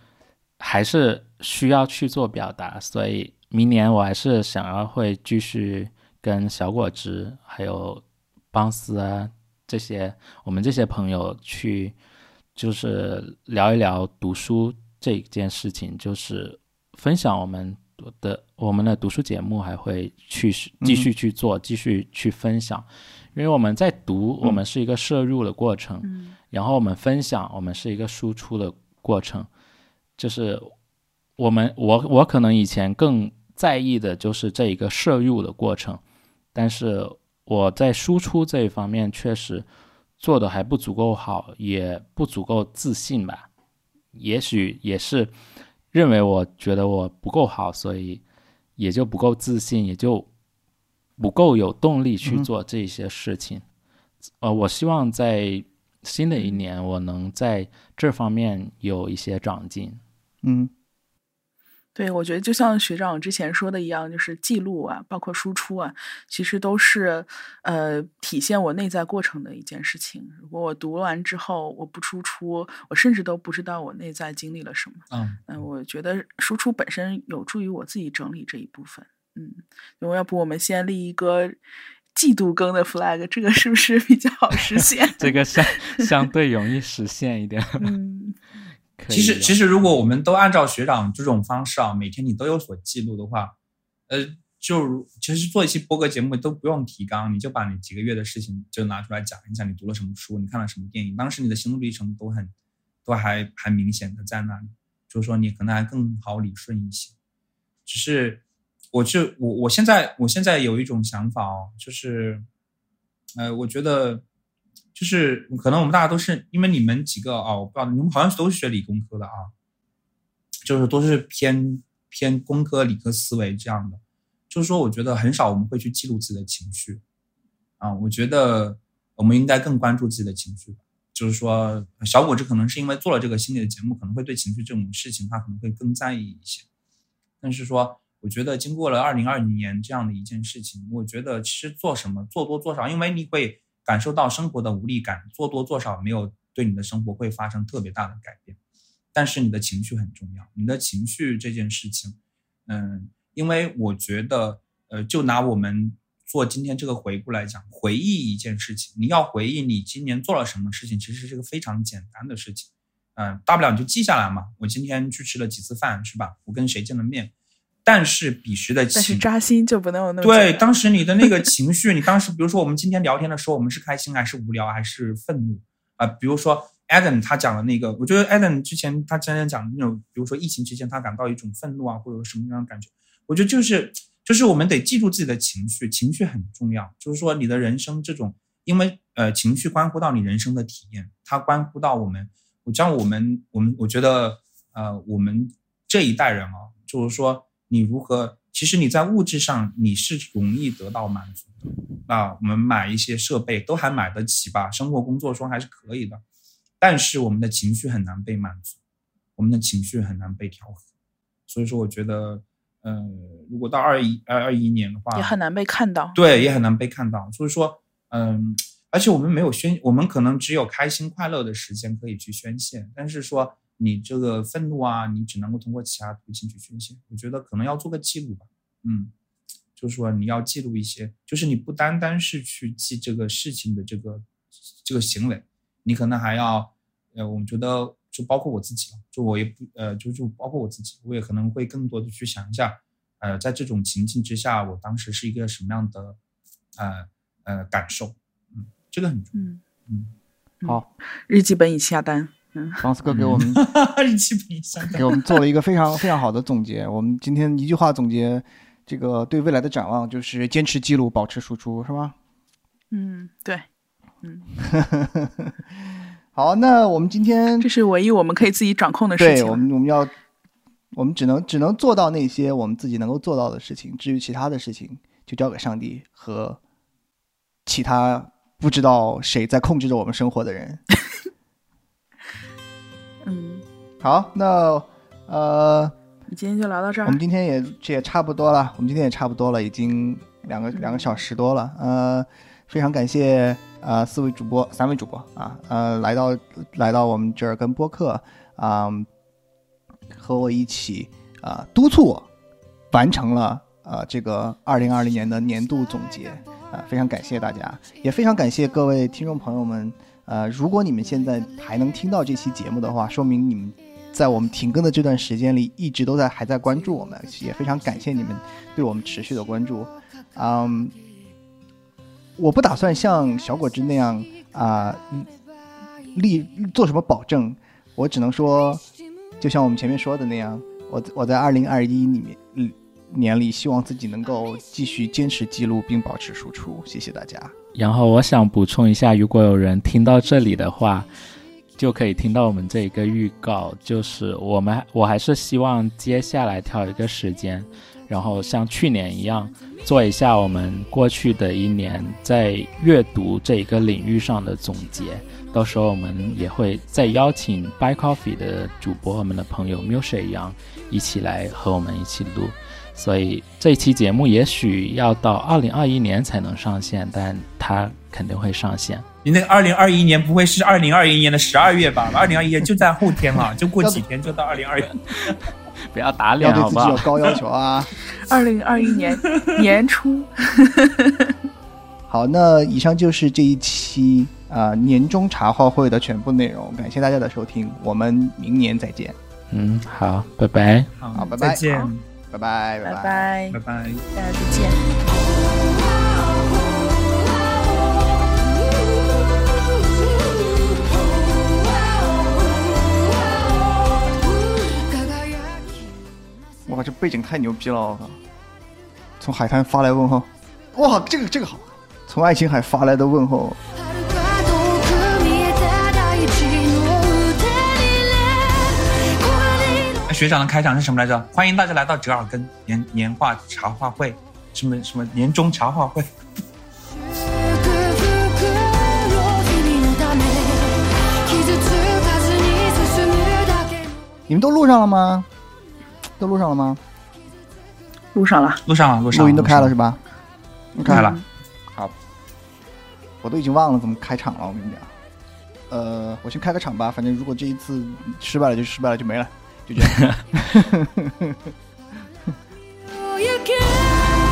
[SPEAKER 3] 还是需要去做表达。所以明年我还是想要会继续跟小果汁还有。邦斯啊，这些我们这些朋友去，就是聊一聊读书这件事情，就是分享我们的我们的读书节目，还会去继续去做，继续去分享。因为我们在读，我们是一个摄入的过程，然后我们分享，我们是一个输出的过程。就是我们我我可能以前更在意的就是这一个摄入的过程，但是。我在输出这一方面确实做的还不足够好，也不足够自信吧。也许也是认为我觉得我不够好，所以也就不够自信，也就不够有动力去做这些事情。呃，我希望在新的一年，我能在这方面有一些长进。
[SPEAKER 4] 嗯。
[SPEAKER 2] 对，我觉得就像学长之前说的一样，就是记录啊，包括输出啊，其实都是呃体现我内在过程的一件事情。如果我读完之后我不输出，我甚至都不知道我内在经历了什么。
[SPEAKER 1] 嗯
[SPEAKER 2] 嗯，我觉得输出本身有助于我自己整理这一部分。嗯，我要不我们先立一个季度更的 flag，这个是不是比较好 实现？
[SPEAKER 3] 这个相相对容易实现一点。
[SPEAKER 2] 嗯。
[SPEAKER 1] 其实，其实如果我们都按照学长这种方式啊，每天你都有所记录的话，呃，就其实做一期播客节目都不用提纲，你就把你几个月的事情就拿出来讲一讲，你读了什么书，你看了什么电影，当时你的心路历程都很，都还还明显的在那里，就是说你可能还更好理顺一些。只是，我就我我现在我现在有一种想法哦，就是，呃，我觉得。就是可能我们大家都是因为你们几个啊，我不知道你们好像都是学理工科的啊，就是都是偏偏工科理科思维这样的。就是说，我觉得很少我们会去记录自己的情绪啊。我觉得我们应该更关注自己的情绪。就是说，小果子可能是因为做了这个心理的节目，可能会对情绪这种事情他可能会更在意一些。但是说，我觉得经过了二零二零年这样的一件事情，我觉得其实做什么做多做少，因为你会。感受到生活的无力感，做多做少没有对你的生活会发生特别大的改变，但是你的情绪很重要。你的情绪这件事情，嗯，因为我觉得，呃，就拿我们做今天这个回顾来讲，回忆一件事情，你要回忆你今年做了什么事情，其实是个非常简单的事情，嗯，大不了你就记下来嘛。我今天去吃了几次饭，是吧？我跟谁见了面。但是彼时的，
[SPEAKER 2] 但是扎心就不能有那么
[SPEAKER 1] 对。当时你的那个情绪，你当时比如说我们今天聊天的时候，我们是开心还是无聊还是愤怒啊？比如说 Adam 他讲的那个，我觉得 Adam 之前他之前讲的那种，比如说疫情期间他感到一种愤怒啊，或者什么样的感觉，我觉得就是就是我们得记住自己的情绪，情绪很重要。就是说你的人生这种，因为呃情绪关乎到你人生的体验，它关乎到我们，我像我们我们我觉得呃我们这一代人啊，就是说你如何，其实你在物质上你是容易得到满足的那，我们买一些设备都还买得起吧，生活工作中还是可以的。但是我们的情绪很难被满足，我们的情绪很难被调和，所以说我觉得，呃，如果到二一二二一年的话，
[SPEAKER 2] 也很难被看到。
[SPEAKER 1] 对，也很难被看到。所以说，嗯，而且我们没有宣，我们可能只有开心快乐的时间可以去宣泄，但是说你这个愤怒啊，你只能够通过其他途径去宣泄。我觉得可能要做个记录吧，嗯，就是说你要记录一些，就是你不单单是去记这个事情的这个这个行为。你可能还要，呃，我们觉得就包括我自己了，就我也不，呃，就就包括我自己，我也可能会更多的去想一下，呃，在这种情境之下，我当时是一个什么样的，呃呃感受，嗯，这个很重要，嗯，
[SPEAKER 4] 好，
[SPEAKER 2] 日记本已下单，嗯，
[SPEAKER 4] 方斯哥给我们 给我们做了一个非常非常好的总结。我们今天一句话总结这个对未来的展望，就是坚持记录，保持输出，是吗？
[SPEAKER 2] 嗯，对。嗯，
[SPEAKER 4] 好，那我们今天
[SPEAKER 2] 这是唯一我们可以自己掌控的事
[SPEAKER 4] 情。对，我们我们要，我们只能只能做到那些我们自己能够做到的事情。至于其他的事情，就交给上帝和其他不知道谁在控制着我们生活的人。
[SPEAKER 2] 嗯，
[SPEAKER 4] 好，那呃，
[SPEAKER 2] 今天就聊到这儿。
[SPEAKER 4] 我们今天也也差不多了，我们今天也差不多了，已经两个两个小时多了。呃，非常感谢。呃，四位主播，三位主播啊，呃，来到来到我们这儿跟播客啊，和我一起啊督促我完成了呃这个二零二零年的年度总结啊，非常感谢大家，也非常感谢各位听众朋友们。呃，如果你们现在还能听到这期节目的话，说明你们在我们停更的这段时间里一直都在还在关注我们，也非常感谢你们对我们持续的关注，嗯。我不打算像小果汁那样啊立做什么保证，我只能说，就像我们前面说的那样，我我在二零二一里面年里，希望自己能够继续坚持记录并保持输出。谢谢大家。
[SPEAKER 3] 然后我想补充一下，如果有人听到这里的话，就可以听到我们这一个预告，就是我们我还是希望接下来挑一个时间。然后像去年一样，做一下我们过去的一年在阅读这一个领域上的总结。到时候我们也会再邀请 Buy Coffee 的主播我们的朋友 Musha 一样，一起来和我们一起录。所以这一期节目也许要到二零二一年才能上线，但它肯定会上线。
[SPEAKER 1] 你那个二零二一年不会是二零二一年的十二月吧？二零二一年就在后天了，就过几天就到二零二一。
[SPEAKER 3] 不要打脸，
[SPEAKER 4] 好吧？要对自己有高要求啊！
[SPEAKER 2] 二零二一年 年初，
[SPEAKER 4] 好，那以上就是这一期啊年终茶话会的全部内容。感谢大家的收听，我们明年再见。
[SPEAKER 3] 嗯，好，拜拜。
[SPEAKER 4] 好，拜拜，
[SPEAKER 1] 再见，
[SPEAKER 4] 拜拜，
[SPEAKER 2] 拜
[SPEAKER 1] 拜，拜拜，
[SPEAKER 2] 大家再见。
[SPEAKER 4] 哇，这背景太牛逼了！我靠，从海滩发来问候，哇，这个这个好，从爱琴海发来的问候。
[SPEAKER 1] 学长的开场是什么来着？欢迎大家来到折耳根年年画茶话会，什么什么年终茶话会。
[SPEAKER 4] 你们都录上了吗？都录上了吗？
[SPEAKER 2] 录上了，
[SPEAKER 1] 录上了，录上。
[SPEAKER 4] 录音都开了是吧？
[SPEAKER 1] 开了。
[SPEAKER 4] 好，我都已经忘了怎么开场了。我跟你讲，呃，我先开个场吧。反正如果这一次失败了，就失败了，就没了，就这样。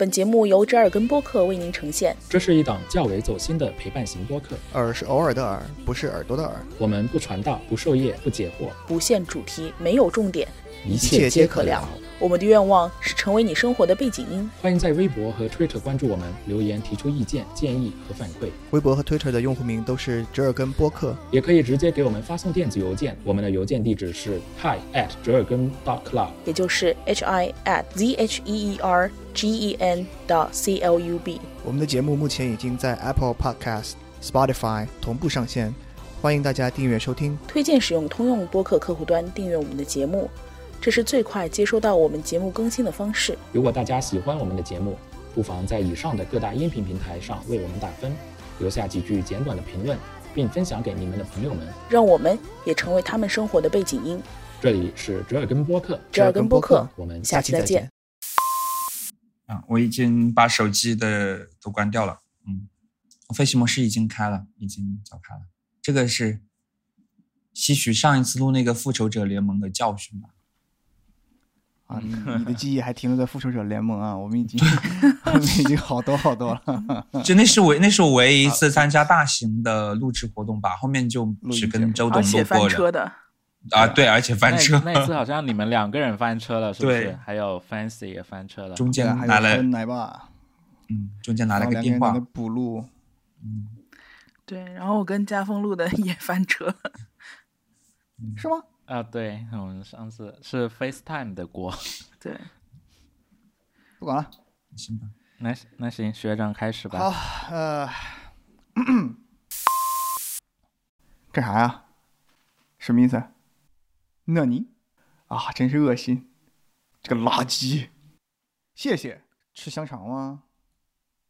[SPEAKER 2] 本节目由折耳根播客为您呈现。
[SPEAKER 5] 这是一档较为走心的陪伴型播客。
[SPEAKER 4] 耳是偶尔的耳，不是耳朵的耳。
[SPEAKER 5] 我们不传道，不授业，不解惑，
[SPEAKER 2] 不限主题，没有重点，
[SPEAKER 5] 一
[SPEAKER 4] 切皆可聊。
[SPEAKER 2] 我们的愿望是成为你生活的背景音。
[SPEAKER 5] 欢迎在微博和 Twitter 关注我们，留言提出意见、建议和反馈。
[SPEAKER 4] 微博和 Twitter 的用户名都是折耳根播客，
[SPEAKER 5] 也可以直接给我们发送电子邮件，我们的邮件地址是 hi at 折耳根 dot club，
[SPEAKER 2] 也就是 h i at z h e e r g e n dot c l u b。
[SPEAKER 4] 我们的节目目前已经在 Apple Podcast、Spotify 同步上线，欢迎大家订阅收听。
[SPEAKER 2] 推荐使用通用播客客户端订阅我们的节目。这是最快接收到我们节目更新的方式。
[SPEAKER 5] 如果大家喜欢我们的节目，不妨在以上的各大音频平台上为我们打分，留下几句简短的评论，并分享给你们的朋友们，
[SPEAKER 2] 让我们也成为他们生活的背景音。
[SPEAKER 5] 这里是折耳根播客，
[SPEAKER 2] 折耳根播客，
[SPEAKER 5] 我们
[SPEAKER 2] 下期再见。
[SPEAKER 1] 啊，我已经把手机的都关掉了。嗯，我飞行模式已经开了，已经早开了。这个是吸取上一次录那个复仇者联盟的教训吧。
[SPEAKER 4] 啊，你你的记忆还停留在复仇者联盟啊？我们已经 我们已经好多好多了。
[SPEAKER 1] 就那是我那是我唯一一次参加大型的录制活动吧，后面就只跟周董录过
[SPEAKER 2] 的。
[SPEAKER 1] 啊，对，而且翻车。
[SPEAKER 3] 那次好像你们两个人翻车了，是不
[SPEAKER 1] 是？
[SPEAKER 3] 还有 Fancy 也翻车了，
[SPEAKER 1] 中间拿了
[SPEAKER 4] 奶爸，
[SPEAKER 1] 嗯，中间拿了个电话
[SPEAKER 4] 补录，
[SPEAKER 1] 嗯，
[SPEAKER 2] 对，然后我跟家峰录的 也翻车，
[SPEAKER 4] 是吗？
[SPEAKER 3] 啊，对我们上次是 FaceTime 的锅，
[SPEAKER 2] 对，
[SPEAKER 4] 不管了，
[SPEAKER 1] 行吧，
[SPEAKER 3] 那那行，学长开始吧。
[SPEAKER 4] 好，呃，干啥呀？什么意思？那你啊，真是恶心，这个垃圾！谢谢，吃香肠吗？